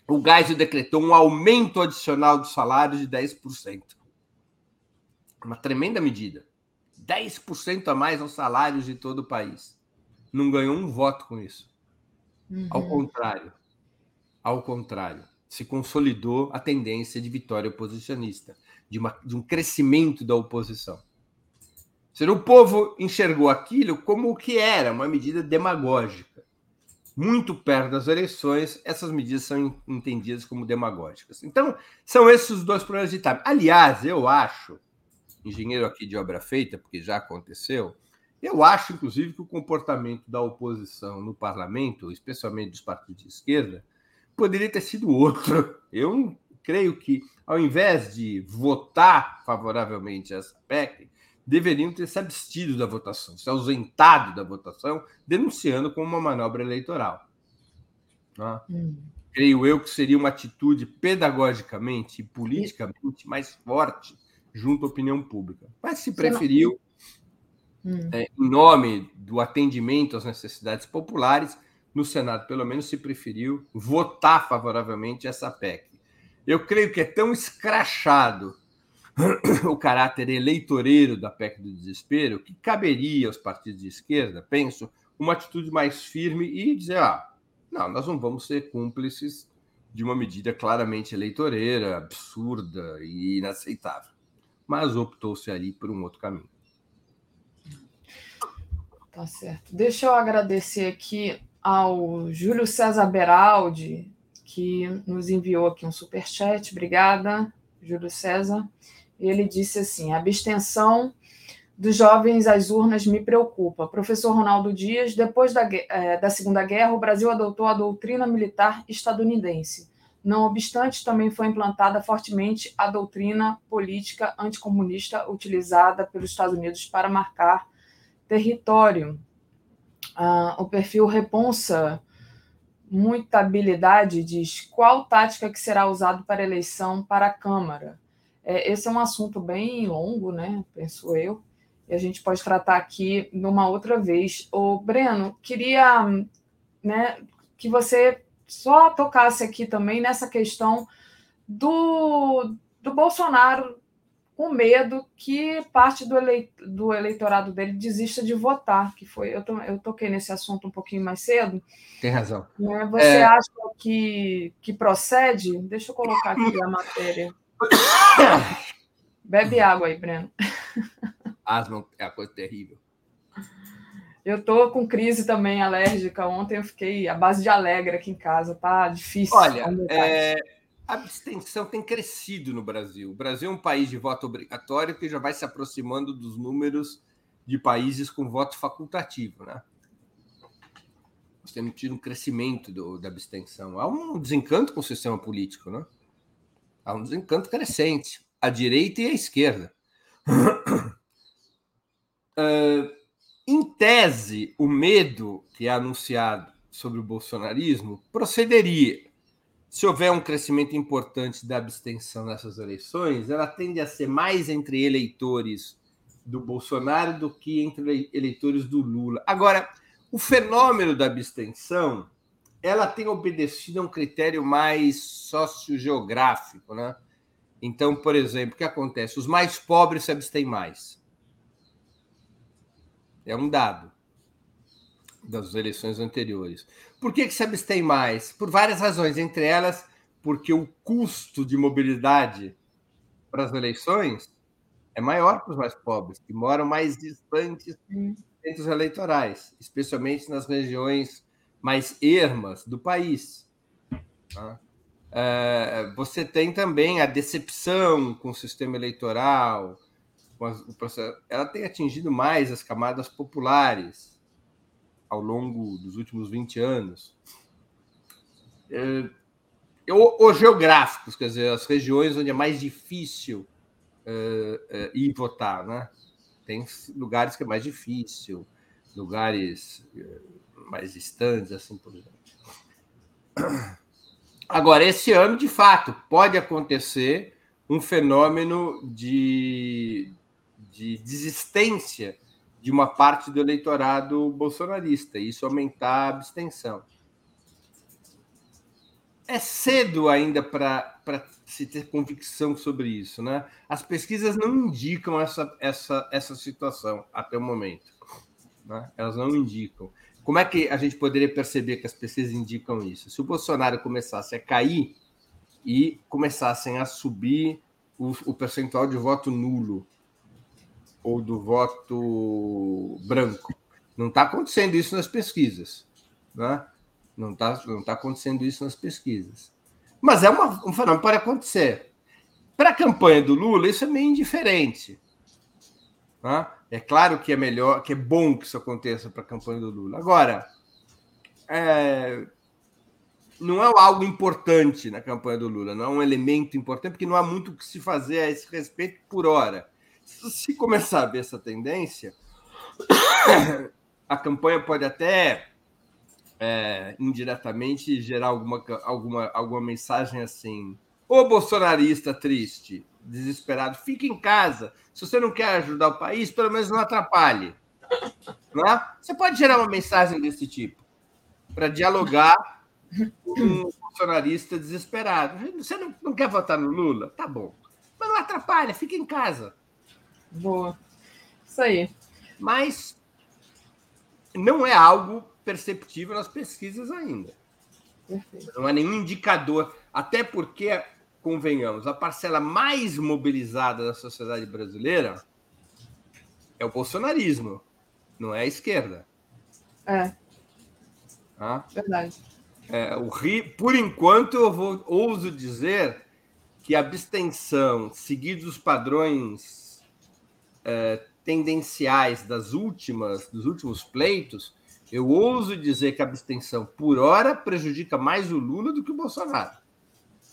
o Geisel decretou um aumento adicional do salário de 10%. Uma tremenda medida. 10% a mais aos salários de todo o país. Não ganhou um voto com isso. Uhum. Ao contrário. Ao contrário. Se consolidou a tendência de vitória oposicionista, de, uma, de um crescimento da oposição. Seja, o povo enxergou aquilo como o que era, uma medida demagógica. Muito perto das eleições, essas medidas são entendidas como demagógicas. Então, são esses os dois problemas de timing. Aliás, eu acho, engenheiro aqui de obra feita, porque já aconteceu, eu acho, inclusive, que o comportamento da oposição no parlamento, especialmente dos partidos de esquerda, poderia ter sido outro. Eu creio que, ao invés de votar favoravelmente essa PEC, deveriam ter se abstido da votação, se ausentado da votação, denunciando como uma manobra eleitoral. Né? Hum. Creio eu que seria uma atitude pedagogicamente e politicamente mais forte junto à opinião pública. Mas se preferiu, hum. é, em nome do atendimento às necessidades populares, no Senado, pelo menos, se preferiu votar favoravelmente essa PEC. Eu creio que é tão escrachado *coughs* o caráter eleitoreiro da PEC do desespero, que caberia aos partidos de esquerda, penso, uma atitude mais firme e dizer: ah, não, nós não vamos ser cúmplices de uma medida claramente eleitoreira, absurda e inaceitável. Mas optou-se ali por um outro caminho. Tá certo. Deixa eu agradecer aqui ao Júlio César Beraldi, que nos enviou aqui um superchat. Obrigada, Júlio César ele disse assim: a abstenção dos jovens às urnas me preocupa. Professor Ronaldo Dias, depois da, é, da Segunda Guerra, o Brasil adotou a doutrina militar estadunidense. Não obstante, também foi implantada fortemente a doutrina política anticomunista utilizada pelos Estados Unidos para marcar território. Ah, o perfil Reponsa Muita Habilidade diz qual tática que será usada para eleição para a Câmara. É, esse é um assunto bem longo, né? Penso eu. E a gente pode tratar aqui numa outra vez. O Breno, queria né, que você só tocasse aqui também nessa questão do, do Bolsonaro com medo que parte do, eleit do eleitorado dele desista de votar, que foi eu, to eu toquei nesse assunto um pouquinho mais cedo. Tem razão. Né? Você é... acha que, que procede? Deixa eu colocar aqui a matéria. *coughs* Bebe água aí, Breno. Asma é uma coisa terrível. Eu tô com crise também alérgica. Ontem eu fiquei à base de alegre aqui em casa. Tá difícil. Olha, é, a abstenção tem crescido no Brasil. O Brasil é um país de voto obrigatório que já vai se aproximando dos números de países com voto facultativo, né? Nós temos tido um crescimento do, da abstenção. Há um desencanto com o sistema político, né? Há um desencanto crescente, à direita e à esquerda. Uh, *clears throat* em tese, o medo que é anunciado sobre o bolsonarismo procederia. Se houver um crescimento importante da abstenção nessas eleições, ela tende a ser mais entre eleitores do Bolsonaro do que entre eleitores do Lula. Agora, o fenômeno da abstenção, ela tem obedecido a um critério mais sociogeográfico, né? Então, por exemplo, o que acontece? Os mais pobres se abstêm mais. É um dado das eleições anteriores. Por que, que se abstém mais? Por várias razões, entre elas, porque o custo de mobilidade para as eleições é maior para os mais pobres, que moram mais distantes dos centros eleitorais, especialmente nas regiões mais ermas do país. Tá? É, você tem também a decepção com o sistema eleitoral, o processo, ela tem atingido mais as camadas populares ao longo dos últimos 20 anos. É, os geográficos, quer dizer, as regiões onde é mais difícil uh, uh, ir votar, né? Tem lugares que é mais difícil, lugares uh, mais distantes, assim por exemplo. Agora, esse ano, de fato, pode acontecer um fenômeno de, de desistência de uma parte do eleitorado bolsonarista, e isso aumentar a abstenção é cedo ainda para se ter convicção sobre isso, né? As pesquisas não indicam essa, essa, essa situação até o momento. Né? Elas não indicam. Como é que a gente poderia perceber que as pesquisas indicam isso? Se o Bolsonaro começasse a cair e começassem a subir o, o percentual de voto nulo ou do voto branco. Não está acontecendo isso nas pesquisas. Né? Não está não tá acontecendo isso nas pesquisas. Mas é uma, um fenômeno pode acontecer. Para a campanha do Lula, isso é meio indiferente. Tá? É claro que é melhor, que é bom que isso aconteça para a campanha do Lula. Agora, é, não é algo importante na campanha do Lula, não é um elemento importante, porque não há muito o que se fazer a esse respeito por hora. Se começar a ver essa tendência, a campanha pode até é, indiretamente gerar alguma, alguma, alguma mensagem assim. Ô bolsonarista triste, desesperado, fique em casa. Se você não quer ajudar o país, pelo menos não atrapalhe. Não é? Você pode gerar uma mensagem desse tipo para dialogar com um bolsonarista desesperado. Você não, não quer votar no Lula? Tá bom. Mas não atrapalha, fique em casa. Boa. Isso aí. Mas não é algo perceptível nas pesquisas ainda. Perfeito. Não é nenhum indicador, até porque, convenhamos, a parcela mais mobilizada da sociedade brasileira é o bolsonarismo, não é a esquerda. É. Ah? Verdade. É, o Rio, por enquanto, eu vou, ouso dizer que a abstenção, seguidos os padrões é, tendenciais das últimas, dos últimos pleitos, eu ouso dizer que a abstenção por hora prejudica mais o Lula do que o Bolsonaro.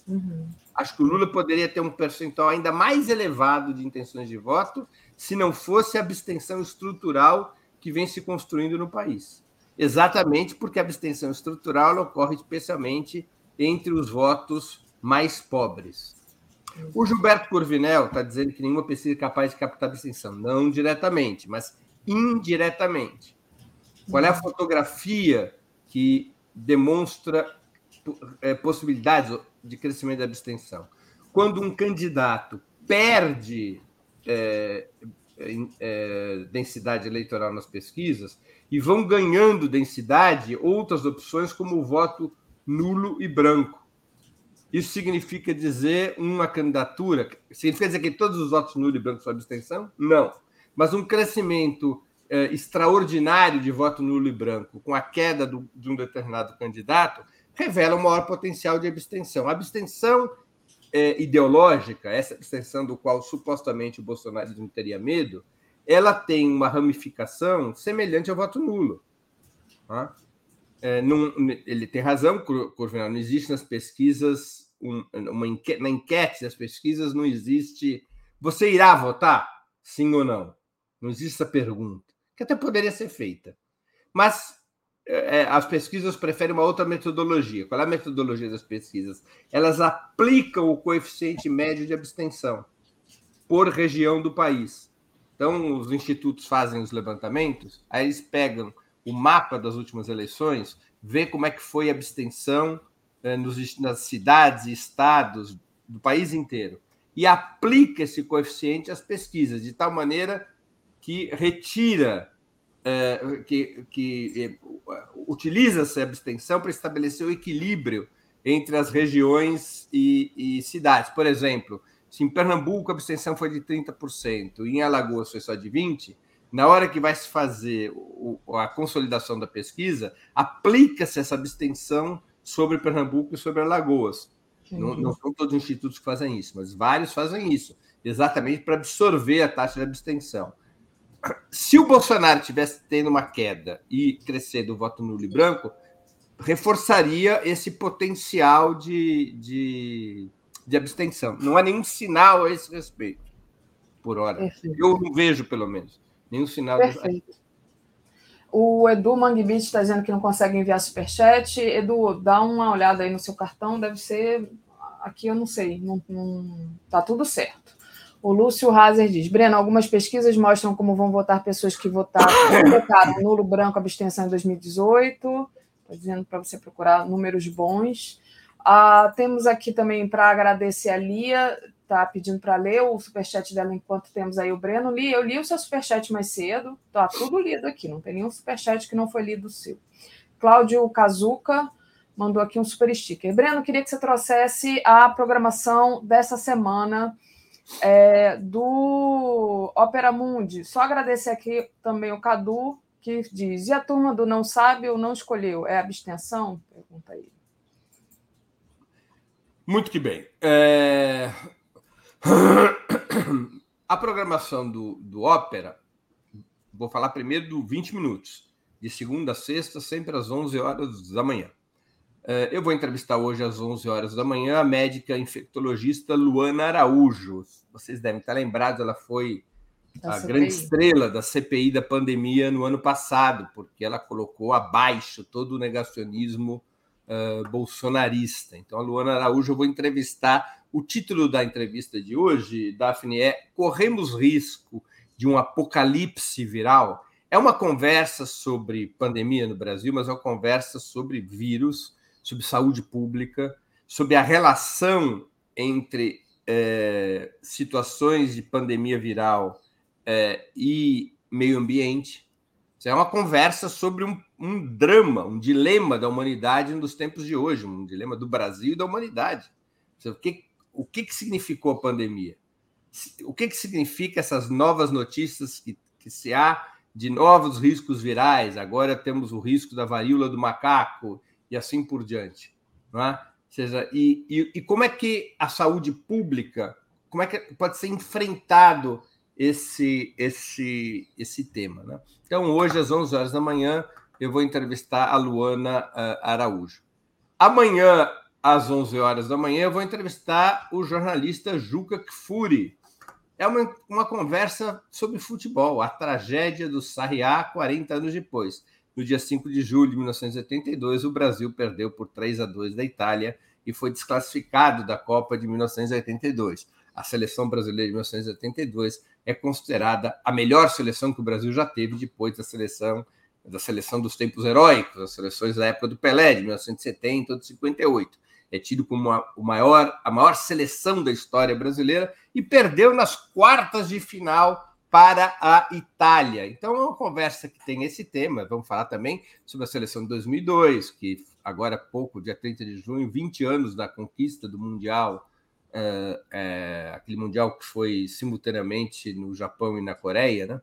Uhum. Acho que o Lula poderia ter um percentual ainda mais elevado de intenções de voto se não fosse a abstenção estrutural que vem se construindo no país. Exatamente porque a abstenção estrutural ocorre especialmente entre os votos mais pobres. O Gilberto Corvinel está dizendo que nenhuma pesquisa é capaz de captar abstenção. Não diretamente, mas indiretamente. Qual é a fotografia que demonstra é, possibilidades de crescimento da abstenção? Quando um candidato perde é, é, densidade eleitoral nas pesquisas e vão ganhando densidade outras opções, como o voto nulo e branco. Isso significa dizer uma candidatura? Significa dizer que todos os votos nulo e branco são abstenção? Não. Mas um crescimento é, extraordinário de voto nulo e branco, com a queda do, de um determinado candidato, revela um maior potencial de abstenção. A abstenção é, ideológica, essa abstenção do qual supostamente o Bolsonaro não teria medo, ela tem uma ramificação semelhante ao voto nulo. Tá? É, ele tem razão, Corvinal, não existe nas pesquisas, um, uma na enquete das pesquisas não existe. Você irá votar? Sim ou não? Não existe essa pergunta que até poderia ser feita. Mas é, é, as pesquisas preferem uma outra metodologia. Qual é a metodologia das pesquisas? Elas aplicam o coeficiente médio de abstenção por região do país. Então, os institutos fazem os levantamentos, aí eles pegam o mapa das últimas eleições, vê como é que foi a abstenção eh, nos, nas cidades e estados do país inteiro e aplica esse coeficiente às pesquisas, de tal maneira que retira, eh, que, que eh, utiliza essa abstenção para estabelecer o equilíbrio entre as regiões e, e cidades. Por exemplo, se em Pernambuco a abstenção foi de 30% e em Alagoas foi só de 20%, na hora que vai se fazer a consolidação da pesquisa, aplica-se essa abstenção sobre Pernambuco e sobre Alagoas. Não, não, são todos os institutos que fazem isso, mas vários fazem isso, exatamente para absorver a taxa de abstenção. Se o Bolsonaro tivesse tendo uma queda e crescer do voto nulo e branco, reforçaria esse potencial de, de, de abstenção. Não há nenhum sinal a esse respeito, por hora. Perfeito. Eu não vejo, pelo menos, nenhum sinal. Perfeito. De... O Edu Mangbit está dizendo que não consegue enviar superchat. Edu, dá uma olhada aí no seu cartão, deve ser. Aqui eu não sei, não, não... tá tudo certo. O Lúcio Hazer diz: Breno, algumas pesquisas mostram como vão votar pessoas que votaram, nulo, branco, abstenção em 2018. Estou dizendo para você procurar números bons. Ah, temos aqui também para agradecer a Lia, está pedindo para ler o superchat dela enquanto temos aí o Breno. Li, eu li o seu superchat mais cedo, tá tudo lido aqui, não tem nenhum superchat que não foi lido o seu. Cláudio Kazuca mandou aqui um super sticker. Breno, queria que você trouxesse a programação dessa semana é, do Opera Mundi. Só agradecer aqui também o Cadu, que diz: e a turma do não sabe ou não escolheu? É abstenção? Muito que bem. É... A programação do, do Ópera, vou falar primeiro do 20 minutos, de segunda a sexta, sempre às 11 horas da manhã. É, eu vou entrevistar hoje às 11 horas da manhã a médica infectologista Luana Araújo. Vocês devem estar lembrados, ela foi a grande estrela da CPI da pandemia no ano passado, porque ela colocou abaixo todo o negacionismo uh, bolsonarista. Então, a Luana Araújo eu vou entrevistar. O título da entrevista de hoje, Daphne, é Corremos risco de um apocalipse viral. É uma conversa sobre pandemia no Brasil, mas é uma conversa sobre vírus, sobre saúde pública, sobre a relação entre é, situações de pandemia viral é, e meio ambiente. É uma conversa sobre um, um, drama, um dilema da humanidade nos tempos de hoje, um dilema do Brasil e da humanidade. O que, o que, que significou a pandemia? O que, que significa essas novas notícias que, que se há de novos riscos virais? Agora temos o risco da varíola do macaco e assim por diante. Não é? Ou seja, e, e, e como é que a saúde pública, como é que pode ser enfrentado esse esse esse tema. Né? Então, hoje, às 11 horas da manhã, eu vou entrevistar a Luana uh, Araújo. Amanhã, às 11 horas da manhã, eu vou entrevistar o jornalista Juca Kfouri. É uma, uma conversa sobre futebol, a tragédia do Sarriá 40 anos depois. No dia 5 de julho de 1982, o Brasil perdeu por 3 a 2 da Itália e foi desclassificado da Copa de 1982. A seleção brasileira de 1982 é considerada a melhor seleção que o Brasil já teve depois da seleção da seleção dos tempos heróicos, as seleções da época do Pelé, de 1970 ou de 58. É tido como a, o maior, a maior seleção da história brasileira e perdeu nas quartas de final para a Itália. Então é uma conversa que tem esse tema. Vamos falar também sobre a seleção de 2002, que agora há pouco, dia 30 de junho, 20 anos da conquista do Mundial é, é, aquele mundial que foi simultaneamente no Japão e na Coreia, né?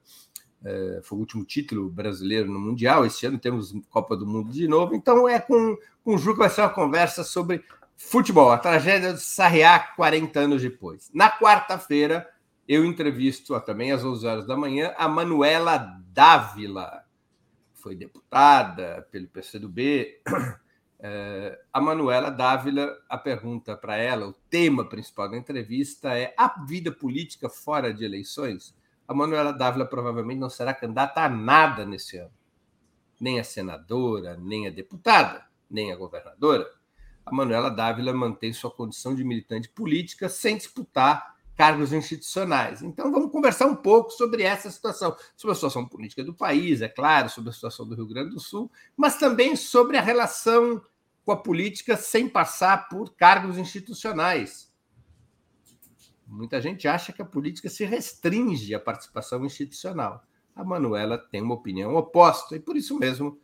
É, foi o último título brasileiro no Mundial. Esse ano temos Copa do Mundo de novo. Então é com, com o Ju que vai ser uma conversa sobre futebol, a tragédia de Sarriá 40 anos depois. Na quarta-feira, eu entrevisto também às 11 horas da manhã a Manuela Dávila, foi deputada pelo PCdoB, *clears throat* é, a Manuela Dávila, a pergunta para ela, o tema principal da entrevista é: a vida política fora de eleições? A Manuela Dávila provavelmente não será candidata a nada nesse ano, nem a senadora, nem a deputada, nem a governadora. A Manuela Dávila mantém sua condição de militante política sem disputar cargos institucionais. Então, vamos conversar um pouco sobre essa situação, sobre a situação política do país, é claro, sobre a situação do Rio Grande do Sul, mas também sobre a relação com a política sem passar por cargos institucionais. Muita gente acha que a política se restringe à participação institucional. A Manuela tem uma opinião oposta e, por isso mesmo,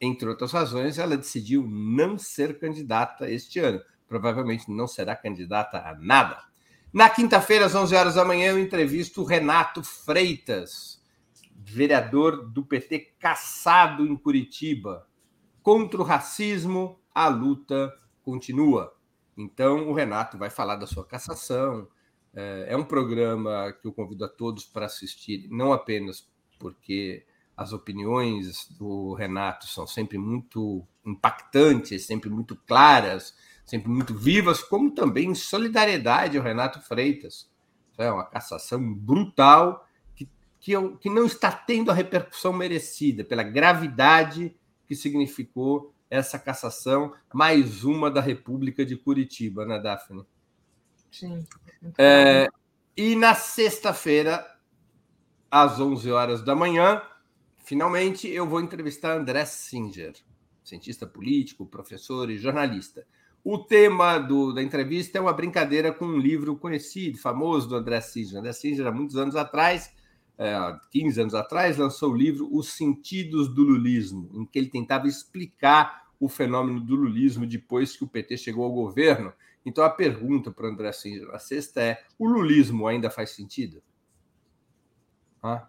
entre outras razões, ela decidiu não ser candidata este ano. Provavelmente não será candidata a nada. Na quinta-feira, às 11 horas da manhã, eu entrevisto o Renato Freitas, vereador do PT caçado em Curitiba. Contra o racismo, a luta continua. Então, o Renato vai falar da sua cassação. É, é um programa que eu convido a todos para assistir, não apenas porque as opiniões do Renato são sempre muito impactantes, sempre muito claras, sempre muito vivas, como também solidariedade ao Renato Freitas. É uma cassação brutal que, que, que não está tendo a repercussão merecida pela gravidade que significou essa cassação, mais uma da República de Curitiba, né, Daphne? Sim. É, e na sexta-feira, às 11 horas da manhã, finalmente eu vou entrevistar André Singer, cientista político, professor e jornalista. O tema do, da entrevista é uma brincadeira com um livro conhecido, famoso do André Singer. André Singer, há muitos anos atrás, é, 15 anos atrás, lançou o livro Os Sentidos do Lulismo, em que ele tentava explicar o fenômeno do lulismo depois que o PT chegou ao governo. Então a pergunta para o André Singer, a sexta é: o lulismo ainda faz sentido?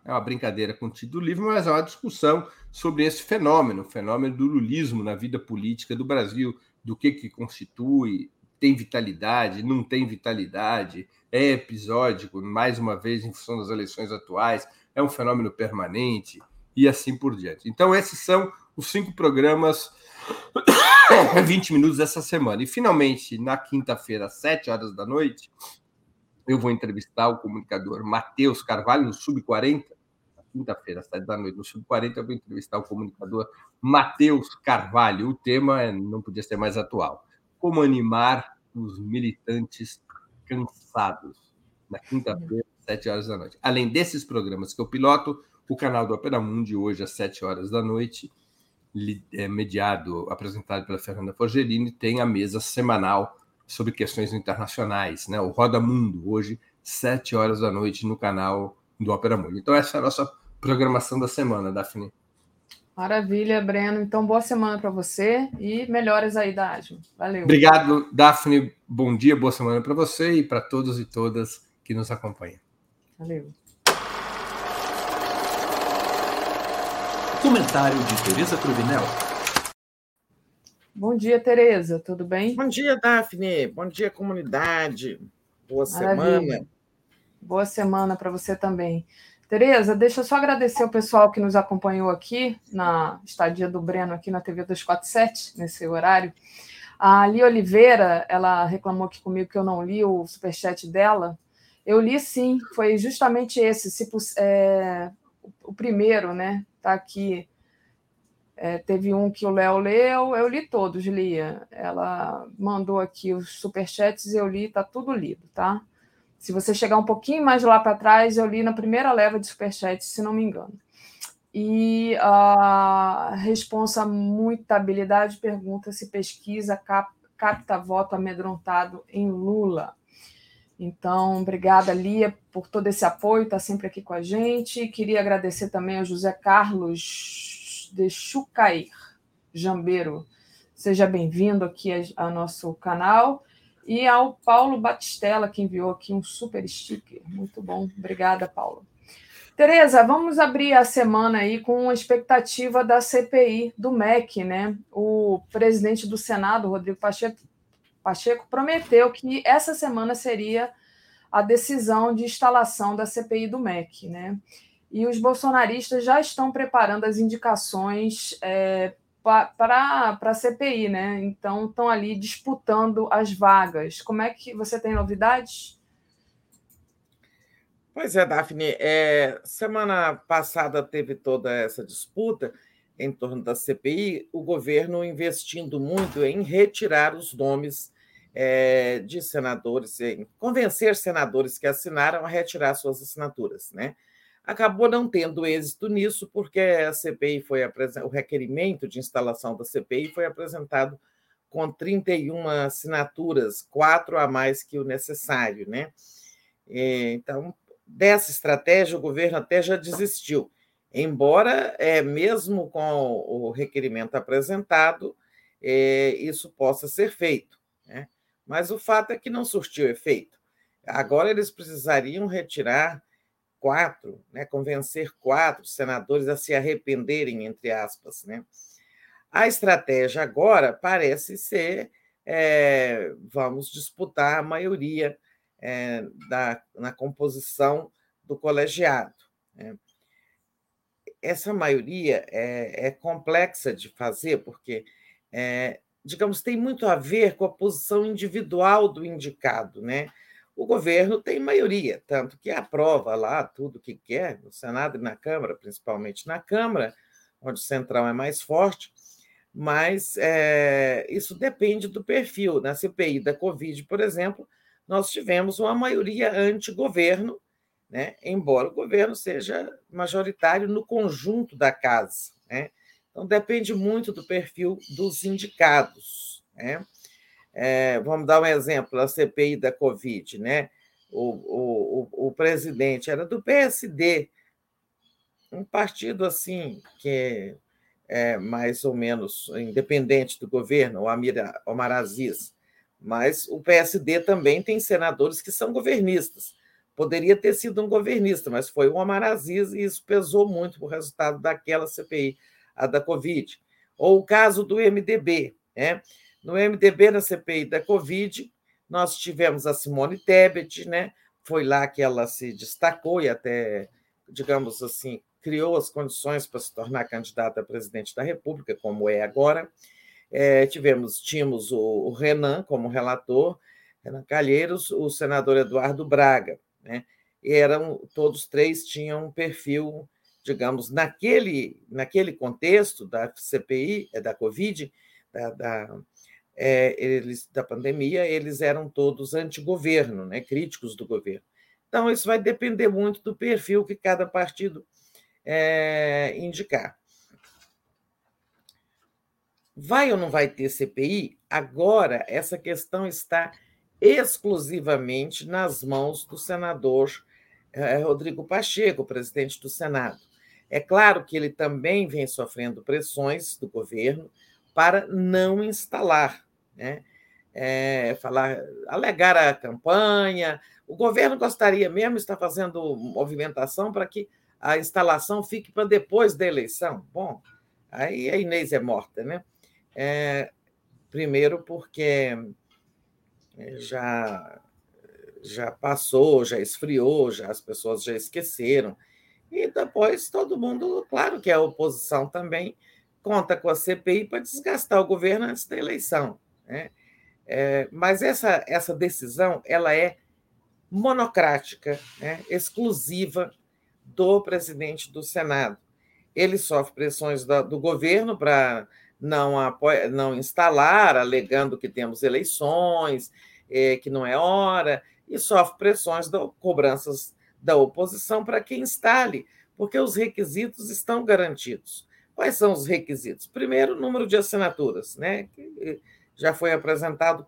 É uma brincadeira com o título do livro, mas é uma discussão sobre esse fenômeno, o fenômeno do lulismo na vida política do Brasil, do que, que constitui, tem vitalidade, não tem vitalidade, é episódico, mais uma vez, em função das eleições atuais, é um fenômeno permanente e assim por diante. Então, esses são os cinco programas, *coughs* 20 minutos dessa semana. E, finalmente, na quinta-feira, às 7 horas da noite, eu vou entrevistar o comunicador Matheus Carvalho, no Sub-40, quinta-feira, às sete da noite, no Sub-40, eu vou entrevistar o comunicador Matheus Carvalho. O tema é, não podia ser mais atual. Como animar os militantes cansados. Na quinta-feira, às sete horas da noite. Além desses programas que eu piloto, o canal do Opera Mundi, hoje, às sete horas da noite, mediado, apresentado pela Fernanda Forgerini, tem a mesa semanal sobre questões internacionais, né? o Roda Mundo, hoje, sete horas da noite, no canal do Opera Mundi. Então, essa é a nossa programação da semana, Daphne. Maravilha, Breno. Então, boa semana para você e melhoras aí da Asma. Valeu. Obrigado, Daphne. Bom dia, boa semana para você e para todos e todas que nos acompanham. Valeu. Comentário de Tereza Cruvinel. Bom dia, Tereza. Tudo bem? Bom dia, Daphne. Bom dia, comunidade. Boa Maravilha. semana. Boa semana para você também. Tereza, deixa eu só agradecer o pessoal que nos acompanhou aqui na estadia do Breno aqui na TV 247, nesse horário. A Ali Oliveira, ela reclamou aqui comigo que eu não li o superchat dela. Eu li sim, foi justamente esse, se, é, o primeiro, né? Tá aqui. É, teve um que o Léo leu, eu li todos, lia. Ela mandou aqui os superchats, eu li, tá tudo lido, tá? Se você chegar um pouquinho mais lá para trás, eu li na primeira leva de superchat, se não me engano. E a responsa muita habilidade pergunta se pesquisa cap, capta voto amedrontado em Lula. Então, obrigada, Lia, por todo esse apoio, está sempre aqui com a gente. Queria agradecer também ao José Carlos de Chucair Jambeiro. Seja bem-vindo aqui ao nosso canal e ao Paulo Batistella, que enviou aqui um super sticker. Muito bom. Obrigada, Paulo. Tereza, vamos abrir a semana aí com a expectativa da CPI do MEC, né? O presidente do Senado, Rodrigo Pacheco, Pacheco prometeu que essa semana seria a decisão de instalação da CPI do MEC, né? E os bolsonaristas já estão preparando as indicações é, para a CPI, né? Então estão ali disputando as vagas. Como é que você tem novidades? Pois é, Daphne. É, semana passada teve toda essa disputa em torno da CPI, o governo investindo muito em retirar os nomes é, de senadores, convencer senadores que assinaram a retirar suas assinaturas. Né? Acabou não tendo êxito nisso, porque a CPI foi o requerimento de instalação da CPI foi apresentado com 31 assinaturas, quatro a mais que o necessário. Né? Então, dessa estratégia, o governo até já desistiu, embora, é, mesmo com o requerimento apresentado, é, isso possa ser feito. Né? Mas o fato é que não surtiu efeito. Agora eles precisariam retirar quatro, né, convencer quatro senadores a se arrependerem, entre aspas. Né? A estratégia agora parece ser: é, vamos disputar a maioria é, da, na composição do colegiado. Né? Essa maioria é, é, complexa de fazer, porque, é, digamos, tem muito a ver com a posição individual do indicado. Né? O governo tem maioria, tanto que aprova lá tudo que quer, no Senado e na Câmara, principalmente na Câmara, onde o central é mais forte, mas é, isso depende do perfil. Na CPI da Covid, por exemplo, nós tivemos uma maioria anti-governo, né? embora o governo seja majoritário no conjunto da casa. Né? Então, depende muito do perfil dos indicados. Né? É, vamos dar um exemplo, a CPI da Covid. Né? O, o, o presidente era do PSD, um partido assim que é, mais ou menos independente do governo, o Amir Omar Aziz. Mas o PSD também tem senadores que são governistas. Poderia ter sido um governista, mas foi um Omar Aziz e isso pesou muito o resultado daquela CPI, a da Covid. Ou o caso do MDB. Né? No MDB, na CPI da Covid, nós tivemos a Simone Tebet, né? foi lá que ela se destacou e até, digamos assim, criou as condições para se tornar candidata a presidente da República, como é agora. É, tivemos, tínhamos o, o, Renan como relator, Renan Calheiros, o senador Eduardo Braga, né? E eram todos três tinham um perfil, digamos, naquele naquele contexto da CPI, é, da Covid, da, da, é, eles, da pandemia, eles eram todos anti-governo, né? Críticos do governo. Então isso vai depender muito do perfil que cada partido é, indicar. Vai ou não vai ter CPI? Agora, essa questão está exclusivamente nas mãos do senador eh, Rodrigo Pacheco, presidente do Senado. É claro que ele também vem sofrendo pressões do governo para não instalar, né? É, falar, alegar a campanha. O governo gostaria mesmo, está fazendo movimentação para que a instalação fique para depois da eleição. Bom, aí a Inês é morta, né? É, primeiro, porque já, já passou, já esfriou, já as pessoas já esqueceram. E depois todo mundo, claro que a oposição também conta com a CPI para desgastar o governo antes da eleição. Né? É, mas essa, essa decisão ela é monocrática, né? exclusiva do presidente do Senado. Ele sofre pressões do, do governo para não, não instalar, alegando que temos eleições, é, que não é hora, e sofre pressões, da, cobranças da oposição para que instale, porque os requisitos estão garantidos. Quais são os requisitos? Primeiro, número de assinaturas, né, que já foi apresentado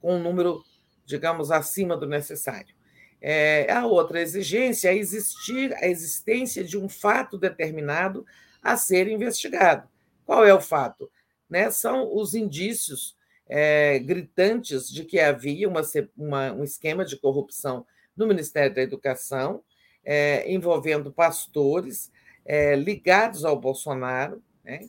com um número, digamos, acima do necessário. É, a outra exigência é existir a existência de um fato determinado a ser investigado. Qual é o fato? Né? São os indícios é, gritantes de que havia uma, uma, um esquema de corrupção no Ministério da Educação, é, envolvendo pastores é, ligados ao Bolsonaro, né?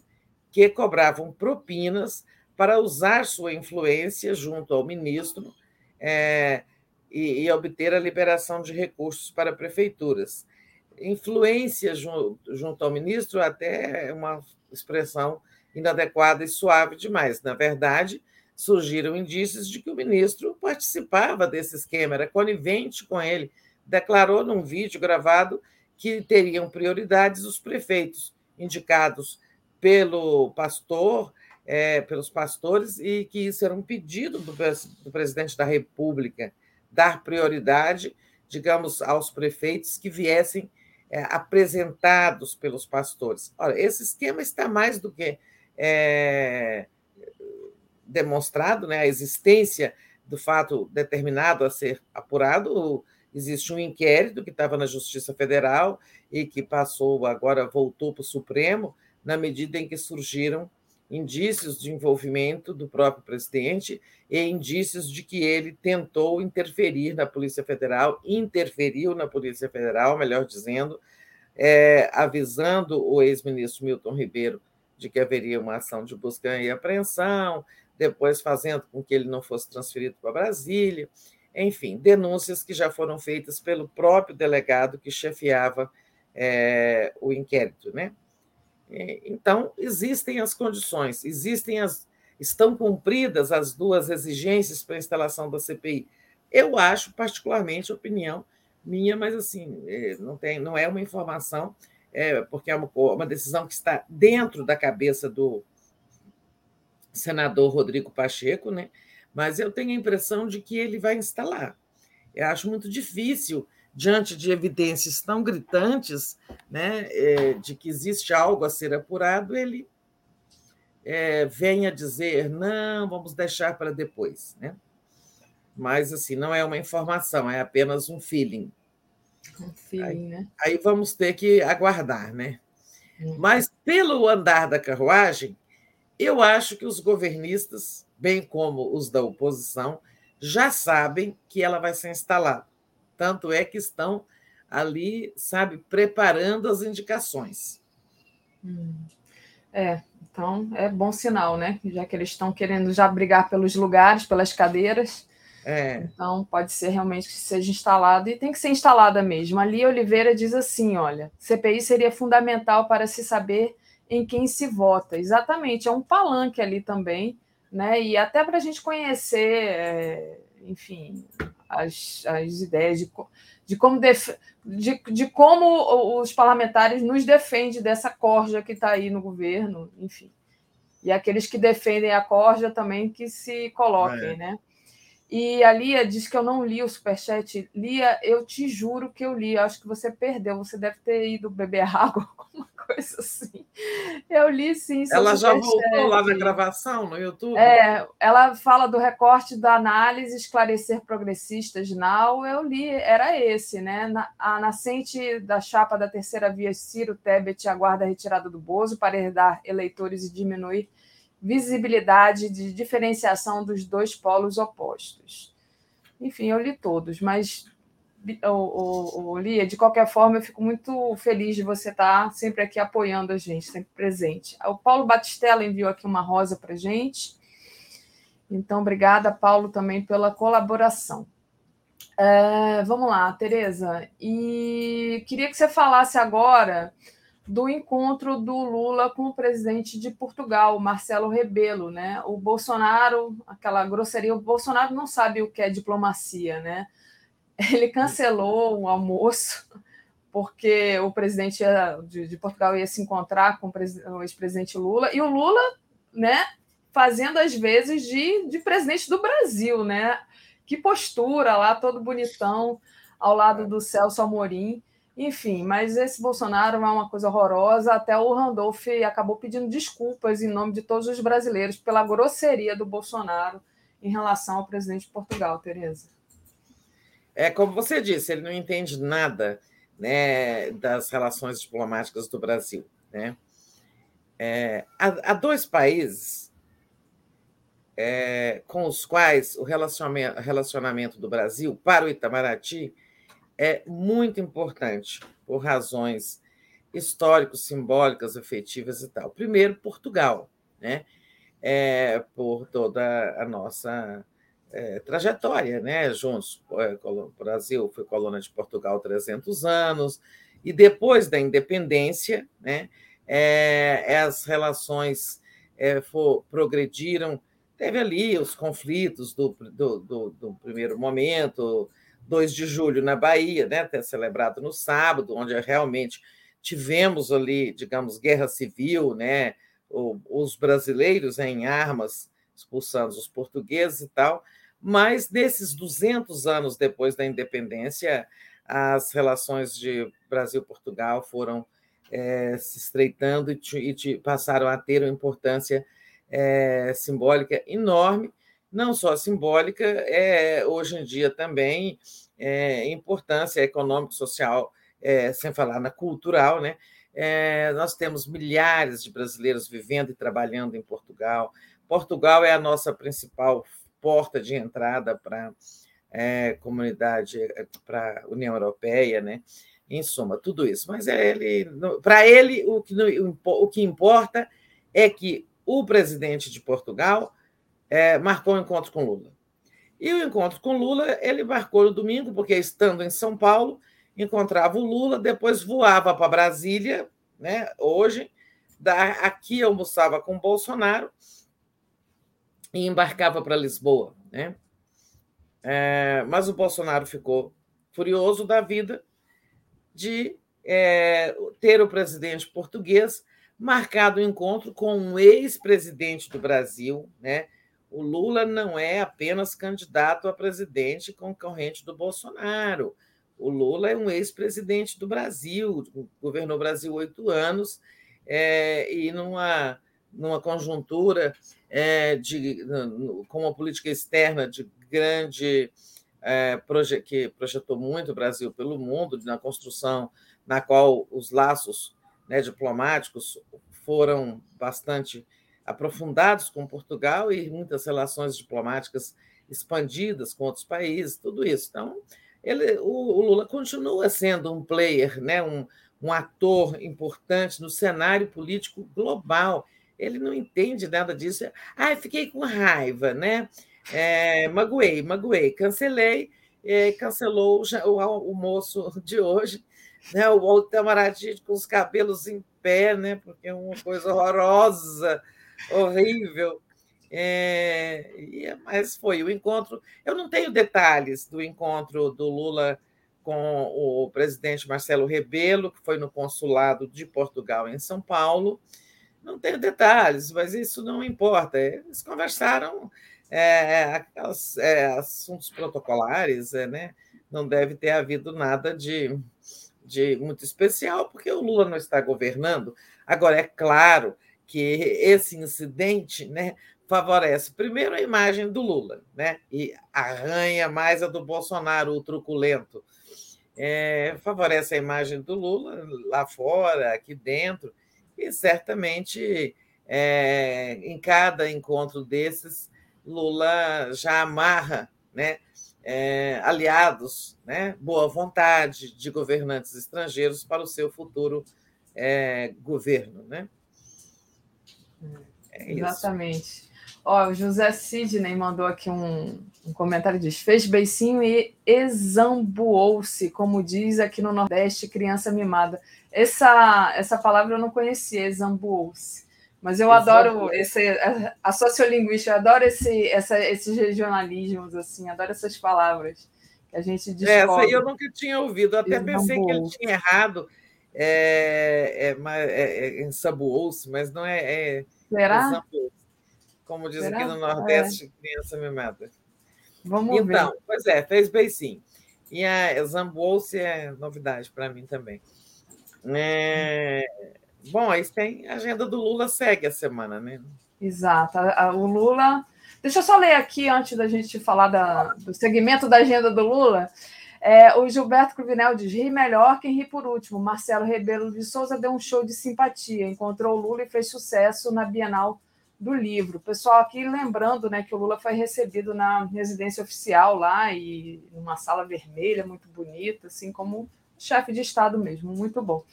que cobravam propinas para usar sua influência junto ao ministro é, e, e, obter a liberação de recursos para prefeituras. Influência junto, junto ao ministro até é uma expressão inadequada e suave demais. Na verdade, surgiram indícios de que o ministro participava desse esquema, era conivente com ele. Declarou num vídeo gravado que teriam prioridades os prefeitos indicados pelo pastor é, pelos pastores e que isso era um pedido do, do presidente da República dar prioridade, digamos, aos prefeitos que viessem é, apresentados pelos pastores. Olha, esse esquema está mais do que é, demonstrado, né, a existência do fato determinado a ser apurado. Existe um inquérito que estava na Justiça Federal e que passou, agora voltou para o Supremo, na medida em que surgiram indícios de envolvimento do próprio presidente e indícios de que ele tentou interferir na Polícia Federal, interferiu na Polícia Federal, melhor dizendo, é, avisando o ex-ministro Milton Ribeiro de que haveria uma ação de busca e apreensão, depois fazendo com que ele não fosse transferido para Brasília. Enfim, denúncias que já foram feitas pelo próprio delegado que chefiava é, o inquérito, né? Então, existem as condições, existem as. estão cumpridas as duas exigências para a instalação da CPI. Eu acho, particularmente, opinião minha, mas assim, é, não, tem, não é uma informação, é, porque é uma, uma decisão que está dentro da cabeça do senador Rodrigo Pacheco, né? mas eu tenho a impressão de que ele vai instalar. Eu acho muito difícil diante de evidências tão gritantes né, é, de que existe algo a ser apurado, ele é, venha dizer, não, vamos deixar para depois. Né? Mas, assim, não é uma informação, é apenas um feeling. Um feeling, aí, né? Aí vamos ter que aguardar, né? Hum. Mas, pelo andar da carruagem, eu acho que os governistas, bem como os da oposição, já sabem que ela vai ser instalada. Tanto é que estão ali, sabe, preparando as indicações. Hum. É, então é bom sinal, né? Já que eles estão querendo já brigar pelos lugares, pelas cadeiras. É. Então pode ser realmente que seja instalado e tem que ser instalada mesmo. Ali Oliveira diz assim: olha, CPI seria fundamental para se saber em quem se vota. Exatamente, é um palanque ali também, né? E até para a gente conhecer, é, enfim, as, as ideias de, de, como def, de, de como os parlamentares nos defendem dessa corja que está aí no governo, enfim. E aqueles que defendem a corja também que se coloquem, é. né? E a Lia diz que eu não li o superchat. Lia, eu te juro que eu li. Acho que você perdeu. Você deve ter ido beber *laughs* água, alguma coisa assim. Eu li sim. Ela já voltou lá na gravação no YouTube? É, ela fala do recorte da análise Esclarecer Progressistas Now. Eu li, era esse, né? Na, a nascente da chapa da terceira via Ciro Tebet aguarda a retirada do Bozo para herdar eleitores e diminuir visibilidade de diferenciação dos dois polos opostos. Enfim, eu li todos, mas o, Lia, de qualquer forma, eu fico muito feliz de você estar sempre aqui apoiando a gente, sempre presente. O Paulo Batistella enviou aqui uma rosa para gente. Então, obrigada, Paulo, também pela colaboração. É, vamos lá, Tereza. E queria que você falasse agora do encontro do Lula com o presidente de Portugal, Marcelo Rebelo, né? O Bolsonaro, aquela grosseria, o Bolsonaro não sabe o que é diplomacia, né? Ele cancelou um almoço porque o presidente de, Portugal ia se encontrar com o ex-presidente Lula e o Lula, né, fazendo as vezes de, de presidente do Brasil, né? Que postura lá, todo bonitão, ao lado do Celso Amorim. Enfim, mas esse Bolsonaro é uma coisa horrorosa. Até o Randolph acabou pedindo desculpas em nome de todos os brasileiros pela grosseria do Bolsonaro em relação ao presidente de Portugal, Tereza. É como você disse, ele não entende nada né, das relações diplomáticas do Brasil. Né? É, há, há, dois países é, com os quais o relacionamento, relacionamento do Brasil para o Itamaraty é muito importante por razões históricos, simbólicas, afetivas e tal. Primeiro, Portugal, né? É, por toda a nossa é, trajetória, né? Juntos, é, o Brasil foi colônia de Portugal 300 anos e depois da independência, né? É, as relações é, for, progrediram. Teve ali os conflitos do, do, do, do primeiro momento, 2 de julho na Bahia, né, até celebrado no sábado, onde realmente tivemos ali, digamos, guerra civil, né, os brasileiros em armas, expulsando os portugueses e tal, mas nesses 200 anos depois da independência, as relações de Brasil-Portugal foram é, se estreitando e, e, passaram a ter uma importância é, simbólica enorme, não só simbólica, é, hoje em dia também é, importância econômica, social, é, sem falar na cultural, né? É, nós temos milhares de brasileiros vivendo e trabalhando em Portugal. Portugal é a nossa principal porta de entrada para é, comunidade, para a União Europeia, né? Em suma, tudo isso. Mas é ele, para ele, o que, o que importa é que o presidente de Portugal é, marcou um encontro com Lula. E o encontro com Lula ele marcou no domingo, porque estando em São Paulo, encontrava o Lula, depois voava para Brasília, né, hoje, da, aqui almoçava com o Bolsonaro e embarcava para Lisboa. Né? É, mas o Bolsonaro ficou furioso da vida de é, ter o presidente português marcado o um encontro com um ex-presidente do Brasil, né? O Lula não é apenas candidato a presidente concorrente do Bolsonaro. O Lula é um ex-presidente do Brasil, governou o Brasil oito anos, é, e numa, numa conjuntura é, de, com uma política externa de grande. É, proje que projetou muito o Brasil pelo mundo, na construção na qual os laços né, diplomáticos foram bastante aprofundados com Portugal e muitas relações diplomáticas expandidas com outros países, tudo isso. Então, ele, o, o Lula continua sendo um player, né, um, um ator importante no cenário político global. Ele não entende nada disso. Ah, fiquei com raiva, né? É, magoei, magoei, cancelei, é, cancelou o, o, moço de hoje, né? O camaradinho com os cabelos em pé, né? Porque é uma coisa horrorosa *laughs* horrível. É, mas foi o encontro. Eu não tenho detalhes do encontro do Lula com o presidente Marcelo Rebelo, que foi no consulado de Portugal em São Paulo. Não tenho detalhes, mas isso não importa. Eles conversaram é, aquelas, é, assuntos protocolares, é, né? não deve ter havido nada de, de muito especial, porque o Lula não está governando. Agora, é claro que esse incidente né, favorece primeiro a imagem do Lula, né, e arranha mais a do Bolsonaro, o truculento. É, favorece a imagem do Lula lá fora, aqui dentro, e certamente é, em cada encontro desses, Lula já amarra né, é, aliados, né, boa vontade de governantes estrangeiros para o seu futuro é, governo. Né? É Exatamente. Ó, o José Sidney mandou aqui um, um comentário, diz, fez beicinho e exambuou-se, como diz aqui no Nordeste, criança mimada. Essa, essa palavra eu não conhecia, exambuou-se. Mas eu adoro esse, a, a sociolinguística, eu adoro esse, essa, esses regionalismos, assim, adoro essas palavras que a gente descobre. Essa aí eu nunca tinha ouvido, até pensei que ele tinha errado é, é, é, é mas não é. é Será? como diz Será? aqui no Nordeste, é. criança mimada. Vamos então, ver. Então, pois é, fez bem sim. E a Zambuou-se é novidade para mim também. É... Bom, aí tem a agenda do Lula segue a semana, né? Exato. O Lula. Deixa eu só ler aqui antes da gente falar da, do segmento da agenda do Lula. É, o Gilberto Cruvinel diz: ri melhor quem ri por último. Marcelo Rebelo de Souza deu um show de simpatia, encontrou o Lula e fez sucesso na Bienal do Livro. Pessoal, aqui lembrando né, que o Lula foi recebido na residência oficial lá e numa sala vermelha muito bonita, assim como chefe de Estado mesmo, muito bom.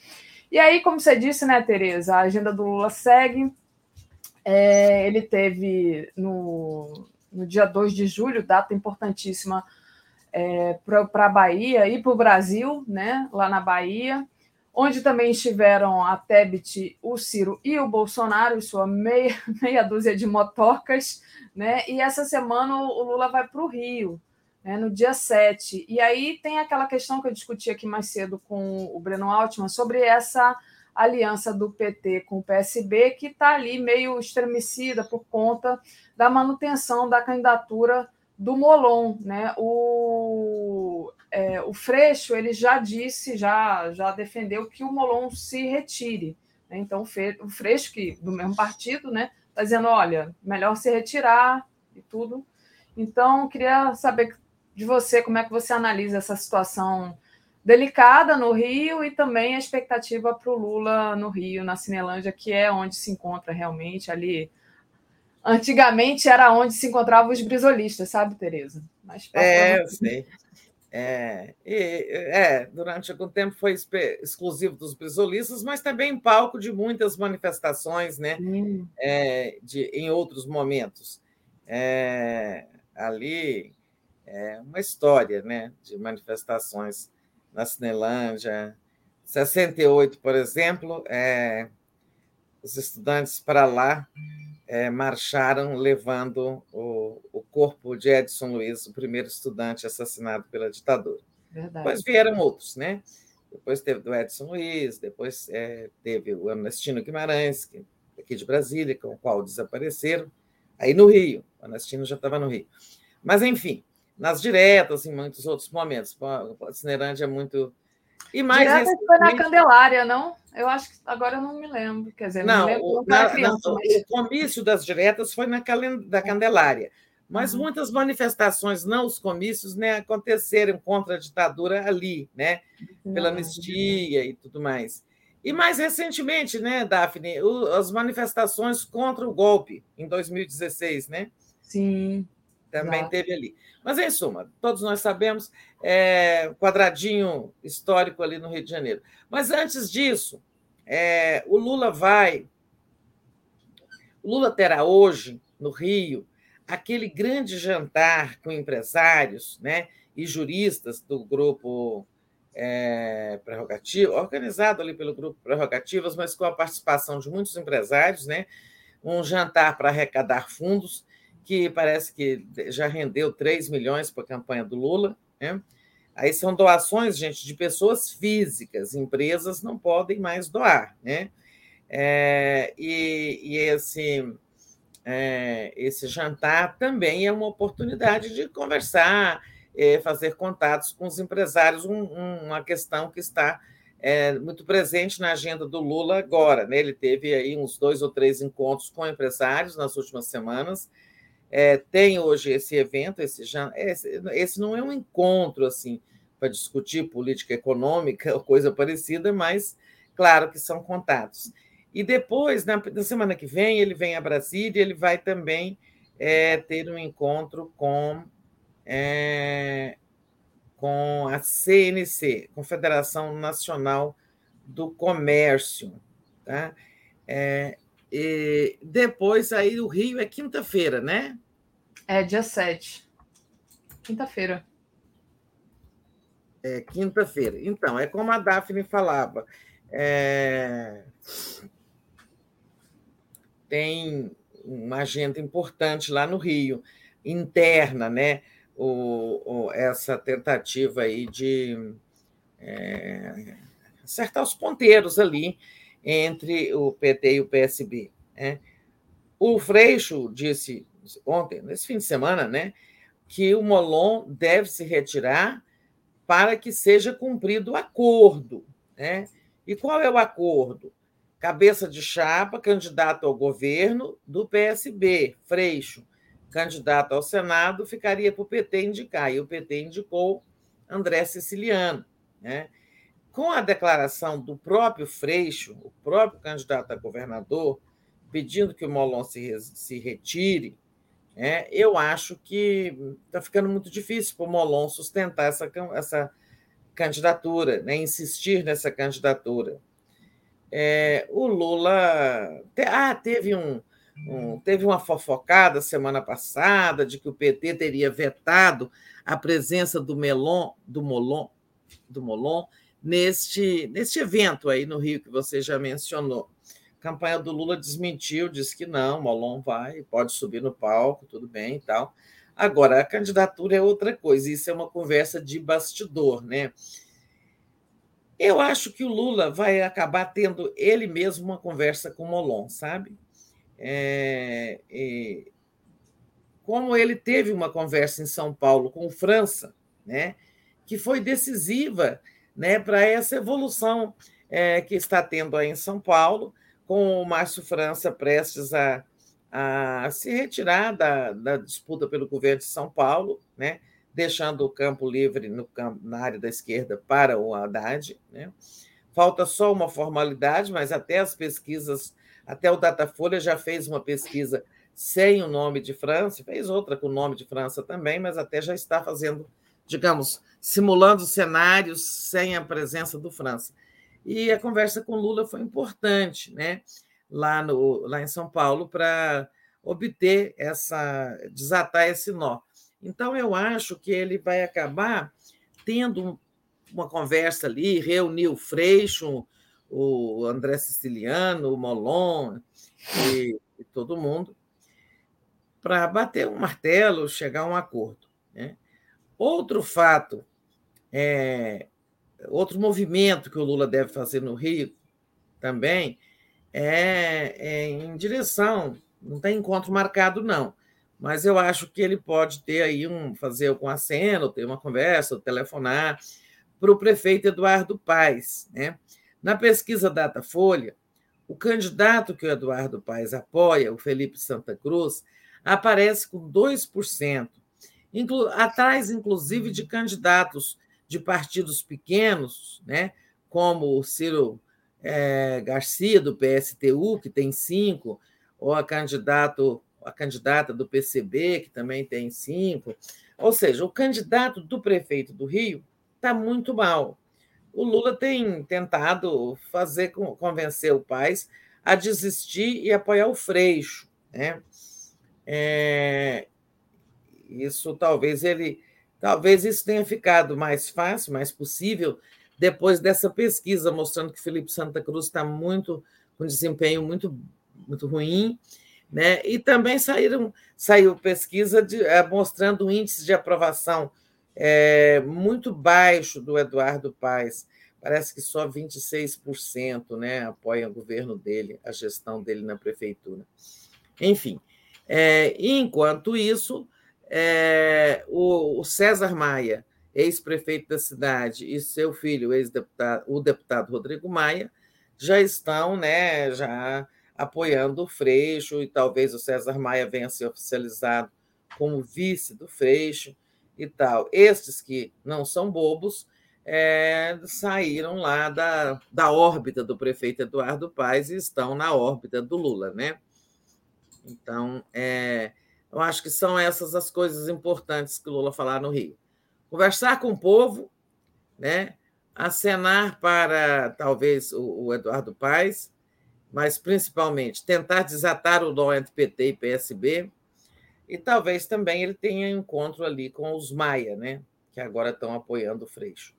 E aí, como você disse, né, Tereza, a agenda do Lula segue. É, ele teve no, no dia 2 de julho, data importantíssima é, para a Bahia e para o Brasil, né, lá na Bahia, onde também estiveram a Tebet, o Ciro e o Bolsonaro, e sua meia, *laughs* meia dúzia de motocas, né? E essa semana o Lula vai para o Rio, né, no dia 7. E aí tem aquela questão que eu discuti aqui mais cedo com o Breno Altman sobre essa aliança do PT com o PSB, que está ali meio estremecida por conta da manutenção da candidatura do Molon. Né? O, é, o Freixo ele já disse, já, já defendeu que o Molon se retire. Né? Então, o Freixo, que do mesmo partido, né, está dizendo: olha, melhor se retirar e tudo. Então, queria saber de você como é que você analisa essa situação delicada no Rio e também a expectativa para o Lula no Rio, na Cinelândia, que é onde se encontra realmente ali. Antigamente era onde se encontravam os brisolistas, sabe, Tereza? Mas é, eu sei. É, e, é, durante algum tempo foi exclusivo dos brisolistas, mas também palco de muitas manifestações, né? É, de, em outros momentos. É, ali é uma história, né? De manifestações na Cinelândia. 68, por exemplo, é, os estudantes para lá é, marcharam levando o, o, corpo de Edson Luiz, o primeiro estudante assassinado pela ditadura. Verdade. Depois vieram outros, né? Depois teve do Edson Luiz, depois é, teve o Anastino Guimarães, que, aqui de Brasília, com o qual desapareceram. Aí no Rio, o Anastino já estava no Rio. Mas, enfim, nas diretas, em muitos outros momentos. A Cinerândia é muito. E mais Diretas foi na Candelária, não? Eu acho que agora eu não me lembro. Quer dizer, não, não lembro, o, na, criança, mas... o comício das diretas foi na da Candelária. Mas uhum. muitas manifestações, não os comícios, né, aconteceram contra a ditadura ali, né? Pela anistia e tudo mais. E mais recentemente, né, Daphne, o, as manifestações contra o golpe em 2016, né? Sim. Também Exato. teve ali. Mas, em suma, todos nós sabemos, é, quadradinho histórico ali no Rio de Janeiro. Mas antes disso, é, o Lula vai. O Lula terá hoje, no Rio, aquele grande jantar com empresários né, e juristas do grupo é, Prerrogativa, organizado ali pelo grupo Prerrogativas, mas com a participação de muitos empresários, né, um jantar para arrecadar fundos que parece que já rendeu 3 milhões para a campanha do Lula. Né? Aí são doações, gente, de pessoas físicas, empresas não podem mais doar. Né? É, e, e esse, é, esse jantar também é uma oportunidade de conversar, é, fazer contatos com os empresários, um, um, uma questão que está é, muito presente na agenda do Lula agora. Né? Ele teve aí uns dois ou três encontros com empresários nas últimas semanas, é, tem hoje esse evento, esse, esse, esse não é um encontro assim para discutir política econômica *laughs* ou coisa parecida, mas claro que são contatos. E depois, na, na semana que vem, ele vem a Brasília, ele vai também é, ter um encontro com, é, com a CNC, Confederação Nacional do Comércio. Tá? É, e depois aí o Rio é quinta-feira, né? É dia 7. Quinta-feira. É quinta-feira. Então, é como a Daphne falava. É... Tem uma agenda importante lá no Rio, interna, né? O, o essa tentativa aí de é, acertar os ponteiros ali entre o PT e o PSB. Né? O Freixo disse ontem, nesse fim de semana, né, que o Molon deve se retirar para que seja cumprido o acordo. Né? E qual é o acordo? Cabeça de chapa, candidato ao governo do PSB, Freixo, candidato ao Senado, ficaria para o PT indicar, e o PT indicou André Siciliano. Né? Com a declaração do próprio Freixo, o próprio candidato a governador, pedindo que o Molon se, se retire, é, eu acho que está ficando muito difícil para o Molon sustentar essa, essa candidatura, né, insistir nessa candidatura. É, o Lula te, ah, teve, um, um, teve uma fofocada semana passada de que o PT teria vetado a presença do Melon, do Molon, do Molon neste, neste evento aí no Rio que você já mencionou. A campanha do Lula desmentiu, disse que não, Molon vai, pode subir no palco, tudo bem e tal. Agora, a candidatura é outra coisa, isso é uma conversa de bastidor, né? Eu acho que o Lula vai acabar tendo ele mesmo uma conversa com o Molon, sabe? É, é, como ele teve uma conversa em São Paulo com o França, né, que foi decisiva né, para essa evolução é, que está tendo aí em São Paulo, com o Márcio França prestes a, a se retirar da, da disputa pelo governo de São Paulo, né, deixando o campo livre no campo, na área da esquerda para o Haddad. Né? Falta só uma formalidade, mas até as pesquisas, até o Datafolha já fez uma pesquisa sem o nome de França, fez outra com o nome de França também, mas até já está fazendo, digamos, simulando cenários sem a presença do França. E a conversa com Lula foi importante, né? Lá, no, lá em São Paulo, para obter essa, desatar esse nó. Então, eu acho que ele vai acabar tendo uma conversa ali, reunir o Freixo, o André Siciliano, o Molon e, e todo mundo, para bater um martelo, chegar a um acordo. Outro fato, é, outro movimento que o Lula deve fazer no Rio também é, é em direção, não tem encontro marcado, não, mas eu acho que ele pode ter aí um fazer com a cena, ter uma conversa, telefonar para o prefeito Eduardo Paes. Né? Na pesquisa Datafolha, o candidato que o Eduardo Paes apoia, o Felipe Santa Cruz, aparece com 2%, inclu atrás, inclusive, de candidatos de partidos pequenos, né? como o Ciro é, Garcia, do PSTU, que tem 5%, ou a candidato a candidata do PCB, que também tem cinco. Ou seja, o candidato do prefeito do Rio está muito mal. O Lula tem tentado fazer convencer o Paz a desistir e apoiar o Freixo. Né? É, isso talvez ele. Talvez isso tenha ficado mais fácil, mais possível, depois dessa pesquisa mostrando que Felipe Santa Cruz está muito com desempenho muito, muito ruim né? E também saíram, saiu pesquisa de, é, mostrando um índice de aprovação é, muito baixo do Eduardo Paes. Parece que só 26% né, apoiam o governo dele, a gestão dele na prefeitura. Enfim, é, enquanto isso, é, o, o, César Maia, ex-prefeito da cidade, e seu filho, ex-deputado, o deputado Rodrigo Maia, já estão, né, já apoiando o Freixo, e talvez o César Maia venha a ser oficializado como vice do Freixo e tal. Estes que não são bobos é, saíram lá da, da órbita do prefeito Eduardo Paes e estão na órbita do Lula, né? Então, é, eu acho que são essas as coisas importantes que Lula falar no Rio. Conversar com o povo, né? acenar para talvez o, o Eduardo Paes, mas principalmente tentar desatar o nó entre PT e PSB, e talvez também ele tenha encontro ali com os Maia, né? que agora estão apoiando o Freixo.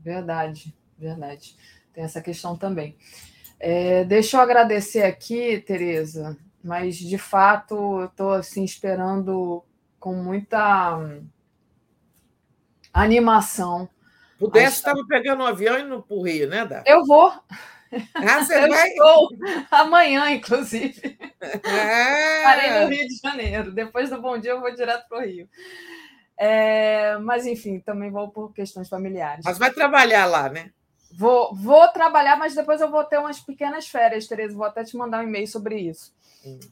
Verdade, verdade. Tem essa questão também. É, deixa eu agradecer aqui, Tereza, mas de fato eu estou assim, esperando com muita hum, animação. Pudesse, estava pegando um avião e indo para o Rio, né, Dá? Eu vou. Ah, *laughs* você eu vai? Estou amanhã, inclusive. É. Parei no Rio de Janeiro. Depois do Bom Dia, eu vou direto para o Rio. É, mas, enfim, também vou por questões familiares. Mas vai trabalhar lá, né? Vou, vou trabalhar, mas depois eu vou ter umas pequenas férias, Tereza. Vou até te mandar um e-mail sobre isso.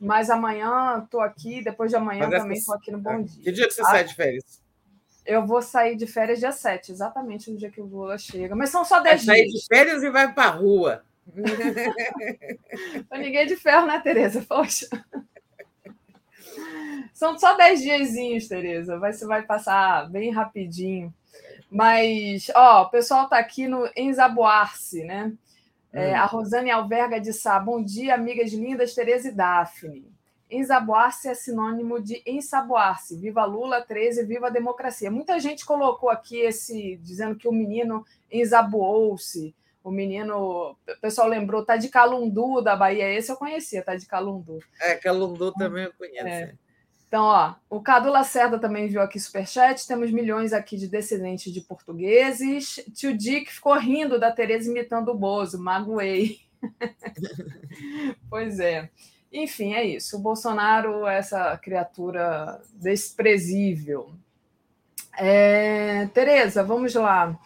Mas amanhã estou aqui, depois de amanhã mas também estou aqui no Bom ah, Dia. Que dia que você ah, sai de férias? Eu vou sair de férias dia 7, exatamente no dia que o Lula chega. Mas são só 10 dias. Sair de férias e vai para a rua. *laughs* ninguém de ferro, né, Tereza? Poxa. São só 10 diazinhos, Tereza. Vai, você vai passar bem rapidinho. Mas, ó, o pessoal está aqui no Enzaboar-se, né? É, hum. a Rosane Alverga de Sá. Bom dia, amigas lindas, Tereza e Daphne. Ensaboar-se é sinônimo de ensaboar-se. Viva Lula 13, viva a democracia. Muita gente colocou aqui esse dizendo que o menino ensaboou-se. O menino, o pessoal lembrou, tá de Calundu da Bahia. Esse eu conhecia, tá de Calundu. É, Calundu também eu conheço. É. Então, ó, o Cadu Lacerda também viu aqui superchat. Temos milhões aqui de descendentes de portugueses. Tio Dick ficou rindo da Tereza imitando o Bozo. Magoei. *laughs* pois é. Enfim, é isso. O Bolsonaro é essa criatura desprezível. É, Tereza, vamos lá.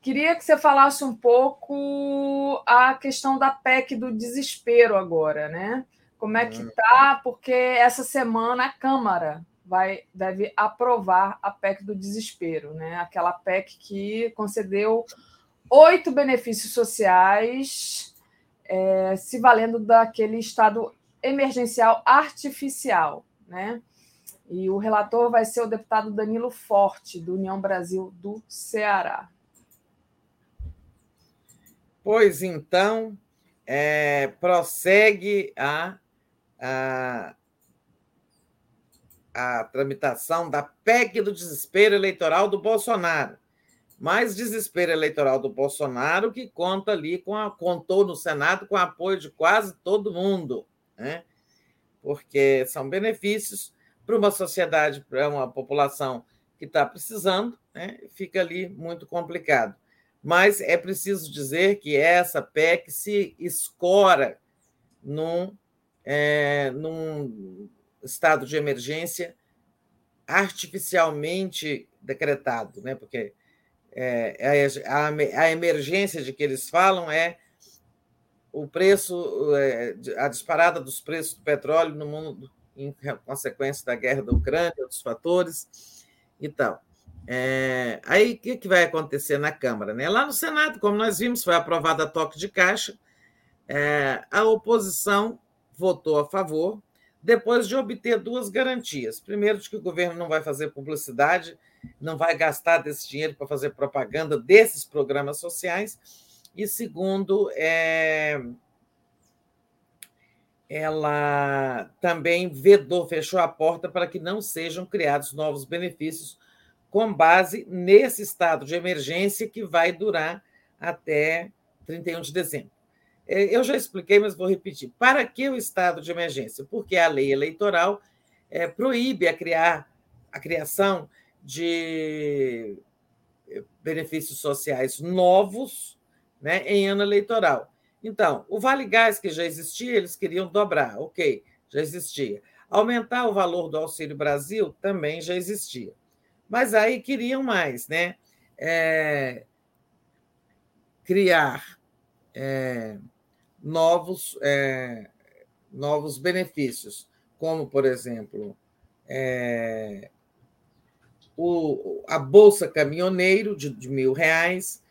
Queria que você falasse um pouco a questão da PEC do desespero agora, né? Como é que hum. tá? Porque essa semana a Câmara vai deve aprovar a PEC do desespero, né? Aquela PEC que concedeu oito benefícios sociais, é, se valendo daquele estado emergencial artificial, né? E o relator vai ser o deputado Danilo Forte, do União Brasil do Ceará. Pois então, é, prossegue a, a, a tramitação da PEC do desespero eleitoral do Bolsonaro. Mais desespero eleitoral do Bolsonaro que conta ali com a, contou no Senado com apoio de quase todo mundo né? porque são benefícios para uma sociedade, para uma população que está precisando, né? fica ali muito complicado. Mas é preciso dizer que essa PEC se escora num, é, num estado de emergência artificialmente decretado, né? porque é, a, a emergência de que eles falam é o preço, é, a disparada dos preços do petróleo no mundo em consequência da guerra da Ucrânia, outros fatores e tal. É, aí o que, que vai acontecer na Câmara? Né? Lá no Senado, como nós vimos, foi aprovada a toque de caixa, é, a oposição votou a favor, depois de obter duas garantias. Primeiro, de que o governo não vai fazer publicidade, não vai gastar desse dinheiro para fazer propaganda desses programas sociais, e segundo, é, ela também vedou, fechou a porta para que não sejam criados novos benefícios com base nesse estado de emergência que vai durar até 31 de dezembro. É, eu já expliquei, mas vou repetir. Para que o estado de emergência? Porque a lei eleitoral é, proíbe a criar a criação de benefícios sociais novos né, em ano eleitoral. Então, o Vale Gás, que já existia, eles queriam dobrar, ok, já existia. Aumentar o valor do Auxílio Brasil também já existia. Mas aí queriam mais, né? É, criar é, novos, é, novos benefícios, como, por exemplo, é, o, a Bolsa Caminhoneiro de, de mil reais,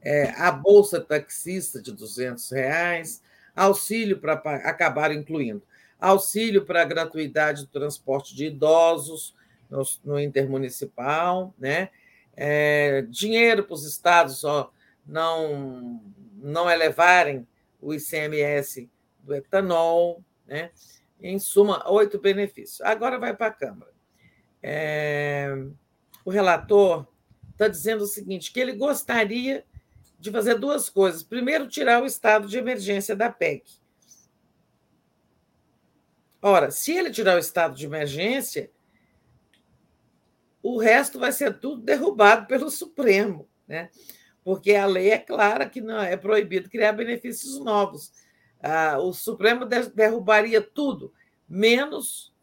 é, a bolsa taxista de 200 reais, auxílio para acabar incluindo auxílio para a gratuidade do transporte de idosos no, no intermunicipal, né? É, dinheiro para os estados só não não elevarem o ICMS do etanol, né? Em suma, oito benefícios. Agora vai para a Câmara. É, o relator está dizendo o seguinte: que ele gostaria de fazer duas coisas. Primeiro, tirar o estado de emergência da PEC. Ora, se ele tirar o estado de emergência, o resto vai ser tudo derrubado pelo Supremo, né? Porque a lei é clara que não é proibido criar benefícios novos. Ah, o Supremo derrubaria tudo, menos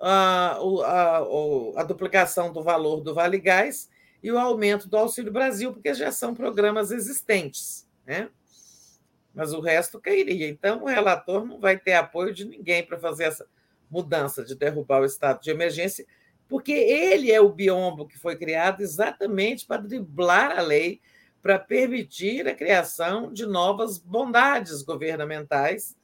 a, a, a, a duplicação do valor do Vale Gás e o aumento do Auxílio Brasil, porque já são programas existentes, né? Mas o resto cairia. Então, o relator não vai ter apoio de ninguém para fazer essa mudança de derrubar o estado de emergência, porque ele é o biombo que foi criado exatamente para driblar a lei, para permitir a criação de novas bondades governamentais,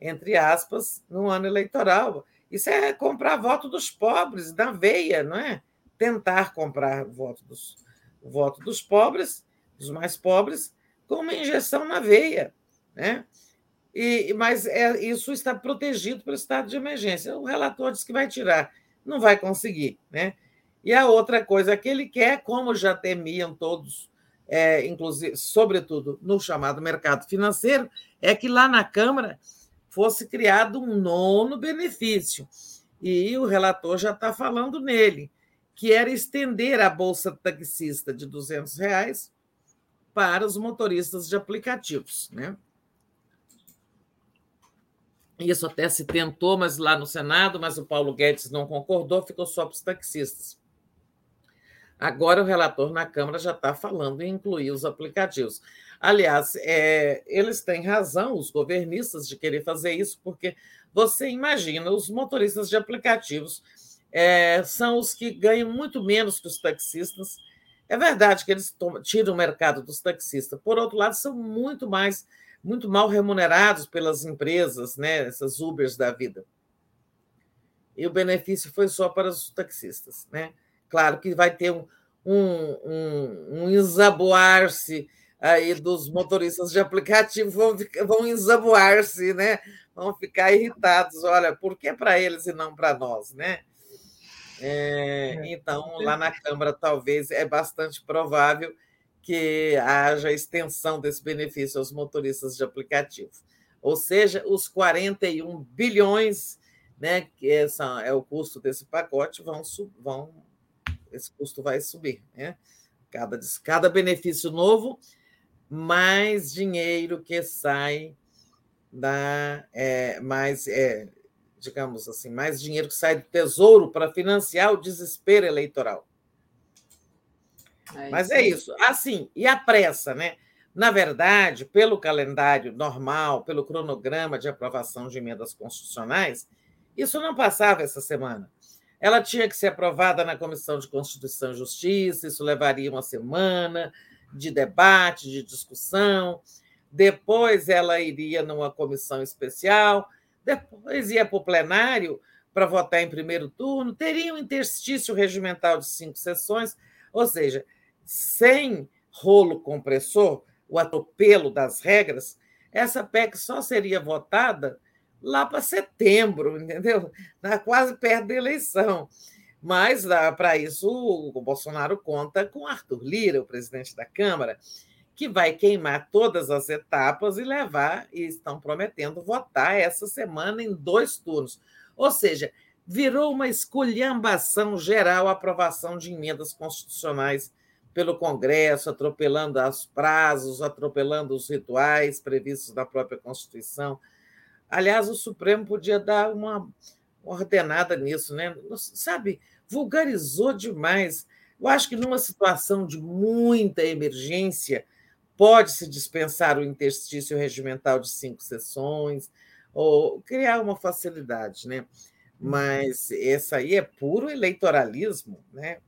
entre aspas, no ano eleitoral. Isso é comprar voto dos pobres, da veia, não é? tentar comprar voto dos, voto dos pobres, dos mais pobres, com uma injeção na veia. Né? E, mas é, isso está protegido pelo estado de emergência. O relator diz que vai tirar, não vai conseguir. Né? E a outra coisa que ele quer, como já temiam todos, é, inclusive, sobretudo no chamado mercado financeiro, é que lá na Câmara fosse criado um nono benefício. E o relator já está falando nele, que era estender a bolsa taxista de 200 reais para os motoristas de aplicativos. Né? Isso até se tentou, mas lá no Senado, mas o Paulo Guedes não concordou, ficou só para os taxistas. Agora o relator na Câmara já está falando em incluir os aplicativos. Aliás, é, eles têm razão, os governistas, de querer fazer isso, porque você imagina, os motoristas de aplicativos é, são os que ganham muito menos que os taxistas. É verdade que eles tiram o mercado dos taxistas, por outro lado, são muito mais muito mal remunerados pelas empresas, né, essas Ubers da vida. E o benefício foi só para os taxistas. Né? Claro que vai ter um, um, um, um ensaboar-se aí dos motoristas de aplicativo, vão, vão ensaboar-se, né? vão ficar irritados. Olha, por que para eles e não para nós? Né? É, é. então, lá na Câmara, talvez é bastante provável que haja extensão desse benefício aos motoristas de aplicativo. Ou seja, os 41 bilhões, né, que essa é o custo desse pacote, vão, vão esse custo vai subir. Né? Cada, cada benefício novo, mais dinheiro que sai da. É, mais, é, digamos assim, mais dinheiro que sai do tesouro para financiar o desespero eleitoral. É Mas é isso. Assim, e a pressa, né? Na verdade, pelo calendário normal, pelo cronograma de aprovação de emendas constitucionais, isso não passava essa semana. Ela tinha que ser aprovada na Comissão de Constituição e Justiça, isso levaria uma semana de debate, de discussão. Depois ela iria numa comissão especial, depois ia para o plenário para votar em primeiro turno, teria um interstício regimental de cinco sessões, ou seja, sem rolo compressor, o atropelo das regras, essa PEC só seria votada lá para setembro, entendeu? Quase perto da eleição. Mas para isso o Bolsonaro conta com Arthur Lira, o presidente da Câmara, que vai queimar todas as etapas e levar, e estão prometendo votar essa semana em dois turnos. Ou seja, virou uma esculhambação geral a aprovação de emendas constitucionais pelo Congresso, atropelando os prazos, atropelando os rituais previstos na própria Constituição. Aliás, o Supremo podia dar uma ordenada nisso, né? Sabe, vulgarizou demais. Eu acho que numa situação de muita emergência, pode-se dispensar o interstício regimental de cinco sessões, ou criar uma facilidade, né? Mas essa aí é puro eleitoralismo, né?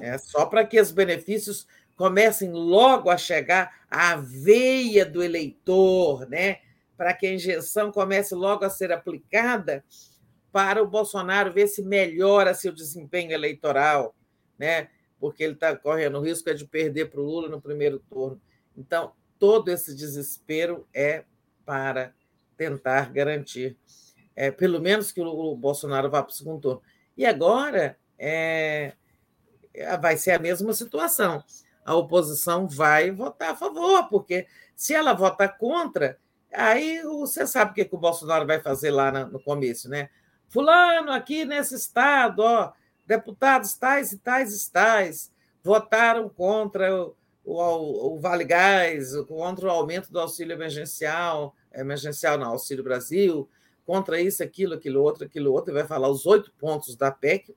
É só para que os benefícios comecem logo a chegar à veia do eleitor, né? Para que a injeção comece logo a ser aplicada para o Bolsonaro ver se melhora seu desempenho eleitoral, né? porque ele está correndo o risco de perder para o Lula no primeiro turno. Então, todo esse desespero é para tentar garantir, é, pelo menos, que o Bolsonaro vá para o segundo turno. E agora, é, é, vai ser a mesma situação. A oposição vai votar a favor, porque se ela votar contra, aí você sabe o que, que o Bolsonaro vai fazer lá no começo, né? Fulano, aqui nesse estado, ó, deputados tais e tais e tais votaram contra o, o, o Vale Gás, contra o aumento do auxílio emergencial, emergencial não, Auxílio Brasil, contra isso, aquilo, aquilo outro, aquilo outro, e vai falar os oito pontos da PEC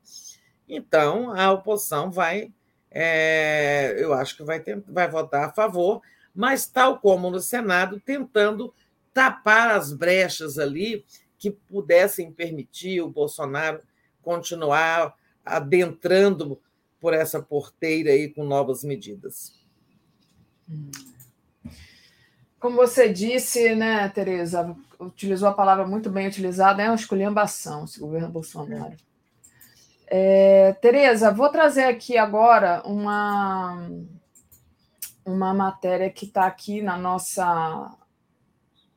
então, a oposição vai, é, eu acho que vai, ter, vai votar a favor, mas, tal como no Senado, tentando tapar as brechas ali que pudessem permitir o Bolsonaro continuar adentrando por essa porteira aí com novas medidas. Como você disse, né, Tereza, utilizou a palavra muito bem utilizada, é uma esculhambação esse governo Bolsonaro. É, Tereza, vou trazer aqui agora uma, uma matéria que está aqui na nossa,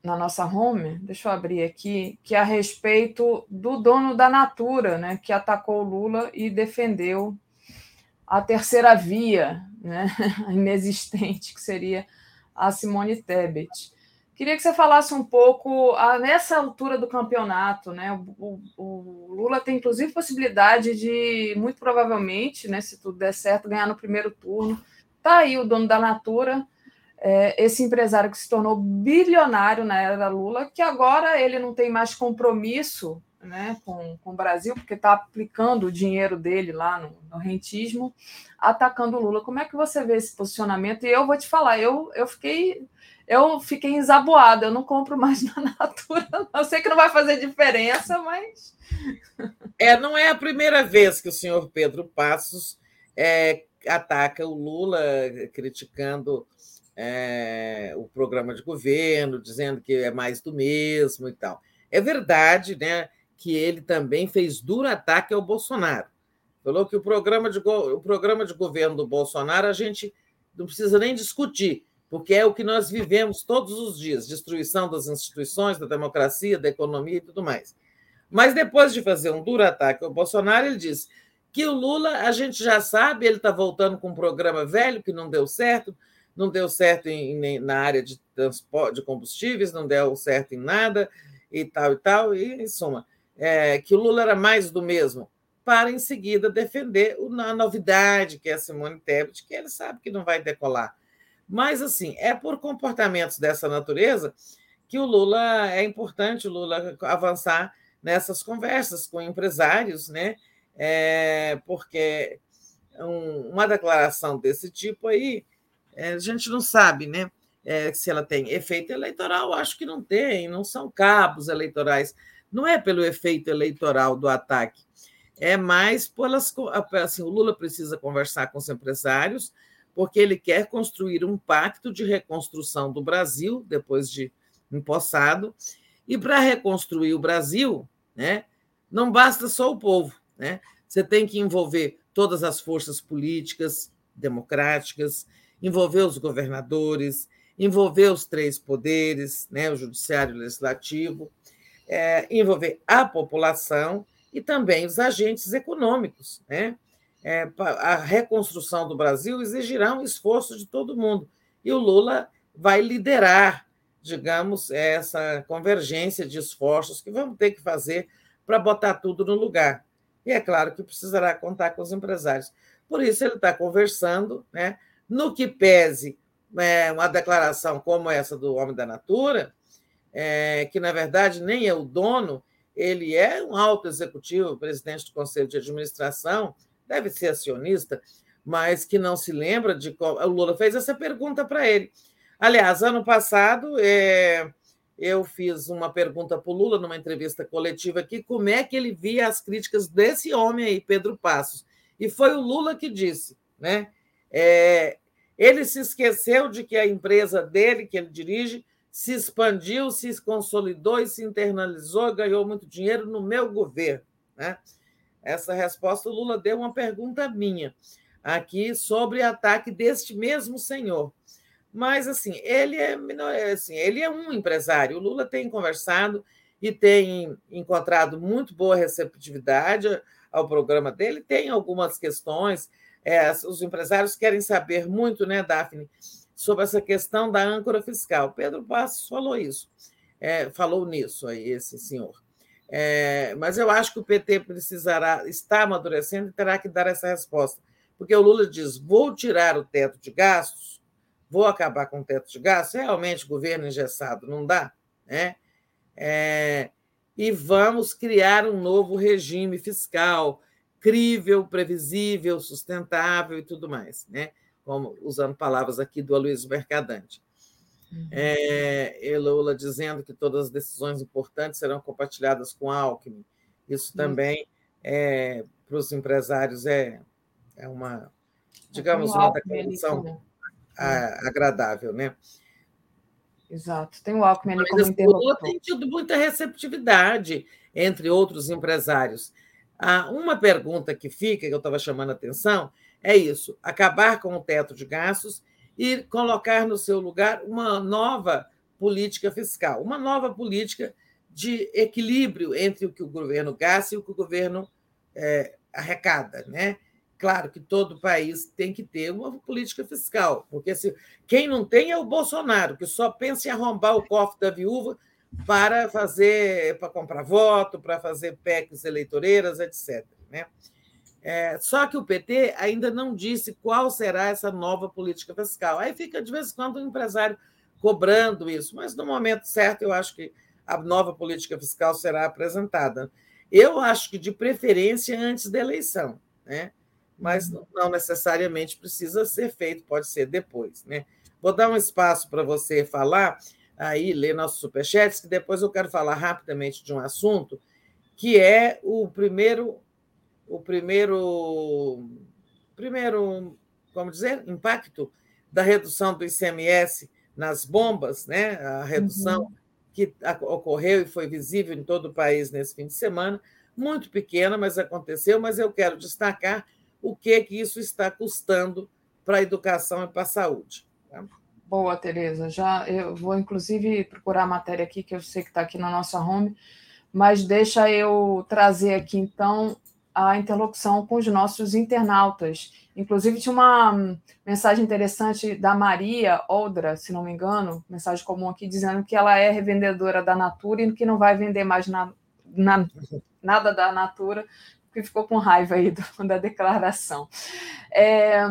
na nossa home, deixa eu abrir aqui, que é a respeito do dono da Natura, né, que atacou o Lula e defendeu a terceira via, né, *laughs* inexistente, que seria a Simone Tebet. Queria que você falasse um pouco, ah, nessa altura do campeonato, né? O, o, o, Lula tem, inclusive, possibilidade de, muito provavelmente, né, se tudo der certo, ganhar no primeiro turno. Está aí o dono da Natura, é, esse empresário que se tornou bilionário na era da Lula, que agora ele não tem mais compromisso né, com, com o Brasil, porque está aplicando o dinheiro dele lá no, no, rentismo, atacando o Lula. Como é que você vê esse posicionamento? E eu vou te falar, eu, eu fiquei eu fiquei ensaboada, eu não compro mais na *laughs* Natura. Eu sei que não vai fazer diferença, mas. É, não é a primeira vez que o senhor Pedro Passos é, ataca o Lula, criticando é, o programa de governo, dizendo que é mais do mesmo e tal. É verdade né, que ele também fez duro ataque ao Bolsonaro. Falou que o programa de, o programa de governo do Bolsonaro a gente não precisa nem discutir porque é o que nós vivemos todos os dias destruição das instituições, da democracia, da economia e tudo mais. Mas depois de fazer um duro ataque ao Bolsonaro, ele disse que o Lula, a gente já sabe, ele está voltando com um programa velho que não deu certo, não deu certo em, na área de transporte de combustíveis, não deu certo em nada e tal e tal, e em suma, é, que o Lula era mais do mesmo, para em seguida defender a novidade que é a Simone Tebet, que ele sabe que não vai decolar. Mas, assim, é por comportamentos dessa natureza que o Lula é importante o Lula avançar nessas conversas com empresários, né? É, porque um, uma declaração desse tipo aí, é, a gente não sabe, né? É, se ela tem efeito eleitoral, acho que não tem, não são cabos eleitorais. Não é pelo efeito eleitoral do ataque, é mais pelas. Assim, o Lula precisa conversar com os empresários porque ele quer construir um pacto de reconstrução do Brasil, depois de empossado, e para reconstruir o Brasil, né, não basta só o povo, né? Você tem que envolver todas as forças políticas democráticas, envolver os governadores, envolver os três poderes, né, o judiciário, o legislativo, é, envolver a população e também os agentes econômicos, né? é, a reconstrução do Brasil exigirá um esforço de todo mundo. E o Lula vai liderar, digamos, essa convergência de esforços que vamos ter que fazer para botar tudo no lugar. E é claro que precisará contar com os empresários. Por isso, ele está conversando, né? no que pese é, uma declaração como essa do Homem da Natura, é, que, na verdade, nem é o dono, ele é um alto executivo, presidente do Conselho de Administração, deve ser acionista, mas que não se lembra de qual. O Lula fez essa pergunta para ele. Aliás, ano passado, é, eu fiz uma pergunta para o Lula numa entrevista coletiva aqui, como é que ele via as críticas desse homem aí, Pedro Passos. E foi o Lula que disse, né? É, ele se esqueceu de que a empresa dele, que ele dirige, se expandiu, se consolidou e se internalizou, ganhou muito dinheiro no meu governo. Né? essa resposta, o Lula deu uma pergunta minha aqui sobre ataque deste mesmo senhor. Mas, assim, ele é, é, assim, ele é um empresário. O Lula tem conversado e tem encontrado muito boa receptividade ao programa dele. Tem algumas questões. É, os empresários querem saber muito, né, Daphne, sobre essa questão da âncora fiscal. Pedro Passos falou isso, é, falou nisso aí, esse senhor. É, mas eu acho que o PT precisará, está amadurecendo e terá que dar essa resposta. Porque o Lula diz: vou tirar o teto de gastos, vou acabar com o teto de gastos. Realmente, governo engessado não dá, né? É, e vamos criar um novo regime fiscal crível, previsível, sustentável e tudo mais, né? Como usando palavras aqui do Aloysio Mercadante. Uhum. É, Lula dizendo que todas as decisões importantes serão compartilhadas com Alckmin. Isso também, é, para os empresários, é, é uma, digamos, uma declaração agradável, né? Exato, tem o Alckmin ali como interlocutor. Tem tido muita receptividade entre outros empresários. Ah, uma pergunta que fica, que eu estava chamando a atenção, é isso: acabar com o teto de gastos e colocar no seu lugar uma nova política fiscal, uma nova política de equilíbrio entre o que o governo gasta e o que o governo é, arrecada, né? Claro que todo país tem que ter uma política fiscal, porque se, quem não tem é o Bolsonaro, que só pensa em arrombar o cofre da viúva para fazer, para comprar voto, para fazer PECs eleitoreiras, etc. Né? É, só que o PT ainda não disse qual será essa nova política fiscal. Aí fica, de vez em quando, o um empresário cobrando isso, mas no momento certo eu acho que a nova política fiscal será apresentada. Eu acho que de preferência antes da eleição, né? Mas não necessariamente precisa ser feito, pode ser depois. Né? Vou dar um espaço para você falar, aí ler nossos superchats, que depois eu quero falar rapidamente de um assunto, que é o primeiro o primeiro, primeiro, como dizer, impacto da redução do ICMS nas bombas, né? a redução uhum. que ocorreu e foi visível em todo o país nesse fim de semana, muito pequena, mas aconteceu, mas eu quero destacar o que, que isso está custando para a educação e para a saúde. Tá? Boa, Tereza. Já eu vou inclusive procurar a matéria aqui que eu sei que está aqui na nossa home, mas deixa eu trazer aqui então a interlocução com os nossos internautas. Inclusive, tinha uma mensagem interessante da Maria Oldra, se não me engano, mensagem comum aqui, dizendo que ela é revendedora da Natura e que não vai vender mais na, na, nada da Natura, porque ficou com raiva aí do, *laughs* da declaração. É,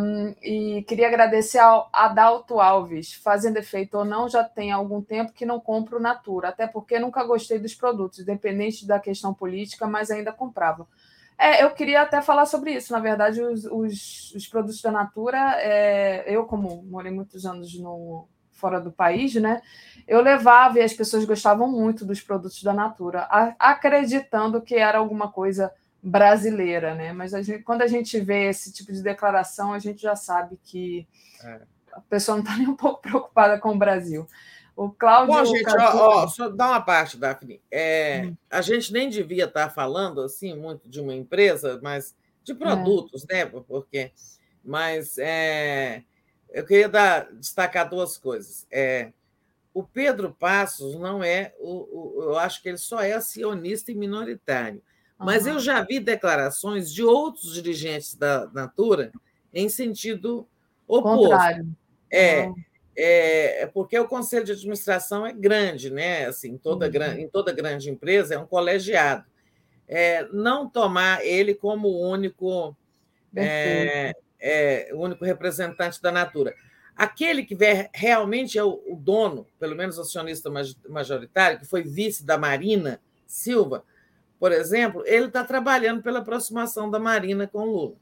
e queria agradecer ao Adalto Alves. Fazendo efeito ou não, já tem algum tempo que não compro Natura, até porque nunca gostei dos produtos, independente da questão política, mas ainda comprava. É, eu queria até falar sobre isso. Na verdade, os, os, os produtos da Natura, é, eu, como morei muitos anos no, fora do país, né? Eu levava e as pessoas gostavam muito dos produtos da Natura, a, acreditando que era alguma coisa brasileira, né? Mas a gente, quando a gente vê esse tipo de declaração, a gente já sabe que é. a pessoa não está nem um pouco *laughs* preocupada com o Brasil. O Cláudio. Bom, gente, ó, ó, só dá uma parte, Daphne. É, hum. A gente nem devia estar falando assim muito de uma empresa, mas de produtos, é. né? Porque, mas é, eu queria dar, destacar duas coisas. É, o Pedro Passos não é, o, o, eu acho que ele só é acionista e minoritário. Mas uhum. eu já vi declarações de outros dirigentes da Natura em sentido oposto. Contrário. É. Uhum é, é, porque o conselho de administração é grande, né? Assim, toda, uhum. Em toda grande empresa é um colegiado. É, não tomar ele como o único, é, é, o único representante da Natura. Aquele que realmente é o, o dono, pelo menos o acionista majoritário, que foi vice da Marina Silva, por exemplo, ele está trabalhando pela aproximação da Marina com Lula.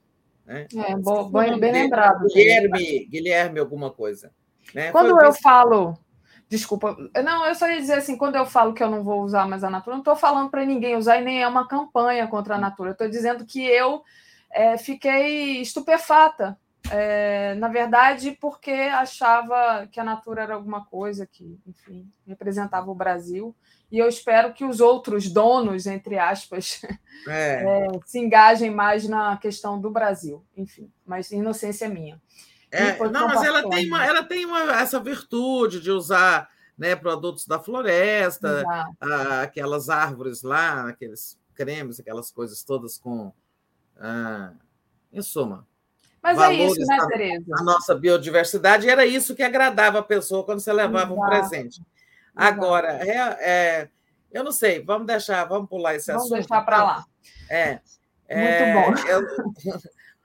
Né? É, bom, bem, bem lembrado. Guilherme, Guilherme, alguma coisa. Né? Quando Foi eu falo. Desculpa, não, eu só ia dizer assim: quando eu falo que eu não vou usar mais a Natura, não estou falando para ninguém usar e nem é uma campanha contra a Natura. Estou dizendo que eu é, fiquei estupefata. É, na verdade, porque achava que a Natura era alguma coisa que, enfim, representava o Brasil. E eu espero que os outros donos, entre aspas, é. *laughs* É, se engajem mais na questão do Brasil. Enfim, mas inocência é minha. É, não, mas ela tem, uma, ela tem uma, essa virtude de usar né, produtos da floresta, ah, aquelas árvores lá, aqueles cremes, aquelas coisas todas com. Ah, em suma. Mas é isso, né, Tereza? A nossa biodiversidade era isso que agradava a pessoa quando você levava Exato. um presente. Agora, é, é, eu não sei, vamos deixar, vamos pular esse vamos assunto. Vamos deixar para lá. É. *laughs* é Muito bom. Eu,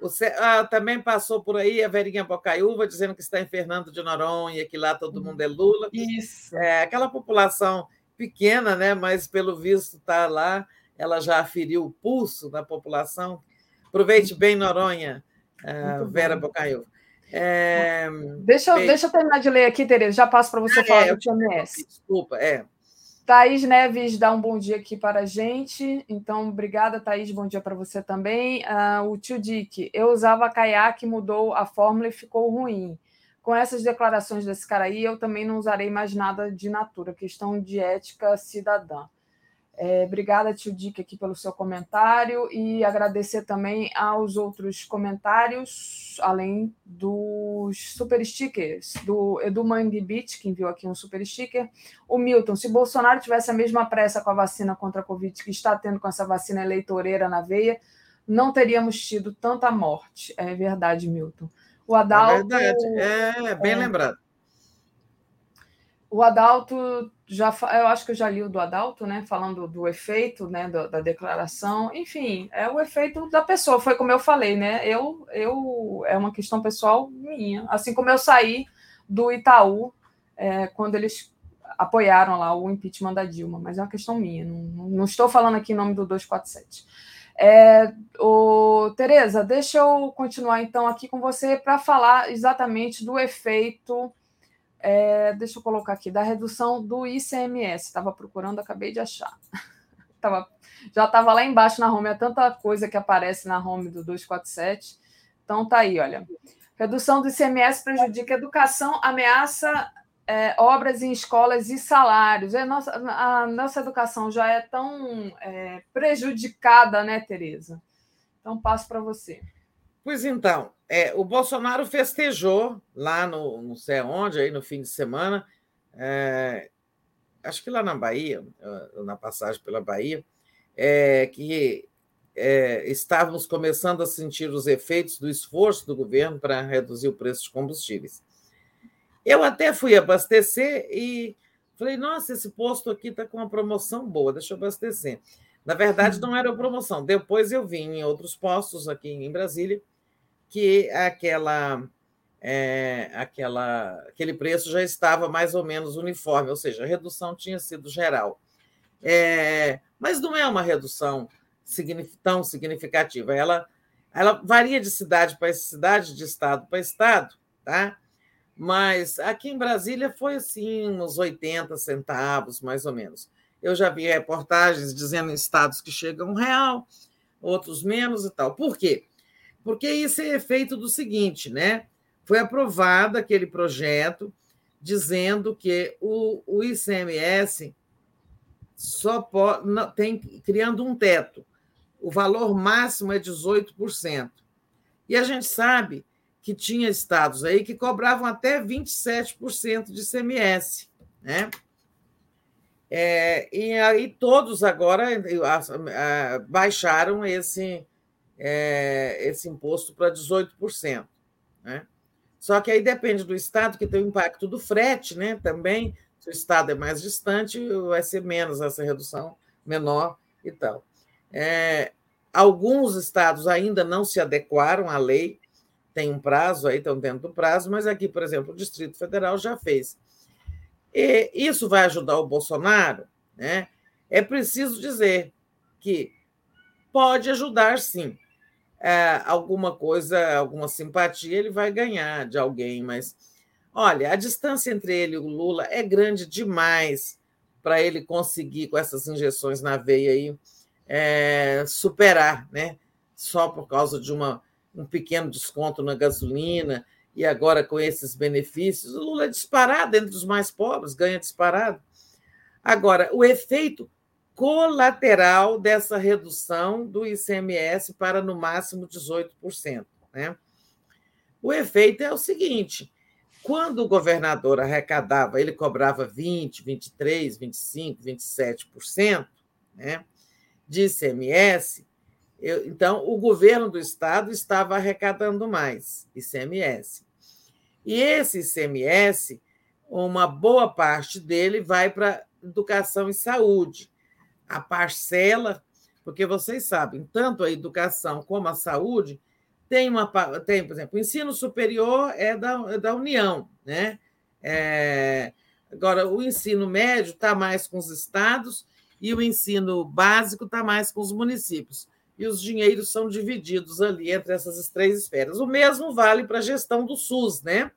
*laughs* ah, também passou por aí a Verinha Bocaiúva dizendo que está em Fernando de Noronha, que lá todo mundo é Lula. Isso. É, aquela população pequena, né? mas pelo visto está lá, ela já aferiu o pulso da população. Aproveite bem, Noronha, uh, Vera Bocaiúva. É, deixa, eu, deixa eu terminar de ler aqui, Tereza, já passo para você ah, falar é, do TMS. Desculpa, é. Thaís Neves dá um bom dia aqui para a gente. Então, obrigada, Thaís. Bom dia para você também. Uh, o tio Dick, eu usava caiaque, mudou a fórmula e ficou ruim. Com essas declarações desse cara aí, eu também não usarei mais nada de natura, questão de ética cidadã. É, obrigada, tio Dick, aqui pelo seu comentário e agradecer também aos outros comentários, além dos super stickers, do Edu Mangbit, que enviou aqui um super sticker. O Milton, se Bolsonaro tivesse a mesma pressa com a vacina contra a Covid que está tendo com essa vacina eleitoreira na veia, não teríamos tido tanta morte. É verdade, Milton. O Adalto. É verdade, é bem é, lembrado. O Adalto já eu acho que eu já li o do Adalto, né? Falando do efeito, né? Da, da, declaração. Enfim, é o efeito da pessoa. Foi como eu falei, né? Eu, eu é uma questão pessoal minha. Assim como eu saí do Itaú é, quando eles apoiaram lá o impeachment da Dilma, mas é uma questão minha. Não, não estou falando aqui em nome do 247. É, o, Tereza, deixa eu continuar então aqui com você para falar exatamente do efeito é, deixa eu colocar aqui, da redução do ICMS. Estava procurando, acabei de achar. *laughs* Tava, já estava lá embaixo na home, é tanta coisa que aparece na home do 247. Então tá aí, olha. Redução do ICMS prejudica a educação, ameaça é, obras em escolas e salários. A nossa, a nossa educação já é tão é, prejudicada, né, Tereza? Então passo para você. Pois então, é, o Bolsonaro festejou lá no não sei onde, aí no fim de semana, é, acho que lá na Bahia, na passagem pela Bahia, é, que é, estávamos começando a sentir os efeitos do esforço do governo para reduzir o preço de combustíveis. Eu até fui abastecer e falei, nossa, esse posto aqui está com uma promoção boa, deixa eu abastecer. Na verdade, não era promoção. Depois eu vim em outros postos aqui em Brasília que aquela, é, aquela, aquele preço já estava mais ou menos uniforme, ou seja, a redução tinha sido geral. É, mas não é uma redução tão significativa. Ela, ela varia de cidade para cidade, de estado para estado, tá? Mas aqui em Brasília foi assim, uns 80 centavos, mais ou menos. Eu já vi reportagens dizendo estados que chegam um real, outros menos e tal. Por quê? Porque isso é efeito do seguinte, né? Foi aprovado aquele projeto dizendo que o, o ICMS só pode, tem criando um teto. O valor máximo é 18%. E a gente sabe que tinha estados aí que cobravam até 27% de ICMS, né? É, e aí todos agora baixaram esse, é, esse imposto para 18%. Né? Só que aí depende do estado, que tem o impacto do frete né? também. Se o estado é mais distante, vai ser menos essa redução, menor e tal. É, alguns estados ainda não se adequaram à lei, tem um prazo aí, estão dentro do prazo, mas aqui, por exemplo, o Distrito Federal já fez. E isso vai ajudar o Bolsonaro? Né? É preciso dizer que pode ajudar sim é, alguma coisa, alguma simpatia, ele vai ganhar de alguém, mas olha, a distância entre ele e o Lula é grande demais para ele conseguir, com essas injeções na veia aí, é, superar, né? Só por causa de uma, um pequeno desconto na gasolina e agora com esses benefícios, o Lula é disparado entre os mais pobres, ganha disparado. Agora, o efeito colateral dessa redução do ICMS para no máximo 18%. Né? O efeito é o seguinte: quando o governador arrecadava, ele cobrava 20, 23, 25, 27% né, de ICMS, eu, então o governo do estado estava arrecadando mais ICMS. E esse ICMS, uma boa parte dele vai para educação e saúde a parcela, porque vocês sabem, tanto a educação como a saúde tem uma tem, por exemplo, o ensino superior é da, é da União, né? É, agora, o ensino médio está mais com os estados e o ensino básico está mais com os municípios. E os dinheiros são divididos ali entre essas três esferas. O mesmo vale para a gestão do SUS, né?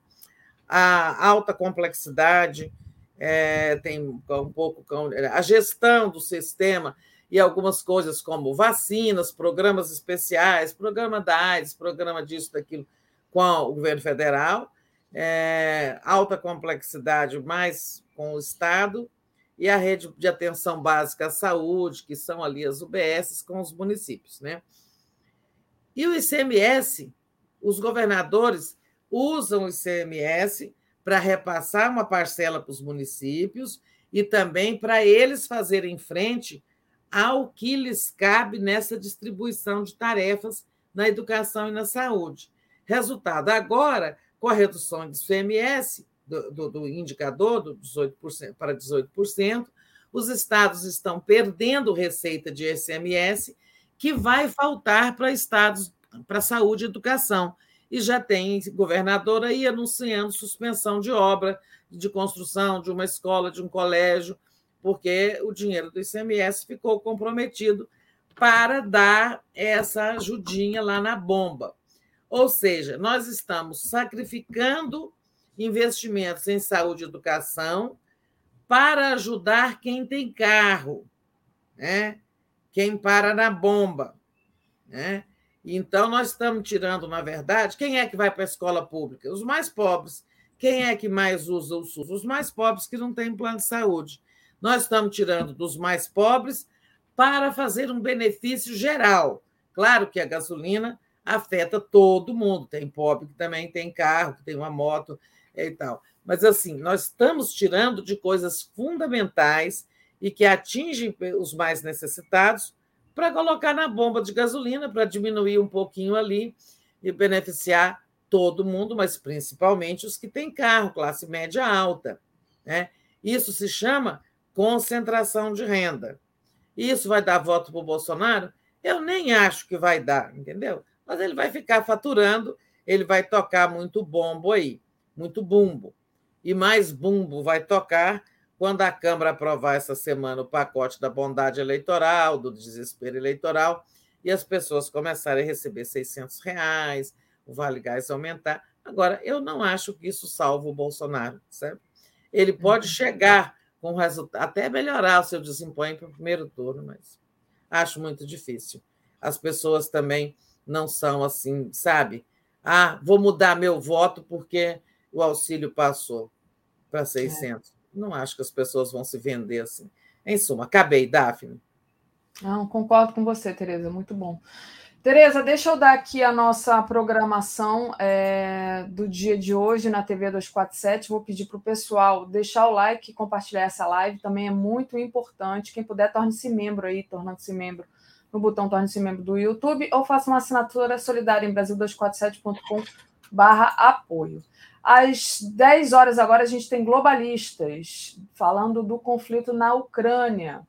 A alta complexidade, é, tem um pouco a gestão do sistema e algumas coisas como vacinas, programas especiais, programa da AIDS, programa disso, daquilo, com o governo federal, é, alta complexidade mais com o Estado, e a rede de atenção básica à saúde, que são ali as UBSs, com os municípios. Né? E o ICMS, os governadores usam o ICMS para repassar uma parcela para os municípios e também para eles fazerem frente ao que lhes cabe nessa distribuição de tarefas na educação e na saúde. Resultado, agora, com a redução do CMS, do, do, do indicador do 18% para 18%, os estados estão perdendo receita de ICMS, que vai faltar para estados para saúde e educação. E já tem governador aí anunciando suspensão de obra de construção de uma escola, de um colégio, porque o dinheiro do ICMS ficou comprometido para dar essa ajudinha lá na bomba. Ou seja, nós estamos sacrificando investimentos em saúde e educação para ajudar quem tem carro, né? quem para na bomba. Né? Então, nós estamos tirando, na verdade, quem é que vai para a escola pública? Os mais pobres. Quem é que mais usa o SUS? Os mais pobres que não têm plano de saúde. Nós estamos tirando dos mais pobres para fazer um benefício geral. Claro que a gasolina afeta todo mundo. Tem pobre que também tem carro, que tem uma moto e tal. Mas, assim, nós estamos tirando de coisas fundamentais e que atingem os mais necessitados para colocar na bomba de gasolina, para diminuir um pouquinho ali e beneficiar todo mundo, mas principalmente os que têm carro, classe média alta. Né? Isso se chama concentração de renda. Isso vai dar voto para o Bolsonaro? Eu nem acho que vai dar, entendeu? Mas ele vai ficar faturando, ele vai tocar muito bombo aí, muito bumbo. E mais bumbo vai tocar quando a Câmara aprovar essa semana o pacote da bondade eleitoral, do desespero eleitoral, e as pessoas começarem a receber 600 reais, o Vale Gás aumentar. Agora, eu não acho que isso salva o Bolsonaro, sabe? Ele pode uhum. chegar com resultado, até melhorar o seu desempenho para o primeiro turno, mas acho muito difícil. As pessoas também não são assim, sabe? Ah, vou mudar meu voto porque o auxílio passou para 600. É. Não acho que as pessoas vão se vender assim. Em suma, acabei, Daphne. Não, concordo com você, Tereza, muito bom. Tereza, deixa eu dar aqui a nossa programação é, do dia de hoje na TV 247. Vou pedir para o pessoal deixar o like e compartilhar essa live. Também é muito importante. Quem puder, torne-se membro aí, tornando-se membro no botão torne-se membro do YouTube ou faça uma assinatura solidária em brasil247.com barra apoio. Às 10 horas agora a gente tem globalistas falando do conflito na Ucrânia.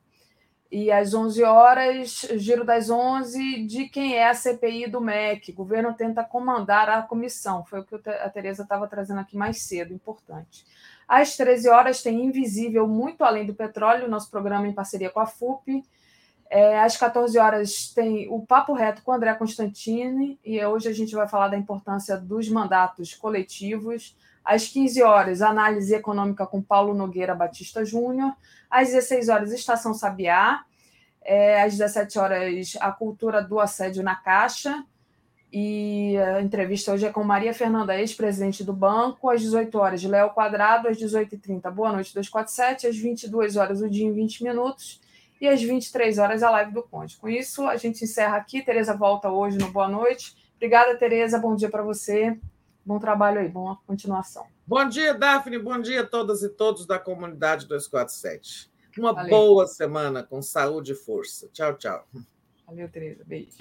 E às 11 horas, giro das 11, de quem é a CPI do MEC. O governo tenta comandar a comissão. Foi o que a Tereza estava trazendo aqui mais cedo, importante. Às 13 horas tem Invisível, muito além do petróleo, nosso programa em parceria com a FUP. É, às 14 horas tem o Papo Reto com André Constantini, e hoje a gente vai falar da importância dos mandatos coletivos. Às 15 horas, análise econômica com Paulo Nogueira Batista Júnior. Às 16 horas, Estação Sabiá. É, às 17 horas, a cultura do assédio na Caixa. E a entrevista hoje é com Maria Fernanda, ex-presidente do banco. Às 18 horas, Léo Quadrado. Às 18h30, Boa Noite 247. Às 22 horas, o dia em 20 minutos. E às 23 horas, a live do Conde. Com isso, a gente encerra aqui. Tereza volta hoje no Boa Noite. Obrigada, Tereza. Bom dia para você. Bom trabalho aí, boa continuação. Bom dia, Daphne. Bom dia a todas e todos da comunidade 247. Uma Valeu. boa semana com saúde e força. Tchau, tchau. Valeu, Tereza. Beijo.